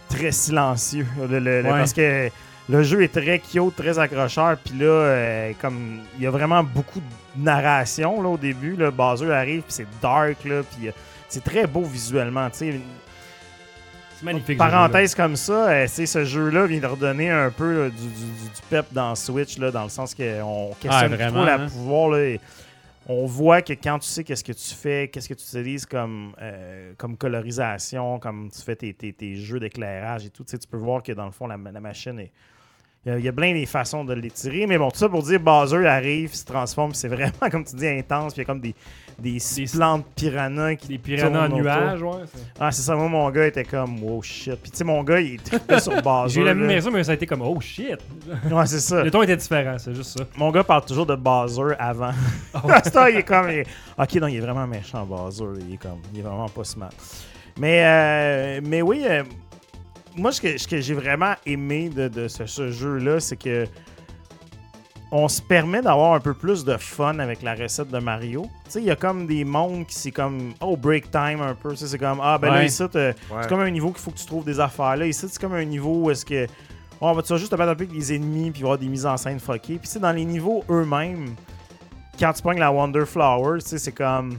très silencieux. Le- le- le- Ouais. Parce que le jeu est très cute, très accrocheur, puis là, euh, comme il y a vraiment beaucoup de narration là, au début. Là, Bowser arrive, puis c'est dark, là, puis euh, c'est très beau visuellement. C'est magnifique. Parenthèse comme ça, euh, ce jeu-là vient de redonner un peu là, du, du- du- du pep dans Switch, là, dans le sens qu'on questionne plus vraiment, trop la hein. pouvoir. Là, et on voit que quand tu sais qu'est-ce que tu fais, qu'est-ce que tu utilises comme, euh, comme colorisation, comme tu fais tes, tes- tes jeux d'éclairage et tout, tu sais, tu peux voir que dans le fond, la, la machine est. Il y, a, il y a plein des façons de l'étirer, mais bon, tout ça pour dire, Bowser arrive, se transforme, c'est vraiment, comme tu dis, intense, puis il y a comme des, des, plantes piranhas qui Des piranhas en tournent autour. nuage, ouais. Ah, c'est ça. Moi, mon gars était comme, wow, shit. Puis, tu sais, mon gars, il est sur [laughs] Bowser. J'ai eu la même raison, mais ça a été comme oh shit. Ouais, c'est ça. Le ton était différent, c'est juste ça. Mon gars parle toujours de Bowser avant. Ce temps, [laughs] il est comme. il Ok, non, il est vraiment méchant, Bowser. Il est comme. Il est vraiment pas smart. Mais, euh, mais oui, euh, moi, ce que, ce que j'ai vraiment aimé de, de ce, ce jeu-là, c'est que. On se permet d'avoir un peu plus de fun avec la recette de Mario. Tu sais, il y a comme des mondes qui c'est comme. Oh, break time un peu. Tu sais, C'est comme. Ah, ben là, ici, Ouais. c'est comme un niveau qu'il faut que tu trouves des affaires. Là, ici, c'est comme un niveau où est-ce que. Oh, on va tu vas juste te battre un peu avec les ennemis puis avoir des mises en scène fuckées. Puis, tu sais, dans les niveaux eux-mêmes, quand tu pognes la Wonder Flower, tu sais, c'est comme.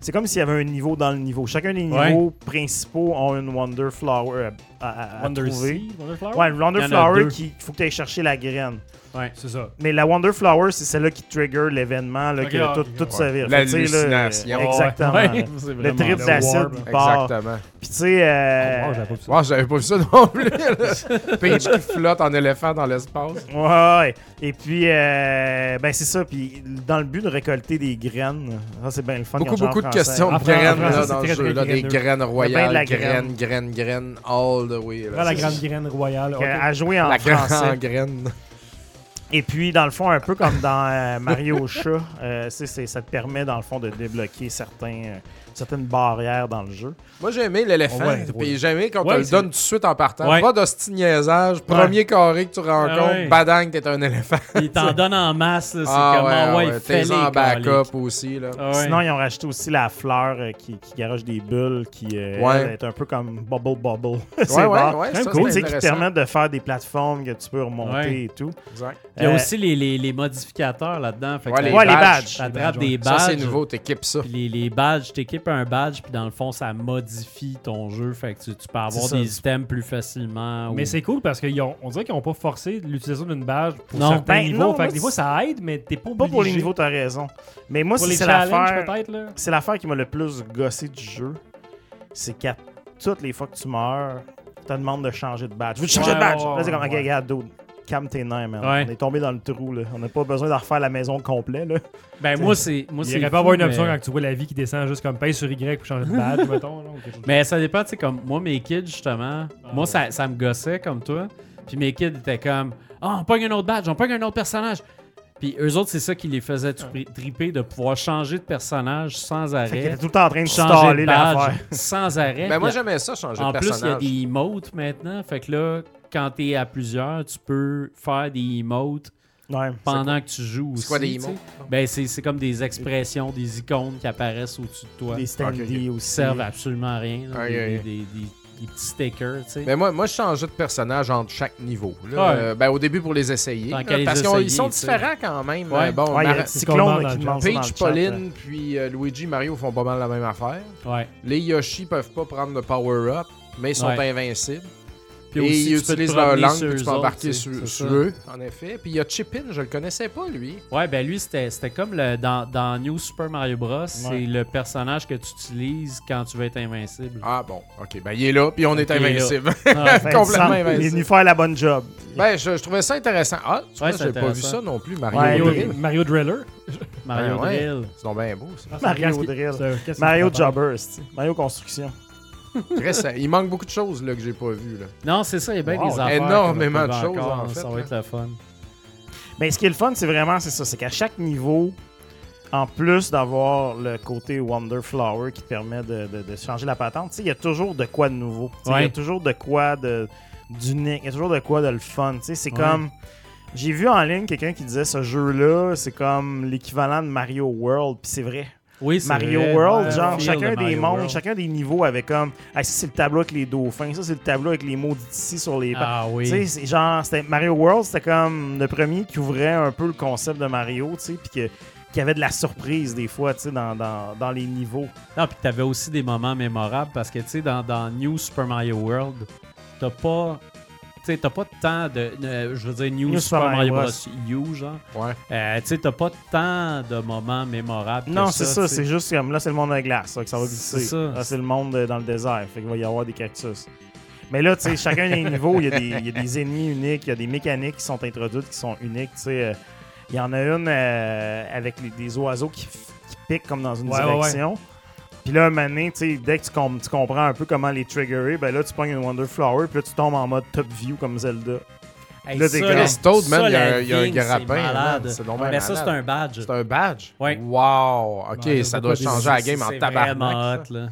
C'est comme s'il y avait un niveau dans le niveau. Chacun des Ouais. niveaux principaux ont une Wonder Flower à, à- Wonder trouver. Seed, Wonder Flower? Ouais, une Wonder Il a qui faut que tu ailles chercher la graine. Ouais. C'est ça. Mais la Wonder Flower, c'est celle-là qui trigger l'événement, là, Ok, que ah, tout, tout sais, là, L'hallucination. Exactement. Ouais, là. [laughs] c'est Le trip d'acide il part. Exactement. Puis tu sais, euh, Oh, wow, j'avais pas vu ça. Ouais, j'avais pas vu ça non plus. [laughs] Peach qui flotte en éléphant dans l'espace. Ouais, ouais. Et puis, euh, ben c'est ça. Puis, dans le but de récolter des graines, ça c'est bien le fun. Beaucoup, beaucoup de questions de graines là, dans le jeu. des graines royales, la graines, graines, graines, all the way. là. Dans la grande graine royale. À jouer en La français. grande [laughs] graine. Et puis, dans le fond, un peu comme dans euh, Mario Chat, euh, c'est- c'est- ça te permet, dans le fond, de débloquer certains, euh, certaines barrières dans le jeu. Moi, j'ai aimé l'éléphant. Ouais, puis j'ai aimé qu'on Ouais, te le donne tout de suite en partant. Ouais. Pas d'hostie niaisage. Premier carré que tu rencontres, Ah ouais. badang, t'es un éléphant. [laughs] Il t'en donne en masse, là, c'est Ah comme, ah ouais, T'es fais-les, en backup aussi. Là. Ah ouais. Sinon, ils ont rajouté aussi la fleur euh, qui, qui garoche des bulles, qui euh, Ouais. est un peu comme Bubble Bubble. [laughs] c'est ouais, ouais, ouais. Quand même ça, cool, qui permettent de faire des plateformes que tu peux remonter Ouais. et tout. Exact. Il y a Euh, aussi les, les, les modificateurs là-dedans. Ouais, les Ouais, badges. badges. T'attrapes des Ça, c'est nouveau, t'équipes ça. Les badges, t'équipes un badge, puis dans le fond, ça modifie ton jeu. Fait que tu, tu peux avoir ça. des items plus facilement. Mais ou- c'est cool parce qu'on dirait qu'ils n'ont pas forcé l'utilisation d'une badge pour Non. certains Ben, niveaux. non, fait que des fois, ça aide, mais t'es pas obligé. Pas pour les niveaux, t'as raison. Mais moi, Pour si les c'est challenges, l'affaire. peut-être, là. C'est l'affaire qui m'a le plus gossé du jeu. C'est qu'à toutes les fois que tu meurs, te demande de changer de badge. Veux-tu changer Ouais, de badge? ouais, là, c'est comme, ouais. ok, regarde, dude, calme tes nerfs, man. Ouais. On est tombé dans le trou, là. On n'a pas besoin de refaire la maison au complet, là. Ben, moi, c'est. Moi, Il c'est aurait pas avoir une option mais- quand tu vois la vie qui descend juste comme paye sur Y pour changer de badge, [laughs] mettons. Là, ou Mais ça dépend, tu sais, comme moi, mes kids, justement, Ah, moi, ouais. ça, ça me gossait comme toi. Puis mes kids étaient comme, ah, on pogne un autre badge, on pogne un autre personnage. Puis eux autres, c'est ça qui les faisait tri- triper de pouvoir changer de personnage sans arrêt. était tout le temps en train de Changer staller de badge l'affaire. sans arrêt. Ben moi, j'aimais ça, changer en de plus, il y a personnage. des emotes maintenant. Fait que là, quand t'es à plusieurs, tu peux faire des emotes Ouais. pendant que tu joues aussi. C'est quoi des emotes? Ben, c'est c'est comme des expressions, des icônes qui apparaissent au-dessus de toi. Des standees Ok, qui aussi. servent absolument à rien. là. Des, des- des- des petits stickers, tu sais. Mais moi, moi, je changeais de personnage entre chaque niveau. là. Ouais. Euh, ben, au début, pour les essayer. Là, les parce qu'ils sont différents quand même. Ouais. Euh, Bon, Mar- cyclone qui demande Peach. Pauline, puis euh, Luigi, Mario font pas mal la même affaire. Ouais. Les Yoshi peuvent pas prendre de power-up, mais ils sont Ouais. invincibles. Puis et aussi, ils utilisent leur langue, sur puis tu eux peux embarquer sur, sur ça. eux, en effet. Puis il y a Chipin, je le connaissais pas, lui. Ouais, ben lui, c'était c'était comme le, dans, dans New Super Mario Bros. C'est le personnage que tu utilises quand tu veux être invincible. Ah bon, ok. Ben il est là, puis on est invincible. Ouais. [laughs] Fait, complètement invincible. Il est venu faire la bonne job. ben je, je trouvais ça intéressant. Ah, tu vois, Ouais, j'ai pas vu ça non plus, Mario Ouais, Mario, Drill. Mario Driller. Mario Ben ouais. Drill. C'est donc bien beau, ça. Ah, Mario Drill. Mario Jobbers. Mario Construction. Très il manque beaucoup de choses là, que j'ai pas vues. Là. Non, c'est ça, il y a bien Wow, des affaires. énormément de choses, encore, en fait, Ça va là. être le fun. Mais ce qui est le fun, c'est vraiment c'est ça. C'est qu'à chaque niveau, en plus d'avoir le côté Wonder Flower qui te permet de, de- de changer la patente, tu sais, il y a toujours de quoi de nouveau. Tu sais, Il y a toujours de quoi de d'unique. Il y a toujours de quoi de le fun. tu sais. C'est Ouais. comme. J'ai vu en ligne quelqu'un qui disait ce jeu-là, c'est comme l'équivalent de Mario World. Puis c'est vrai. Oui, Mario vrai. World, genre chacun de des mondes, World. chacun des niveaux avec comme. Ah, ça c'est le tableau avec les dauphins, ça c'est le tableau avec les maudits ici sur les. Ah Tu oui. sais, c'est genre, c'était Mario World, c'était comme le premier qui ouvrait un peu le concept de Mario, tu sais, puis que qu'il y avait de la surprise des fois, tu sais, dans, dans, dans les niveaux. Non, puis t'avais aussi des moments mémorables parce que, tu sais, dans, dans New Super Mario World, t'as pas. Tu sais, t'as pas tant de. je veux dire, New, New Super Mario Bros. U, genre. Ouais. Euh, tu sais, t'as pas tant de moments mémorables. Non, c'est ça, c'est juste comme là, c'est le monde de la glace, ça, que ça va glisser. C'est ça. Là, c'est le monde euh, dans le désert, fait qu'il va y avoir des cactus. Mais là, tu sais, chacun des [laughs] niveaux, il y, a des, il y a des ennemis uniques, il y a des mécaniques qui sont introduites qui sont uniques, tu sais. euh, Il y en a une euh, avec les- des oiseaux qui, qui piquent comme dans une Ouais, ouais, direction. Puis là, un moment donné, tu sais, dès que tu, com- tu comprends un peu comment les triggerer, ben là, tu pognes une Wonder Flower, puis là, tu tombes en mode top view comme Zelda. Hey, Là, t'es comme- Toad, man, il y a un- il y a un vigne, grappin, c'est Mais ça, c'est un badge. C'est un badge? Ouais. Wow! Ok, Ouais, ça doit changer la game en C'est tabarnak. hot, là.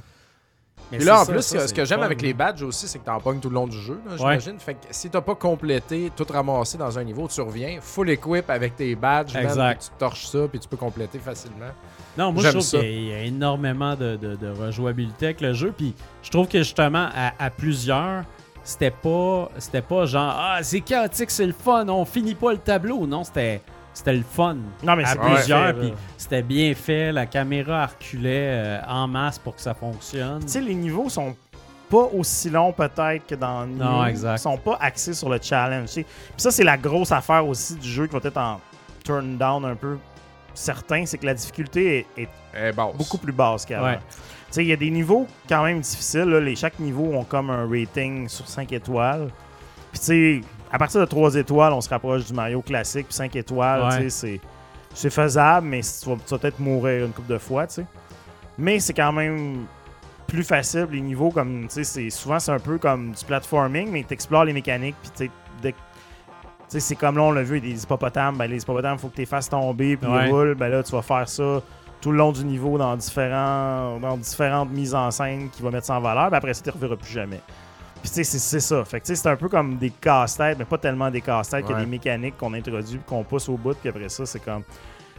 Mais Puis là, en ça, plus, ça, ce que j'aime avec les badges aussi, c'est que t'en pognes tout le long du jeu, j'imagine. Fait que si t'as pas complété, tout ramassé dans un niveau, tu reviens, full equip avec tes badges, man, Exact. puis tu torches ça, puis tu peux compléter facilement. Non, moi, je trouve qu'il y a énormément de, de- de rejouabilité avec le jeu. Puis je trouve que justement, à, à plusieurs, c'était pas, c'était pas genre Ah, c'est chaotique, c'est le fun, on finit pas le tableau. Non, c'était, c'était le fun. Non, mais à c'est plusieurs, puis c'était bien fait. La caméra reculait euh, en masse pour que ça fonctionne. Tu sais, les niveaux sont pas aussi longs peut-être que dans New. Non, exact. Ils sont pas axés sur le challenge. tu sais. Puis ça, c'est la grosse affaire aussi du jeu qui va être en turn down un peu certain, c'est que la difficulté est, beaucoup plus basse qu'avant. Ouais. Tu sais, il y a des niveaux quand même difficiles. là. Les, chaque niveau ont comme un rating sur 5 étoiles. Puis tu sais, à partir de 3 étoiles, on se rapproche du Mario classique. Puis 5 étoiles, Ouais. tu sais, c'est, c'est faisable, mais tu vas, tu vas peut-être mourir une couple de fois, tu sais. Mais c'est quand même plus facile. Les niveaux, comme, tu sais, c'est, souvent c'est un peu comme du platforming, mais tu explores les mécaniques. Puis tu sais, dès que- tu sais, c'est comme là, on l'a vu, des hippopotames. Ben, les hippopotames, il faut que tu les fasses tomber, puis Ouais. ils roulent. Ben là, tu vas faire ça tout le long du niveau dans, différents, dans différentes mises en scène qui vont mettre ça en valeur. Puis après ça, tu ne reverras plus jamais. Puis tu sais, c'est, c'est ça. Fait que tu sais, c'est un peu comme des casse-têtes, mais pas tellement des casse-têtes qu'il y a Ouais. des mécaniques qu'on introduit, qu'on pousse au bout, puis après ça, c'est comme.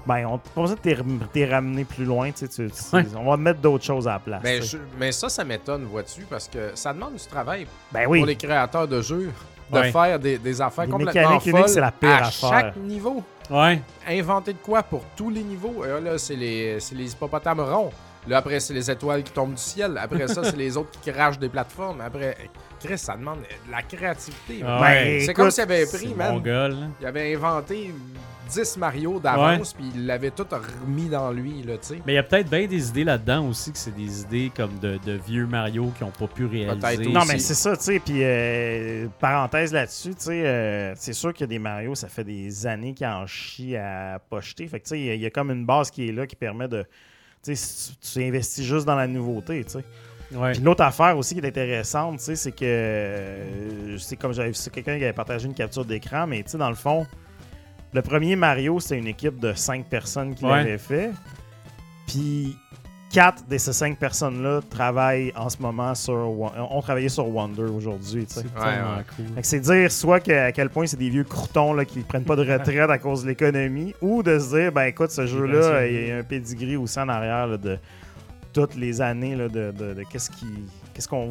Ben, on pas besoin de t'es- t'es ramener plus loin, tu sais. tu- tu- Ouais. On va mettre d'autres choses à la place. Sais. je- mais ça, ça m'étonne, vois-tu, parce que ça demande du travail Ben oui. pour les créateurs de jeux de Ouais. faire des, des affaires Les complètement folles c'est la pire à affaire. chaque niveau. Ouais. Inventer de quoi pour tous les niveaux. Euh, là, c'est les, c'est les hippopotames ronds. Là, après, c'est les étoiles qui tombent du ciel. Après ça, c'est les autres qui crachent des plateformes. Après, Chris, ça demande de la créativité. Ah Ben, ouais. c'est comme s'il avait pris, man. mongol. Il avait inventé 10 Mario d'avance, puis il l'avait tout remis dans lui, là, tu sais. Mais il y a peut-être bien des idées là-dedans aussi, que c'est des idées comme de, de vieux Mario qui n'ont pas pu réaliser. Non, mais c'est ça, tu sais. Puis, euh, parenthèse là-dessus, tu sais, euh, c'est sûr qu'il y a des Mario, ça fait des années qu'ils en chient à pas jeter. Fait que, tu sais, il y a- il y, a comme une base qui est là qui permet de. Tu sais, si tu investis juste dans la nouveauté, tu sais. Ouais. Puis l'autre affaire aussi qui est intéressante, tu sais, c'est que euh, c'est comme j'avais vu ça, quelqu'un qui avait partagé une capture d'écran, mais tu sais, dans le fond, le premier Mario, c'était une équipe de cinq personnes qui Ouais. l'avait fait. Puis quatre de ces cinq personnes-là travaillent en ce moment sur. Wo- ont travaillé sur Wonder aujourd'hui. C'est Ouais, tellement ouais. cool. Fait que c'est dire soit que, à quel point c'est des vieux croutons là, qui prennent pas de [laughs] retraite à cause de l'économie, ou de se dire, ben écoute, ce jeu-là, il y a un pedigree aussi en arrière là, de toutes les années là, de, de- de qu'est-ce qui qu'est-ce qu'on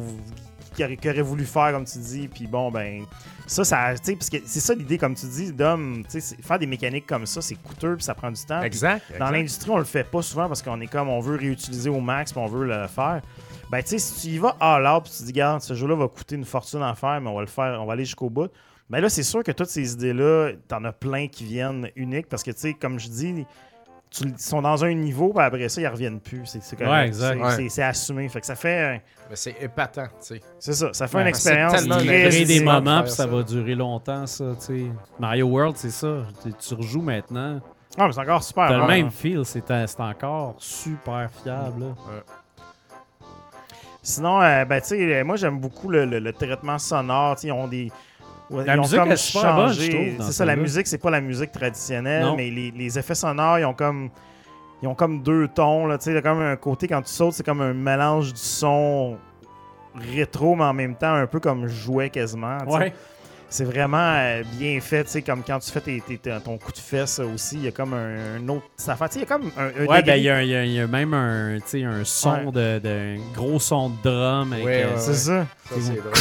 aurait voulu faire, comme tu dis, puis bon, ben ça, ça tu sais, parce que c'est ça l'idée, comme tu dis, d'homme, faire des mécaniques comme ça, c'est coûteux, puis ça prend du temps. Exact. dans l'industrie, on le fait pas souvent parce qu'on est comme on veut réutiliser au max puis on veut le faire. Ben tu sais, si tu y vas all out puis tu te dis regarde, ce jeu-là va coûter une fortune à faire, mais on va le faire, on va aller jusqu'au bout. Ben là, c'est sûr que toutes ces idées-là, t'en as plein qui viennent uniques parce que tu sais, comme je dis, tu- ils sont dans un niveau, puis après ça, ils reviennent plus. C'est c'est correct. Ouais, exact. C'est- Ouais. c'est- C'est assumé. Fait que ça fait, un- Mais c'est épatant, tu sais. c'est ça, ça fait Ouais, une c'est expérience tellement Il très crée des moments, puis ça, ça. va durer longtemps, ça, tu sais. Mario World, c'est ça. Tu, tu rejoues maintenant. Ah, mais c'est encore super. T'as le même hein. feel, c'est c'est encore super fiable. là. Sinon, euh, ben, tu sais, moi, j'aime beaucoup le, le- le traitement sonore. Tu sais, Ils ont des. Ouais, La ils ont musique comme est super bonne, je changé. trouve, dans C'est ça, la musique, c'est pas la musique traditionnelle, Non. mais les, les effets sonores, ils ont comme. Ils ont comme deux tons, là, tu sais, il y a comme un côté quand tu sautes, c'est comme un mélange du son rétro, mais en même temps un peu comme jouet quasiment. Ouais. C'est vraiment euh, bien fait, tu sais, comme quand tu fais tes- tes- tes- ton coup de fesse aussi, il y a comme un, un autre. Ça fait, tu sais, il y a comme un. un Ouais, ben il y, a- il y a- il y a même un, tu sais, un son Ouais. de, de- un gros son de drum. Avec, Ouais, euh, ouais, C'est ça. Ça, c'est drôle.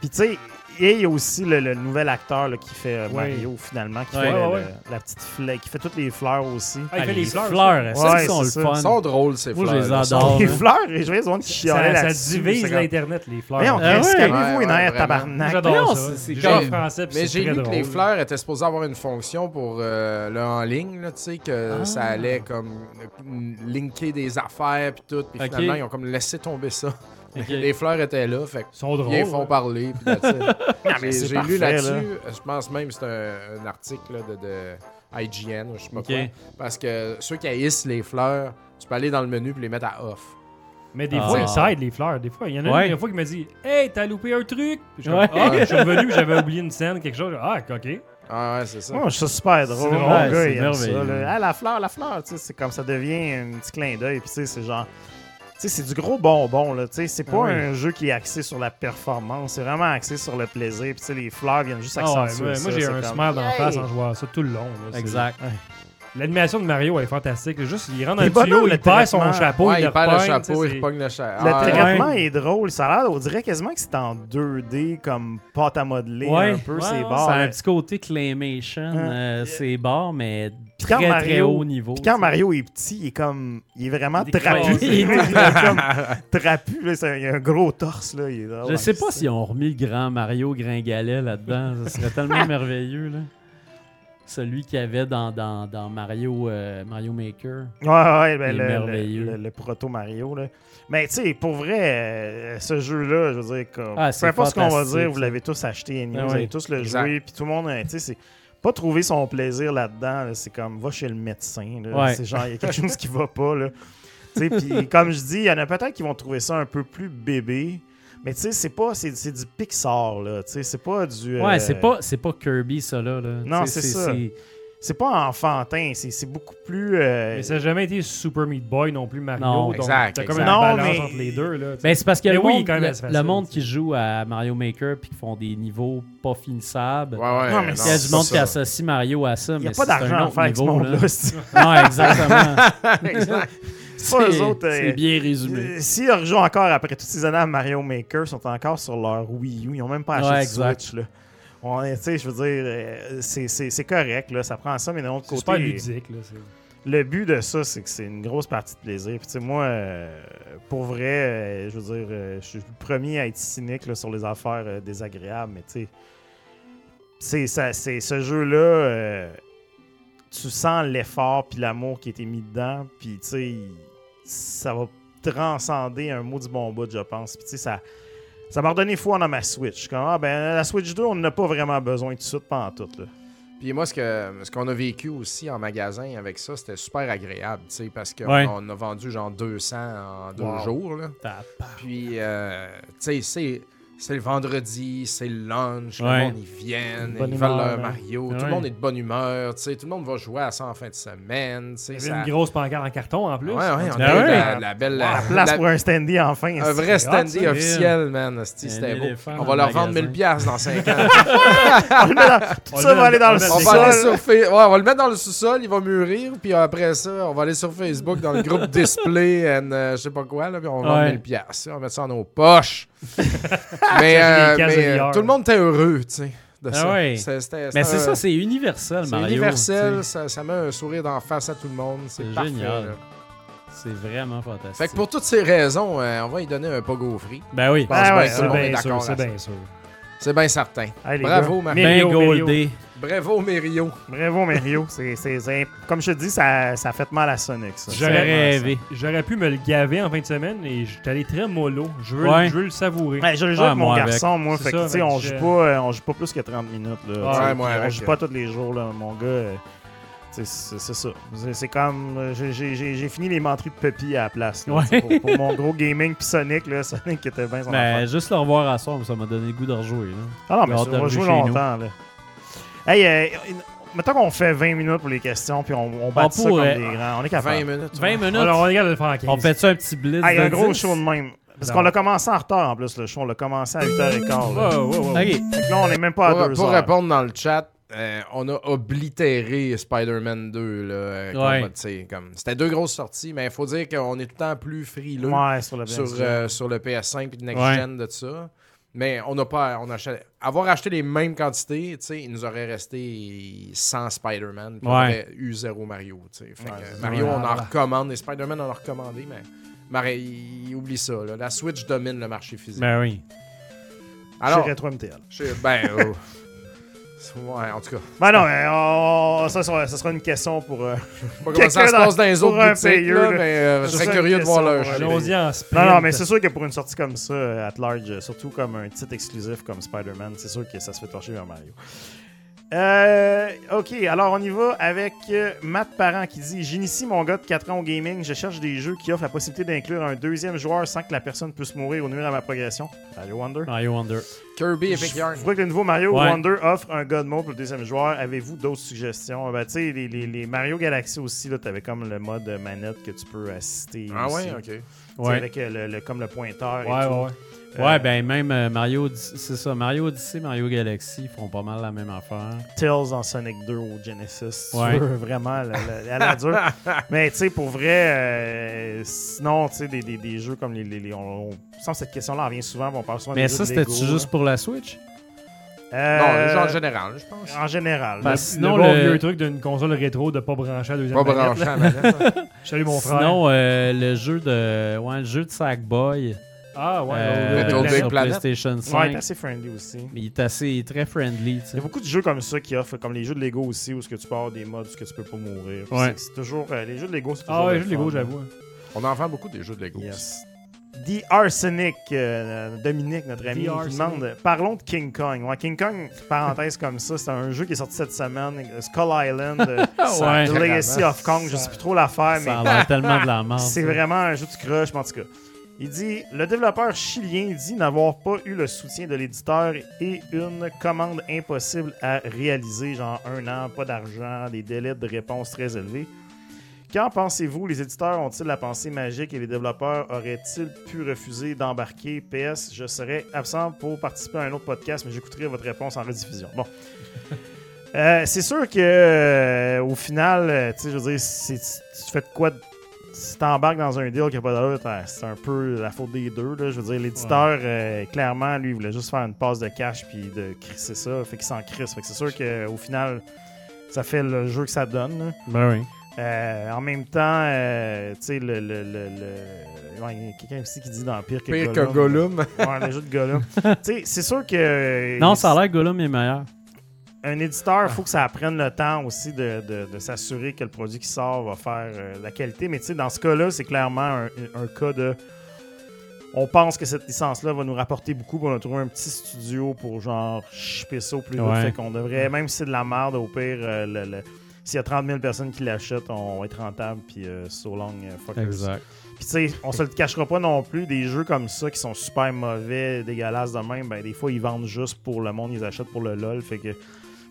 Puis tu sais, et il y a aussi le, le nouvel acteur là, qui fait euh. Mario finalement, qui Ouais, fait ouais, le- ouais. le- la petite fleur, qui fait toutes les fleurs aussi. Ah, il fait les les fleurs. fleurs, ça, Ouais, sont c'est le ça. fun. Ils sont drôles, ces Moi, je fleurs. les adore. les fleurs, et je gens qui chialaient Ça, divise l'Internet, les fleurs. Ah calmez-vous, les nerfs, vraiment. Moi, tabarnak. J'adore ça. c'est- français, Mais j'ai lu que les fleurs étaient supposées avoir une fonction pour euh, le en ligne, tu sais, que Ah. ça allait comme euh, linker des affaires puis tout, puis finalement ils ont comme laissé tomber ça. [laughs] Les fleurs étaient là, fait sont drôles. ils font ouais. parler. [laughs] J'ai c'est lu là. là-dessus, je pense même que c'est un, un article là, de, de IGN, ou je sais pas quoi, parce que ceux qui haïssent les fleurs, tu peux aller dans le menu puis les mettre à off. Mais des Ah. fois, ils s'aident, les fleurs. Des fois, il y en a Ouais. une, une fois qui m'a dit Hey, t'as loupé un truc. Puis je Ouais. Ah, je suis [laughs] revenu, j'avais oublié une scène, quelque chose. Ah, ok. Ah ouais, c'est ça. Moi, je trouve ça super drôle. C'est Mon drôle, gars, c'est il aime ça. merveilleux. là. Ah, la fleur, la fleur, tu sais, c'est comme ça devient un petit clin d'œil. Puis, tu sais, c'est genre. C'est du gros bonbon, là. Tu sais, c'est pas Ah oui. un jeu qui est axé sur la performance. C'est vraiment axé sur le plaisir. Puis, tu sais, les fleurs viennent juste Ah ouais, accentuer moi, ça. moi, j'ai c'est un comme- smile d'en face en jouant à ça tout le long. là. Exact. L'animation de Mario elle est fantastique. Juste, il rentre dans le tuyau, il le perd son chapeau, ouais, il il le perd le chapeau, il c'est- repogne le chapeau. Le Ah, ouais. traitement est drôle. Ça a l'air, on dirait quasiment que c'est en 2D, comme pâte à modeler Ouais, un peu, ouais, ces ouais, barres. Ça a un petit côté claymation, Hein. euh, mais très très Mario- haut niveau. Puis quand. Mario est petit, il est comme. Il est vraiment trapu. [laughs] il est comme [laughs] trapu. Là, c'est un- il a un gros torse. Là, il est drôle Je sais pas s'ils ont remis le grand Mario Gringalet là-dedans. Ça serait tellement [laughs] merveilleux. Là. Celui qu'il y avait dans, dans, dans Mario, euh, Mario Maker. Ouais, ouais, ben, le, le, le- le proto Mario. Là. Mais tu sais, pour vrai, euh, ce jeu-là, je veux dire, comme, Ah, peu c'est importe ce qu'on va dire, vous l'avez tous acheté, Ah vous oui. avez tous le Exact. joué, puis tout le monde, euh, tu sais, c'est pas trouver son plaisir là-dedans, là, c'est comme, va chez le médecin. Ouais. C'est genre, il y a quelque chose qui va pas. Là. Tu sais, puis comme je dis, il y en a peut-être qui vont trouver ça un peu plus bébé. Mais tu sais, c'est pas, c'est, c'est du Pixar, là. Tu sais, c'est pas du. Ouais, euh, c'est pas, c'est pas Kirby, ça, là. là. Non, sais, c'est ça. C'est pas enfantin, c'est, c'est beaucoup plus. euh, Mais ça n'a jamais été Super Meat Boy non plus, Mario. Non. donc Exact, T'as comme exact. une Non, balance mais- entre les deux. Là. Ben, c'est parce que Mais le, oui, monde, quand même, le- c'est monde qui joue à Mario Maker puis qui font des niveaux pas finissables. Ouais, ouais. Non, mais Il y a c'est du monde ça. qui associe Mario à ça, Il n'y mais a pas c'est d'argent à faire avec ce niveau, monde-là. là. c'est- Ouais, exactement. [laughs] Exact. C'est pas eux autres, euh, C'est bien résumé. Euh, S'ils rejouent encore après toutes ces années à Mario Maker, ils sont encore sur leur Wii U. Ils n'ont même pas acheté de. Switch. Là. Je veux dire, euh, c'est- c'est c'est correct, là, ça prend ça, mais d'un autre C'est côté, super ludique. Là, c'est- le but de ça, c'est que c'est une grosse partie de plaisir. Puis, moi, euh, pour vrai, euh, je veux dire, euh, je suis le premier à être cynique là, sur les affaires désagréables, mais tu sais, c'est c'est ce jeu-là, tu sens l'effort puis l'amour qui a été mis dedans, puis tu sais, ça va transcender un mot du bon bout, je pense. Puis, tu sais, ça. Ça m'a redonné foi dans ma Switch. Comme, ah, ben, la Switch 2, on n'a pas vraiment besoin tout de suite pendant tout. Là. Puis moi, ce que ce qu'on a vécu aussi en magasin avec ça, c'était super agréable, tu sais, parce qu'on Ouais. on a vendu genre 200 en deux Wow. jours, là. Puis, euh, tu sais, c'est... Le vendredi, c'est le lunch, Ouais. le monde ils viennent, Bonne ils veulent leur hein. Mario, tout le monde est de bonne humeur, tu sais, tout le monde va jouer à ça en fin de semaine, Il y avait ça- une grosse pancarte en carton en plus. Ouais, ouais, on Ah a ouais? la, la belle... La la- place la- pour un standy enfin. un vrai standy officiel, man. C'était beau. éléphant On va leur le vendre magasin. 1000 piastres dans 5 [laughs] ans. On le met dans- Tout On ça va aller dans le sous-sol. on va le mettre dans le sous-sol, il va mûrir, puis après ça, on va aller sur Facebook dans le groupe [laughs] Display and euh, je sais pas quoi, là, puis on va vendre Ouais. 1000 piastres. On va mettre ça dans nos poches. [laughs] mais euh, mais, euh, tout le monde était heureux, tu sais, de Ah ça. Mais c'est un- ça, c'est universel, c'est Mario. universel, ça, ça met un sourire d'en face à tout le monde. C'est génial. C'est vraiment fantastique. Fait que pour toutes ces raisons, euh, on va y donner un pogo free. Ben oui. Ah ouais, C'est bien sûr, c'est bien certain. Bravo. Mario. Ben Mario, Mario. goldé. Bravo, Mério. Bravo, Mario. [laughs] C'est, c'est- c'est- Comme je te dis, ça, ça fait mal à Sonic. Ça. J'aurais rêvé. J'aurais pu me le gaver en fin de semaine et j'étais allé très mollo. Je veux, Ouais. je veux le savourer. Ouais, je le joue Ah, avec mon avec. garçon, moi. Fait que, ça, tu sais, fait on, que joue pas, euh, on joue pas plus que 30 minutes. Là, Ouais, sais, moi on joue pas tous les jours, là, mon gars. euh, C'est c'est ça. C'est- C'est comme. euh, j'ai- J'ai j'ai- j'ai fini les menteries de Puppy à la place. là, Ouais. Pour, pour mon gros gaming puis Sonic, là, [laughs] Sonic était bien son Ben, affaire. juste le revoir à soir, ça m'a donné le goût de rejouer. Là. Ah non, mais on va jouer nous. longtemps. Là. Hey, euh, mettons qu'on fait 20 minutes pour les questions, puis on, on bat ça comme pourrait. des grands. On est 20 capable. minutes. 20 minutes. Alors, on regarde le faire en 15. On fait ça un petit blitz Hey, de un gros 10? show de même. Parce qu'on l'a commencé en retard en plus, le show. On l'a commencé à 8h15. là. Wow, wow, wow. OK. Fait que là, on est même pas à Pour, 2 pour heures. répondre dans le chat, euh, on a oblitéré Spider-Man 2. Là, euh, Ouais. comme, tu sais, comme- C'était deux grosses sorties, mais il faut dire qu'on est tout le temps plus frileux Ouais, sur le sur, euh, sur le PS5 et le Next Ouais. Gen de ça. Mais on n'a pas. On avoir acheté les mêmes quantités, tu sais, il nous aurait resté 100 Spider-Man. puis On Ouais. aurait eu zéro Mario. tu sais. Fait Ouais, que, Mario, on en recommande. Les Spider-Man, on en a recommandé, mais. Mario, il oublie ça. là. La Switch domine le marché physique. Ben oui. Alors, Chez Retro MTL. je- ben. euh, ouais, en tout cas. Ben non, mais on- ça, sera, ça sera une question pour. euh, [laughs] pas comment ça se dans- passe dans les autres un boutiques, payeux, là, mais euh, je serais curieux de voir leur. Allons-y en sprint. Non, non, mais c'est sûr que pour une sortie comme ça, at large, surtout comme un titre exclusif comme Spider-Man, c'est sûr que ça se fait torcher vers Mario. Euh, ok, alors on y va avec euh, Matt Parent qui dit J'initie mon gars de 4 ans au gaming, je cherche des jeux qui offrent la possibilité d'inclure un deuxième joueur sans que la personne puisse mourir ou nuire à ma progression. Mario Wonder. Mario Wonder. Kirby Je Yarn. vois que le nouveau Mario Ouais. Wonder offre un God Mode pour le deuxième joueur. Avez-vous d'autres suggestions? Ben, tu sais, les, les- les Mario Galaxy aussi, là, t'avais comme le mode manette que tu peux assister. Ah aussi. ouais, ok. Tu Ouais. Avec euh, le, le- comme le pointeur. et Ouais, tout. ouais, ouais. Ouais, Euh, ben même euh, Mario, Odyssey- c'est ça. Mario Odyssey, Mario Galaxy font pas mal la même affaire. Tails en Sonic 2 au Genesis. tu Ouais. veux, vraiment, la, la, la- la dure. [laughs] Mais tu sais, pour vrai, euh, sinon, tu sais, des, des, des jeux comme les. les, les- on, on- que cette question-là revient souvent, on parle souvent Mais des ça, c'était-tu juste pour la Switch? Euh, Non, le jeu en général, je pense. En général. Le- Sinon, le bon le- vieux truc d'une console rétro de pas brancher à la deuxième Pas là. à la manette. hein. [laughs] Salut mon frère. Sinon, euh, le jeu de. Ouais, le jeu de Sackboy. Ah ouais, euh, Little Big Big sur Planet. PlayStation Ouais, 5. il est assez friendly aussi. Mais il est assez il est très friendly, tu Il y a beaucoup de jeux comme ça qui offrent, comme les jeux de Lego aussi, où ce que tu peux avoir des modes où ce que tu peux pas mourir. Ouais. C'est- toujours. euh, les jeux de Lego, c'est toujours. Ah ouais, le juste les gros, fun. j'avoue. On en vend beaucoup des jeux de Lego. Yes. The Arsenic, euh, Dominique, notre ami, qui Arsenic. demande Parlons de King Kong. Ouais, King Kong, parenthèse comme ça, c'est un jeu qui est sorti cette semaine, Skull Island, euh, [laughs] Ouais. The Legacy of Kong, je sais plus trop l'affaire, mais Ça a l'air tellement de la [laughs] merde. c'est vraiment un jeu de crush, mais en tout cas. Il dit Le développeur chilien dit n'avoir pas eu le soutien de l'éditeur et une commande impossible à réaliser, genre un an, pas d'argent, des délais de réponse très élevés. Qu'en pensez-vous? Les éditeurs ont-ils la pensée magique et les développeurs auraient-ils pu refuser d'embarquer PS Je serais absent pour participer à un autre podcast, mais j'écouterai votre réponse en rediffusion. Bon. Euh, c'est sûr que euh, au final, euh, tu sais, je veux dire, tu fais quoi de si t'embarques dans un deal qui n'a pas d'allure, c'est un peu la faute des deux. Là. Je veux dire, l'éditeur, euh, clairement, lui, il voulait juste faire une passe de cash puis de crisser ça. Fait qu'il s'en crisse. Fait que c'est sûr qu'au final, ça fait le jeu que ça donne. là. Ben oui. Euh, en même temps, euh, tu sais, le. le, le, le- ouais, il y a quelqu'un aussi qui dit dans Pire que Pire que Gollum. Gollum. Ouais, le jeu de Gollum. [laughs] tu sais, c'est sûr que. Non, ça a l'air que Gollum est meilleur. Un éditeur, il faut que ça prenne le temps aussi de, de- de s'assurer que le produit qui sort va faire euh, la qualité. Mais tu sais, dans ce cas-là, c'est clairement un, un cas de. On pense que cette licence-là va nous rapporter beaucoup. On a trouvé un petit studio pour genre shipper ça au plus vite. Ouais. Fait qu'on devrait, même si c'est de la merde, au pire, euh, le- le- s'il y a 30 000 personnes qui l'achètent, on va être rentable. Puis euh, so long, euh, fuckers. Exact. Puis tu sais, on se le cachera pas non plus, des jeux comme ça qui sont super mauvais, dégueulasses de même, ben des fois ils vendent juste pour le monde, ils achètent pour le LOL, fait que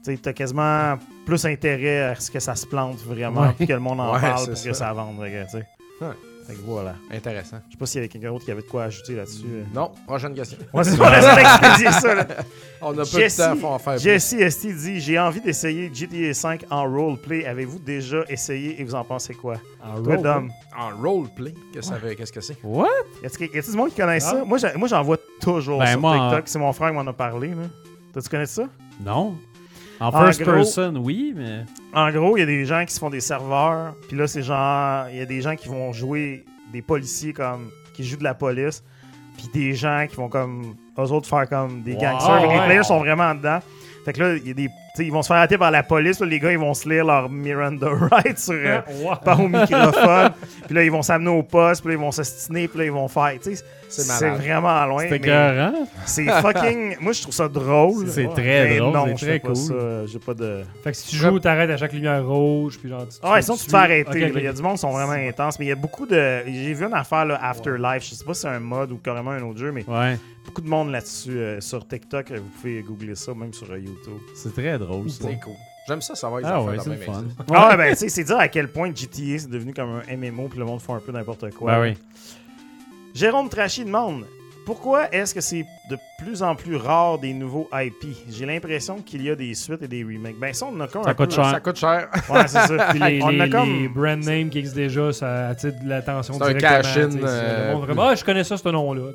tu sais, t'as quasiment plus intérêt à ce que ça se plante vraiment, Ouais. puis que le monde en Ouais, parle pour ça. que ça vende, fait que, tu sais. Ouais. Fait que voilà. Intéressant. Je sais pas s'il y avait quelqu'un d'autre qui avait de quoi ajouter là-dessus. euh. Non, prochaine question. Ouais, c'est pas expédier ça, là. [laughs] On a peu Jesse, de temps pour en faire. Jesse ST dit J'ai envie d'essayer GTA 5 en roleplay. Avez-vous déjà essayé et vous en pensez quoi? Toi, Dom, En roleplay, qu'est-ce que ça veut- qu'est-ce que c'est? What? Y a du monde qui connaît ça? Ah. Moi, j'ai- moi, j'en vois toujours Ben, sur moi, TikTok. C'est mon frère qui m'en a parlé. là. Toi, tu connais ça? Non. En En first gros- person, oui, mais. En gros, il y a des gens qui se font des serveurs. Puis là, c'est genre... Il y a des gens qui vont jouer des policiers comme... qui jouent de la police. Puis des gens qui vont comme... Eux autres faire comme des Wow. gangsters. Les Ouais. players sont vraiment dedans. Fait que là, il y a des... tu sais, ils vont se faire arrêter par la police. là, les gars, ils vont se lire leur Miranda [laughs] Rights sur... euh, [laughs] Wow. par au microphone. puis là, ils vont s'amener au poste. Puis là, ils vont s'ostiner. Puis là, ils vont faire... Tu C'est vraiment loin. C'est écœurant. C'est fucking. [laughs] Moi, je trouve ça drôle. C'est très Mais drôle, Non, c'est je très fais pas cool. ça. J'ai pas de. Fait que si tu joues, t'arrêtes à chaque lumière rouge, puis genre. Ah, ouais, sinon, tu te fais arrêter. Il y a du monde qui sont vraiment intenses. Mais il y a beaucoup de. J'ai vu une affaire, là, Afterlife. Je sais pas si c'est un mode ou carrément un autre jeu, mais Ouais. Beaucoup de monde là-dessus. euh, sur TikTok, vous pouvez googler ça, même sur euh, YouTube. C'est très drôle, ça. C'est cool. J'aime ça savoir les Ah affaires ouais, de c'est le même fun. Ah, ouais, ben, tu sais, c'est dire à quel point GTA c'est devenu comme un MMO, puis le monde fait un peu n'importe quoi. Ben oui. Jérôme Trachy demande pourquoi est-ce que c'est de plus en plus rare des nouveaux IP J'ai l'impression qu'il y a des suites et des remakes. Ben, ça, on en a comme Ça un coûte peu- cher. Ça coûte cher. Ouais, c'est ça. Puis les, on les, a comme. les brand names qui existent déjà, ça attire de l'attention C'est un cash-in, euh, vraiment, ah, je connais ça, ce nom-là.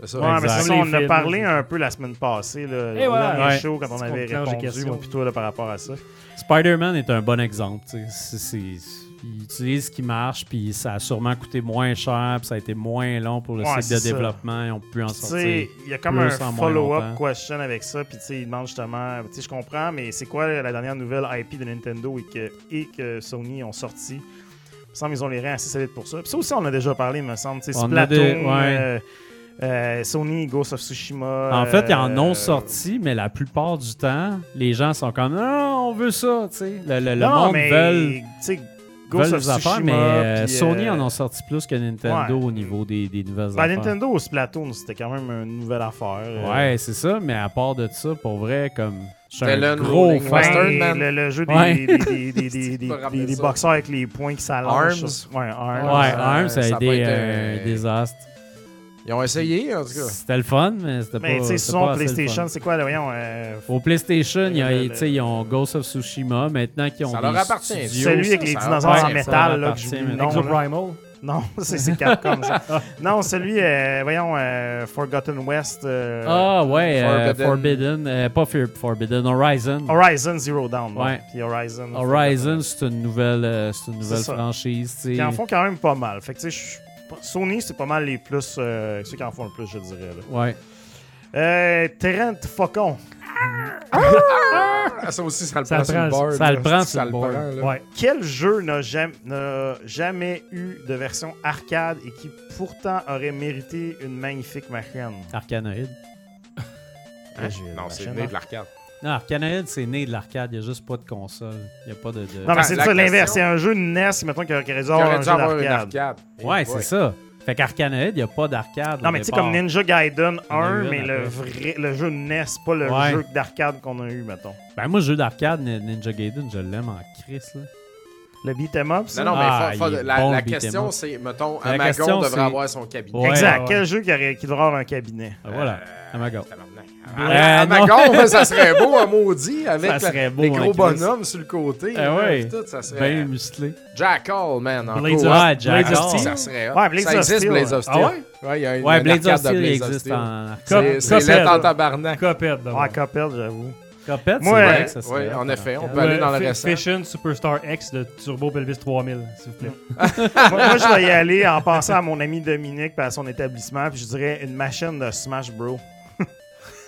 C'est ça. Ouais, mais ça, on en a films, parlé un peu la semaine passée, là, Et Ouais. show, quand on avait répondu, moi, puis toi, là, par rapport à ça. Spider-Man est un bon exemple. C'est- c'est- il utilise ce qui marche, puis ça a sûrement coûté moins cher, puis ça a été moins long pour le Ouais, cycle de c'est ça. développement. Ils ont pu en sortir. il y a comme un follow-up question avec ça, puis tu sais, il demande justement, je comprends, mais c'est quoi la dernière nouvelle IP de Nintendo et que, et que Sony ont sorti? Il me semble qu'ils ont les reins assez solides pour ça. Puis ça aussi, on a déjà parlé, il me semble. A Splatoon, des- ouais. euh, euh, Sony, Ghost of Tsushima. En fait, ils en ont euh, sorti, mais la plupart du temps, les gens sont comme Non, on veut ça. tu sais. Le, le- le monde mais, veut, affaires, mais euh, puis, Sony euh, en ont sorti plus que Nintendo ouais. au niveau des, des nouvelles Ben, affaires. Nintendo ou Splatoon, c'était quand même une nouvelle affaire. euh. Ouais, c'est ça, mais à part de ça, pour vrai, comme. Je suis C'était un le gros fan. Man. le, le jeu des, Ouais. des, des, des, des, [laughs] des, Tu peux des- ramener des ça. boxeurs avec les poings qui s'allongent. Arms? Ouais, Arms. Ouais, ça- Arms, ça a ça a été un- désastre. Ils ont essayé, en tout cas. C'était le fun, mais c'était pas. Mais tu sais, le PlayStation, c'est quoi, là, voyons. euh, Au PlayStation, il y a- Le- le- tu sais, ils ont Ghost of Tsushima. Maintenant qu'ils ont Ça leur appartit. studios- Celui avec les dinosaures ouais, en métal, là, que appartient là. Exoprimal? Non, [laughs] c'est c'est Capcom, ça. non, celui, euh, voyons, euh, Forgotten West. euh, Ah ouais, euh, Forbidden. Forbidden, euh, pas Fear- Forbidden, Horizon. Horizon Zero Dawn. Ouais. Puis Horizon. Horizon, c'est une nouvelle, euh, c'est une nouvelle franchise. tu sais. Qui en font quand même pas mal. Fait que, tu sais, je- Sony, c'est pas mal les plus. euh, ceux qui en font le plus, je dirais. Là. Ouais. Euh, Terrent Faucon. Ah, ça aussi, ça le Ça prend sur le board. ça le prend sur le board. Ouais. Quel jeu n'a jamais, n'a jamais eu de version arcade et qui pourtant aurait mérité une magnifique machine? Arcanoid. Ah, Non, c'est né hein. de l'arcade. Non, Arcanoid, c'est né de l'arcade. Il n'y a juste pas de console. Il n'y a pas de. de- Non, mais c'est ça l'inverse. C'est un jeu de NES, mettons, qui aurait dû Qui avoir un jeu d'arcade. arcade. Ouais, Eh c'est ça. Fait qu'Arcanoid, il n'y a pas d'arcade. Non, mais tu sais, comme Ninja Gaiden Il y en a 1, eu mais le, vrai, le jeu de NES, pas le Ouais. jeu d'arcade qu'on a eu, mettons. Ben, moi, le jeu d'arcade, Nin- Ninja Gaiden, je l'aime en crise. Là. Le beat'em up, ça? Non, non, mais Ah, faut- faut- la, bon, question, c'est, mettons, La Amagon question, devrait c'est- avoir son cabinet. Ouais, exact. ouais. Quel jeu qui, aurait, qui devrait avoir un cabinet? Ah, Voilà, Amago. Euh, Amagon, ça serait [laughs] beau, un maudit, avec Ça serait la- beau, les hein, gros bonhommes sur le côté. Ah là, ouais. tout, ça serait... Bien musclé. Jackal, man, en Blades of-. Steel. Ça serait. Ouais, Blades ça existe, Steel, Blades of ouais. Steel. Ah ouais? Ouais, il y a une, Ouais, une Blades of Steel existe Steel. en C'est lettre en tabarnak. Ah, Cuphead, j'avoue. Cuphead, c'est vrai que ça Oui, serait en effet, on peut aller dans le récent. Fission Superstar X de Turbo Pelvis 3000, s'il vous plaît. [laughs] moi, je vais y aller en pensant à mon ami Dominique et à son établissement, puis je dirais une machine de Smash Bro.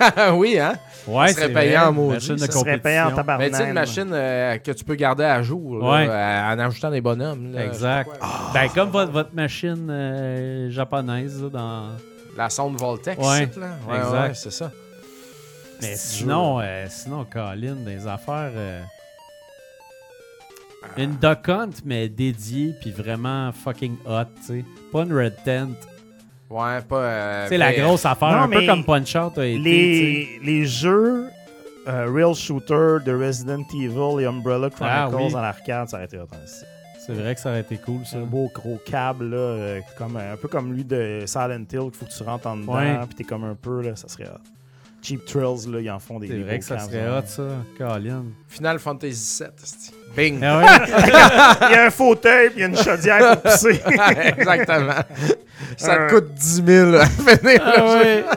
[laughs] oui, hein? Ouais, Ça serait c'est payant vrai, en maudit, machine de ça serait payant en tabarnak. Mais tu sais, une machine euh, que tu peux garder à jour, là, Ouais. euh, en ajoutant des bonhommes. là, Exact. Ben, comme votre, votre machine euh, japonaise, là, dans... La sonde Voltex, Ouais, là? Ouais, exact. ouais, c'est ça. Mais sinon, euh, sinon, Colin, des affaires... euh, Ah. Une Duck Hunt, mais dédiée, puis vraiment fucking hot, tu sais. Pas une Red Tent. Ouais, pas. euh, sais, la grosse affaire, Non, un peu comme Punch-Out a été, les, les jeux euh, Real Shooter de Resident Evil et Umbrella Chronicles Ah, oui. en arcade, ça aurait été autant. C'est C'est vrai que ça aurait été cool, ça. un beau gros câble, là, euh, comme, un peu comme lui de Silent Hill, qu'il faut que tu rentres en dedans, Ouais. puis t'es comme un peu, là, ça serait hot. Cheap Thrills, là, ils en font des C'est vrai que ça câbles, serait là. hot, ça. Colin. Final Fantasy VII. c'est- Bing! Ah [laughs] ouais? Il y a un fauteuil, puis il y a une chaudière pour [laughs] pisser. Exactement. [laughs] Ça Euh. te coûte 10 000 à [laughs] finir. Ah ouais. [laughs]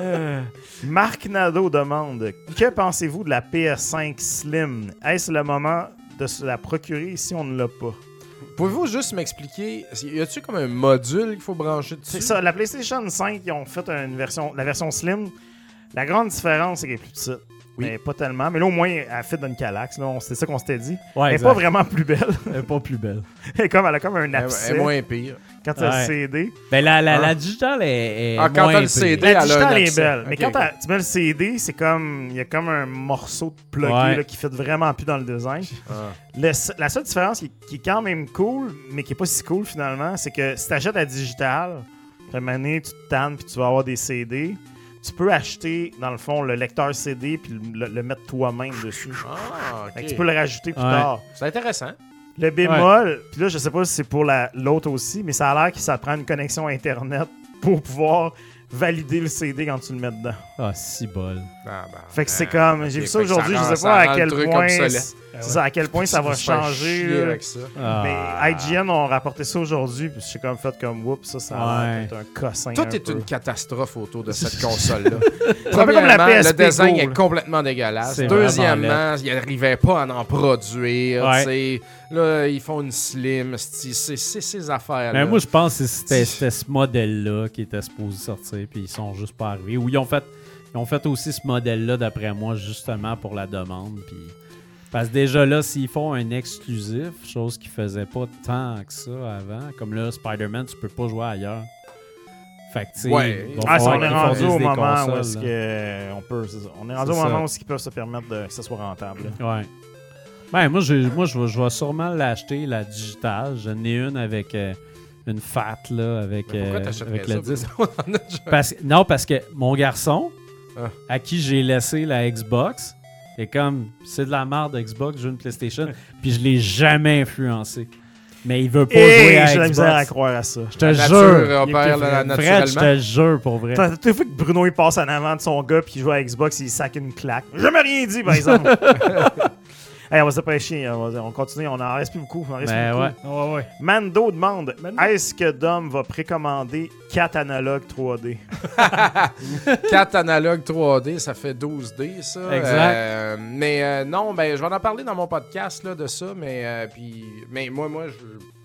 Euh, Marc Nadeau demande Que pensez-vous de la PS5 Slim? Est-ce le moment de se la procurer si on ne l'a pas? Pouvez-vous juste m'expliquer, y a-tu comme un module qu'il faut brancher dessus? C'est ça, la PlayStation 5, ils ont fait une version, la version Slim. La grande différence, c'est qu'elle est plus petite. Mais pas tellement. Mais là, au moins, elle fit dans une calax. C'est ça qu'on s'était dit. Ouais, elle n'est pas vraiment plus belle. [laughs] Elle est pas plus belle. elle, est comme, elle a comme un abcès Elle est moins pire. quand tu as Ouais. le CD. Ben, la, la, Ah. la digitale est, est Ah, quand moins t'as le pire. CD, La elle a un digitale est abcès. belle. Mais quand tu mets le CD, c'est comme. Il y a comme un morceau de plugué Ouais. là, qui fait vraiment plus dans le design. Ah. Le- la seule différence qui, qui est quand même cool, mais qui est pas si cool finalement, c'est que si tu achètes la digitale, à un moment donné, tu te tannes puis tu vas avoir des CD, tu peux acheter dans le fond le lecteur CD puis le, le- le mettre toi-même dessus. Ah, Fait que ok. tu peux le rajouter plus Ouais. tard. C'est intéressant. Le bémol, puis là je sais pas si c'est pour la- l'autre aussi, mais ça a l'air que ça prend une connexion internet pour pouvoir valider le CD quand tu le mets dedans. Ah, si bol. Ah, ben, Fait que c'est ben, comme, j'ai vu ça aujourd'hui, je sais pas à quel point, ça, à quel point ça va changer. avec ça. Ah. Mais IGN ont rapporté ça aujourd'hui, puis j'ai comme fait comme oups, ça, ça Ouais. un cossin. Tout un est peu. une catastrophe autour de cette [laughs] console-là. Peu comme la Premièrement, PSP le design est complètement dégueulasse. Deuxièmement, ils n'arrivaient pas à en produire. Ouais. Là, ils font une slim. C'est ces affaires-là. Mais moi, je pense que c'était ce modèle-là qui était supposé sortir, puis ils sont juste pas arrivés. Ou ils ont fait, ils ont fait aussi ce modèle-là, d'après moi, justement pour la demande. Puis... Parce que déjà là, s'ils font un exclusif, chose qu'ils faisaient pas tant que ça avant, comme là, Spider-Man, tu peux pas jouer ailleurs. Fait que, tu sais, Ouais. Ah, on est rendu au moment où est-ce que on peut. c'est ça. On est rendu au moment ça. où ils peuvent se permettre de, que ça soit rentable. là. Ouais. Ben, moi, je, moi, je, vais, je vais sûrement l'acheter, la digitale. J'en ai une avec euh, une fat, là, avec, Mais pourquoi euh, avec ça? le disque. Parce, non, parce que mon garçon, Ah. à qui j'ai laissé la Xbox, est comme, c'est de la merde Xbox, je veux une PlayStation, [laughs] puis je l'ai jamais influencé. Mais il veut pas jouer Et à j'ai de la misère à Xbox. croire à ça. Je te La jure. Fred, je te jure pour vrai. T'as t'as vu que Bruno il passe en avant de son gars puis il joue à Xbox, il sac une claque. J'ai jamais rien dit, par exemple. [laughs] hey, on va se dépêcher, on, va- on continue, on en reste plus beaucoup. on en reste Ben plus ouais. beaucoup. Ouais, ouais. Mando demande Mando? Est-ce que Dom va précommander 4 analogues 3D 4 [laughs] analogues 3D, ça fait 12D, ça. Exact. Euh, mais euh, non, ben, je vais en parler dans mon podcast là, de ça, mais, euh, puis, mais moi, moi, je,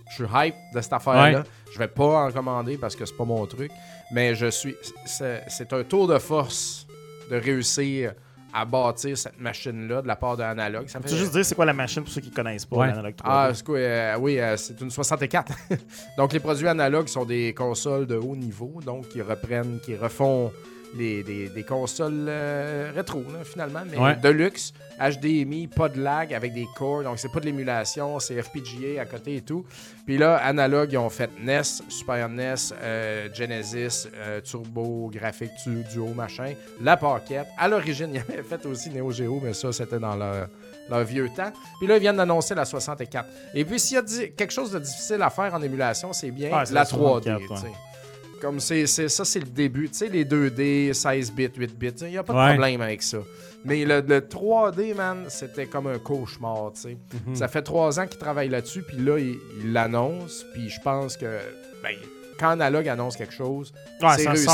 je suis hype de cette affaire-là. Ouais. Je vais pas en commander parce que c'est pas mon truc, mais je suis. C'est c'est un tour de force de réussir à bâtir cette machine-là de la part de Analog. Ça me Tu fait- veux juste dire c'est quoi la machine pour ceux qui connaissent pas Ouais. l'analogue 3D Ah, c'est quoi, euh, oui, euh, c'est une 64. [laughs] donc, les produits analogues sont des consoles de haut niveau, donc qui reprennent, qui refont des, des consoles euh, rétro, là, finalement, mais Ouais. de luxe, HDMI, pas de lag avec des corps, donc c'est pas de l'émulation, c'est FPGA à côté et tout. Puis là, Analog, ils ont fait NES, Super NES, euh, Genesis, euh, Turbo, Graphic du- Duo, machin, la paquette. À l'origine, [laughs] ils avaient fait aussi Neo Geo, mais ça, c'était dans leur leur vieux temps. Puis là, ils viennent d'annoncer la 64. Et puis, s'il y a quelque chose de difficile à faire en émulation, c'est bien c'est la la 3D. 64, tu sais. ouais. Comme c'est, ça, c'est le début. Tu sais, les 2D, 16 bits, 8 bits, il n'y a pas de Ouais. problème avec ça. Mais le, le 3D, man, c'était comme un cauchemar, tu sais. Mhm. Ça fait trois ans qu'ils travaillent là-dessus, puis là, ils l'annoncent, puis je pense que, ben, quand Analog annonce quelque chose, Ouais, c'est réussi.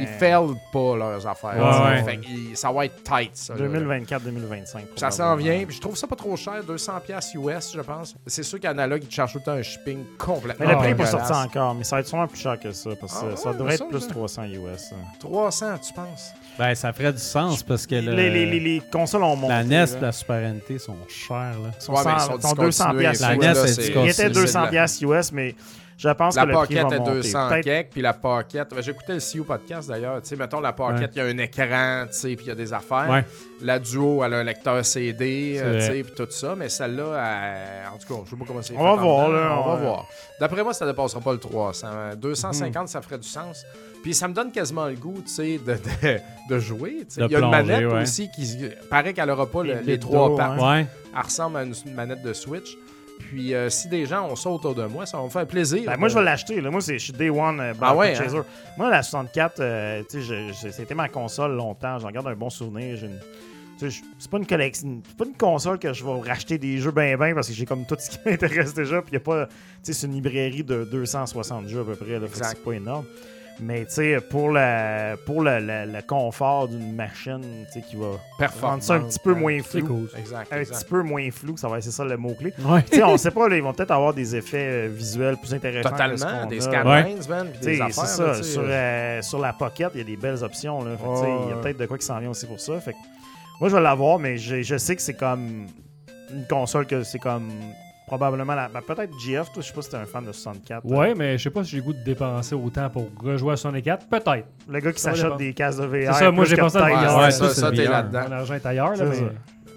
Ils failent pas leurs affaires. Ouais, ouais. Fait ça va être tight, ça. là. 2024-2025. Ça s'en vient, puis je trouve ça pas trop cher, 200$ piastres US, je pense. C'est sûr qu'Analog, ils te chargent tout le temps un shipping complètement. Mais le prix n'est pas sorti encore, mais ça va être sûrement plus cher que ça, parce que Ah, ça ouais, devrait ça, être plus ça. 300 US. hein. 300, tu penses? Ben, ça ferait du sens parce que le- Les, les, les, les consoles ont monté. la NES là. et la Super NT sont chères. Là. Sont Ouais, mais ils cent- sont sont 200 discontinués, piastres La NES là, est c'est- Il discontinuée. était c'est 200 de la- piastres US, mais je pense La que le prix Pocket va est monter. 200 Peut-être- quelques, puis la Pocket... ben, J'écoutais le CU podcast d'ailleurs. Tu sais, mettons, la Pocket, Ouais. il y a un écran, tu sais, puis il y a des affaires. Ouais. La Duo, elle a un lecteur CD, euh, tu sais, puis tout ça. Mais celle-là, elle- en tout cas, je sais pas comment c'est On fait va voir, là, On va voir. D'après moi, ça ne dépassera pas le 300. Mhm. 250, ça ferait du sens. Puis ça me donne quasiment le goût, tu sais, de, de, de jouer. De Il y a une manette ouais. aussi qui... paraît qu'elle aura pas le- Les trois d'eau, pattes. hein. Elle ressemble à une, une manette de Switch. Puis euh, si des gens ont ça autour de moi, ça va me faire plaisir. Ben, moi, je vais l'acheter. Moi, c'est- je suis Day One euh, Ah ouais, hein? Moi, la 64, euh, c'était ma console longtemps. J'en garde un bon souvenir. Une- C'est pas une collection, pas une console que je vais racheter des jeux ben ben parce que j'ai comme tout ce qui [laughs] m'intéresse déjà. Puis y a pas, c'est une librairie de 260 jeux à peu près. C'est pas énorme. Mais tu sais, pour, la, pour le, le- le confort d'une machine, qui va rendre ça un petit peu moins C'est flou. Exact, Un exact. petit peu moins flou, ça va c'est ça le mot-clé. Ouais. Tu sais, on [laughs] sait pas, là, ils vont peut-être avoir des effets euh, visuels plus intéressants. Totalement, des scanlines, man, puis Tu sais, des affaires. c'est ça. là, sur, euh, euh, sur la Pocket, il y a des belles options. Il y a peut-être de quoi qui s'en vient aussi pour ça. Fait que, moi, je vais l'avoir, mais je sais que c'est comme une console que c'est comme probablement la. ben, peut-être GF, toi, je sais pas si t'es un fan de 64. Ouais, mais je sais pas si j'ai le goût de dépenser autant pour rejouer à 64. Peut-être. Le gars qui s'achète des cases de VR. C'est ça, moi, j'ai que pensé à VR. Ouais, Ouais, ça, ça, t'es là-dedans. Mon argent est ailleurs, là, C'est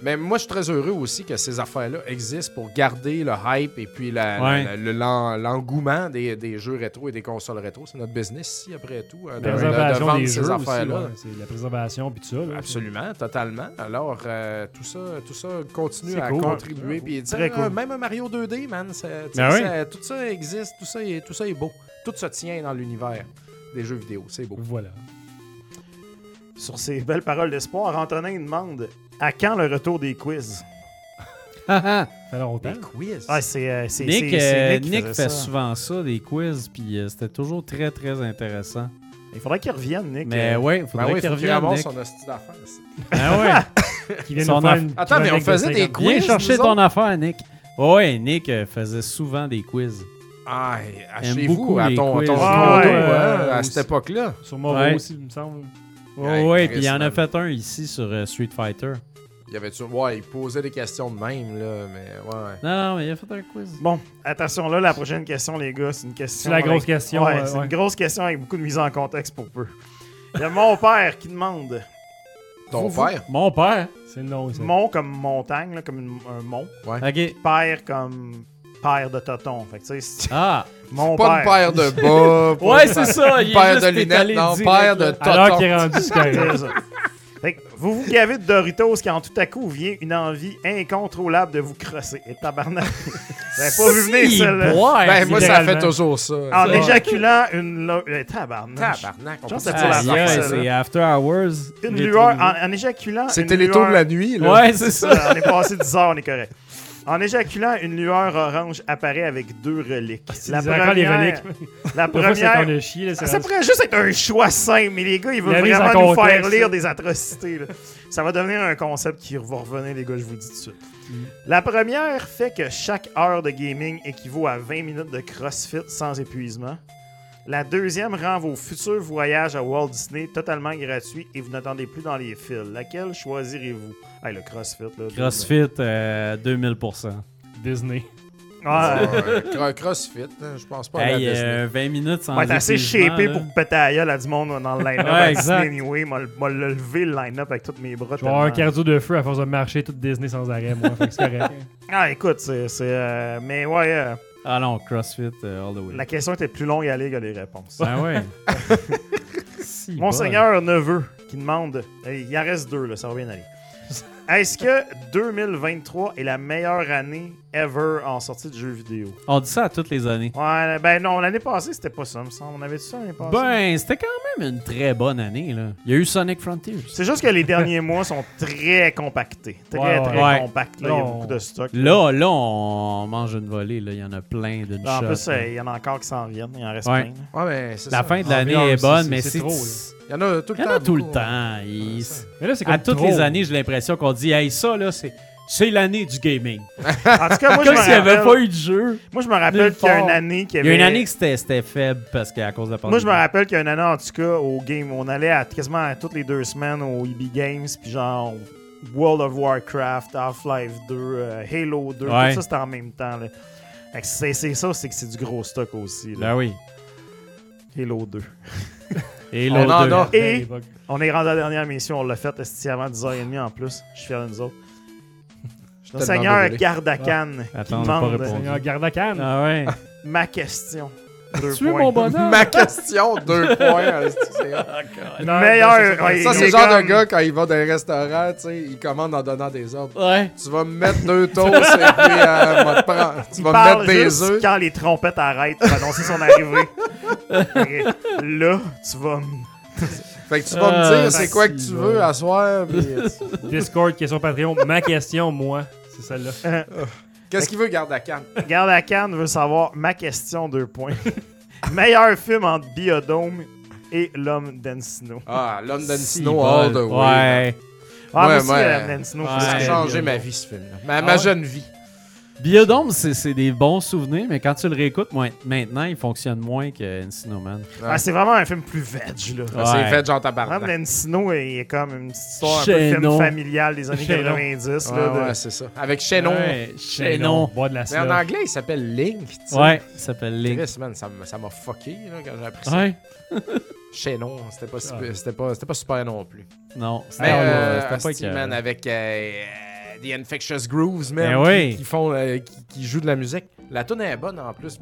mais... moi, je suis très heureux aussi que ces affaires-là existent pour garder le hype et puis Ouais. l'engouement des, des jeux rétro et des consoles rétro. C'est notre business ici, après tout, euh, de, de- de préservation des ces jeux affaires-là. c'est la préservation puis tout ça. là. Absolument, totalement. Alors, euh, tout, ça, tout ça continue à cool. contribuer. Puis, sais, Très cool. euh, Même un Mario 2D, man, ça- Ben oui. ça- tout ça existe, tout ça, est, tout ça est beau. Tout se tient dans l'univers des jeux vidéo. C'est beau. Voilà. Sur ces [laughs] belles paroles d'espoir, Antonin demande à quand le retour des quiz? Fait longtemps. Des quiz? Ah, c'est, euh, c'est, Nick, c'est- c'est euh, qui Nick faisait fait ça. souvent ça, des quiz, puis euh, c'était toujours très, très intéressant. Il faudrait qu'il revienne, Nick. Mais Euh, ouais, il Ben faudrait oui, qu'il faut qu'il revienne, ramasse Nick. son hostie d'affaires. Ah [laughs] ouais. [laughs] Qui vient Son nous faire aff- une Attends, mais on chronique de faisait des 50 quiz. Viens chercher nous ton autres? affaire, Nick. Ouais, Nick euh, faisait souvent des quiz. Ah, à Aime chez beaucoup vous, à les ton, quiz. ton condo, ouais, hein, euh, à aussi. cette époque-là. Sur Movo Ouais. aussi, il me semble. Ouais, ouais, puis il en a fait un ici sur euh, Street Fighter. Il y avait ouais, il posait des questions de même, là, mais ouais, ouais. Non, non, mais il a fait un quiz. Bon, attention là, la prochaine question, les gars, c'est une question. C'est la grosse avec- question. Ouais, euh, c'est ouais. une grosse question avec beaucoup de mise en contexte pour peu. Il y a mon père qui demande Ton Vous- père? Mon père? C'est le nom, ça. mont comme montagne, là, comme une- un mont. OK. Père comme père de Toton. Fait que tu sais, c'est- Ah. [laughs] mon Pas père. une paire de bas. [laughs] pas Ouais, une c'est paire- ça. il est paire juste de lunettes, étalé non, direct, paire de là. Alors qu'il est rendu, c'est ça. [laughs] Fait que vous vous gavez de Doritos quand tout à coup vient une envie incontrôlable de vous crosser. Et tabarnak. Vous avez pas vu venir celle-là. ouais. Ben, moi, ça littéralement. fait toujours ça. En Ça. éjaculant une. lo- euh, Tabarnak. Tabarnak, on Je pense peut que dire c'est la la Aïe, affaire, aïe, ça, c'est After Hours. Une lueur. En, en éjaculant. C'était une les tours de lueur- la nuit, là. Ouais, c'est ça. on est passé 10 heures, on est correct. En éjaculant, une lueur orange apparaît avec deux reliques. C'est La affaires, les première, reliques. la [laughs] fois, première, chié, là, ça rendu- pourrait juste être un choix simple, mais les gars, ils veulent vraiment nous faire lire ça. des atrocités. là. Ça va devenir un concept qui va revenir, les gars, je vous le dis tout de suite. Mm. La première fait que chaque heure de gaming équivaut à 20 minutes de CrossFit sans épuisement. La deuxième rend vos futurs voyages à Walt Disney totalement gratuits et vous n'attendez plus dans les fils. Laquelle choisirez-vous? Hey, le CrossFit, là. CrossFit, euh, 2000%. Disney. Ouais. Ouais, cro- CrossFit, hein, je pense pas à la Hey, euh, 20 minutes sans va être assez shapé là. pour péter la gueule à du monde dans le line-up. Ouais, à exact. Disney anyway, m'a m'a le levé le line-up avec tous mes bras. Je vais avoir un cardio de feu à force de marcher toute Disney sans arrêt, moi. Fait que c'est correct. Ah, écoute, c'est. c'est, euh, mais ouais, euh, Ah non, CrossFit euh, all the way. la question était plus longue à lire que les réponses. Ah ouais. [laughs] Si, Mon bol. seigneur neveu qui demande. Il en reste deux, là, ça va bien aller. Est-ce que 2023 est la meilleure année ever en sortie de jeux vidéo? On dit ça à toutes les années. Ouais, ben non, l'année passée, c'était pas ça, me semble. On avait dit ça l'année passée? Ben, c'était quand même une très bonne année, là. Il y a eu Sonic Frontiers. C'est juste que les derniers [laughs] mois sont très compactés. Très, Ouais, ouais. très Ouais. compacts. là. Il y a beaucoup de stock. Là, là, on mange une volée, là. Il y en a plein d'une En shot, plus, euh, il y en a encore qui s'en viennent. Il en reste Ouais. plein. là. Ouais, c'est La ça. fin de l'année est bonne, mais c'est. Il y en a tout le Il y en temps. a tout le beaucoup. temps. Il- Mais là, c'est À comme toutes trop. les années, j'ai l'impression qu'on dit, hey, ça, là, c'est... C'est l'année du gaming. [laughs] En tout cas, moi, je Comme me s'il n'y avait pas eu de jeu. moi, je me rappelle qu'il y a une année qui Il avait... y a une année que c'était c'était faible parce qu'à cause de la Moi, je me pandémie. rappelle qu'il y a une année, en tout cas, au game, on allait à, quasiment à toutes les deux semaines au EB Games, puis genre World of Warcraft, Half-Life 2, euh, Halo 2, Ouais. tout ça, c'était en même temps. là. Fait que C'est c'est ça, c'est que c'est du gros stock aussi. là. Ben oui. Halo 2. [laughs] Et On en deux. a. Et on est rendu à la dernière mission, on l'a fait esti, avant 10h30 en plus. Je suis fier de nous autres. Tellement Seigneur. Gardakan qui Attends, pas demande répondu. Seigneur Gardacan. Ah ouais. ma question. Tu points. mon bonhomme? Ma question, deux points. c'est- Une meilleure. ouais, Ça, il c'est est le genre comme- de gars, quand il va dans les restaurants, tu sais, il commande en donnant des ordres. Ouais. Tu vas me mettre deux toasts et puis euh, va te prendre- tu Il vas me mettre des œufs. quand les trompettes arrêtent pour annoncer son arrivée. Là, tu vas me Fait que tu vas me Ah, dire c'est quoi que tu veux à soir. puis, euh, Discord, question Patreon. Ma question, moi, c'est celle-là. Qu'est-ce qu'il veut garder à canne? [laughs] Garde à Cannes veut savoir ma question, deux points. [laughs] Meilleur film entre Biodome et L'homme d'Encino. Ah, l'homme d'Encino all the way. Ouais. Ah, moi Ouais, aussi, ouais. L'homme d'Encino. Ça a changé ma vie, ce film-là. Ma, Ah ma ouais? jeune vie. Biodome, c'est des bons souvenirs, mais quand tu le réécoutes moi, maintenant, il fonctionne moins que Encino Man. Ah, c'est vraiment un film plus veg, là. Ouais. C'est genre L'homme tabarnak. d'Encino il est comme une petite histoire un peu film familial des années Chaînon. 90. Ouais, là, de- ouais, c'est ça. Avec. Bois de la Mais en anglais, il s'appelle Link. Ouais, il s'appelle Link. Chris, man, ça m'a fucké là, quand j'ai appris ça. Ouais. [laughs] C'était pas, Ah. super- c'était pas, c'était pas super non plus. Non, c'était Mais pas- euh, c'était pas avec euh, The Infectious Grooves, man, Ben qui, oui. qui font, euh, qui, qui jouent de la musique. La tune est bonne en plus.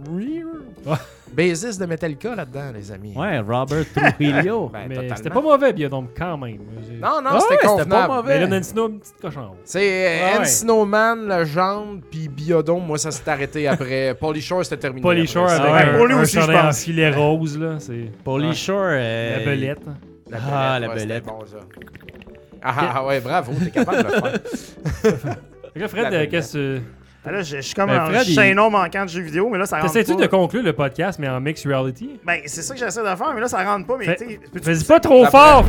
Bassiste de Metallica là-dedans, les amis. Ouais, Robert Trujillo. [laughs] Ben, Mais c'était pas mauvais, Biodome, quand même. Non, non, Ah c'était ouais, convenable. pas mauvais. Mais là, Nantino, une petite cochon. C'est euh, Ouais, ouais. Encino Man, Legende, puis Biodome. Moi, ça s'est arrêté après. [laughs] Polly Shore, c'était terminé. Polly Shore avec ouais, un, pour lui un aussi, je chandail en pense. filet rose, là. C'est Paulie Shore. euh, la belette. La Ah, belette, la belette. bon, ça. Ah, ah, ouais, bravo, t'es capable de le faire. [laughs] Fait que là, Fred, qu'est-ce que. Ah, là, je je suis comme Ben, un il- chaînon manquant de jeux vidéo, mais là, ça rentre T'essaies-tu pas. de conclure le podcast, mais en mixed reality? Ben, c'est ça que j'essaie de faire, mais là, ça rentre pas. Mais Fais- tu Fais-y pas trop fort!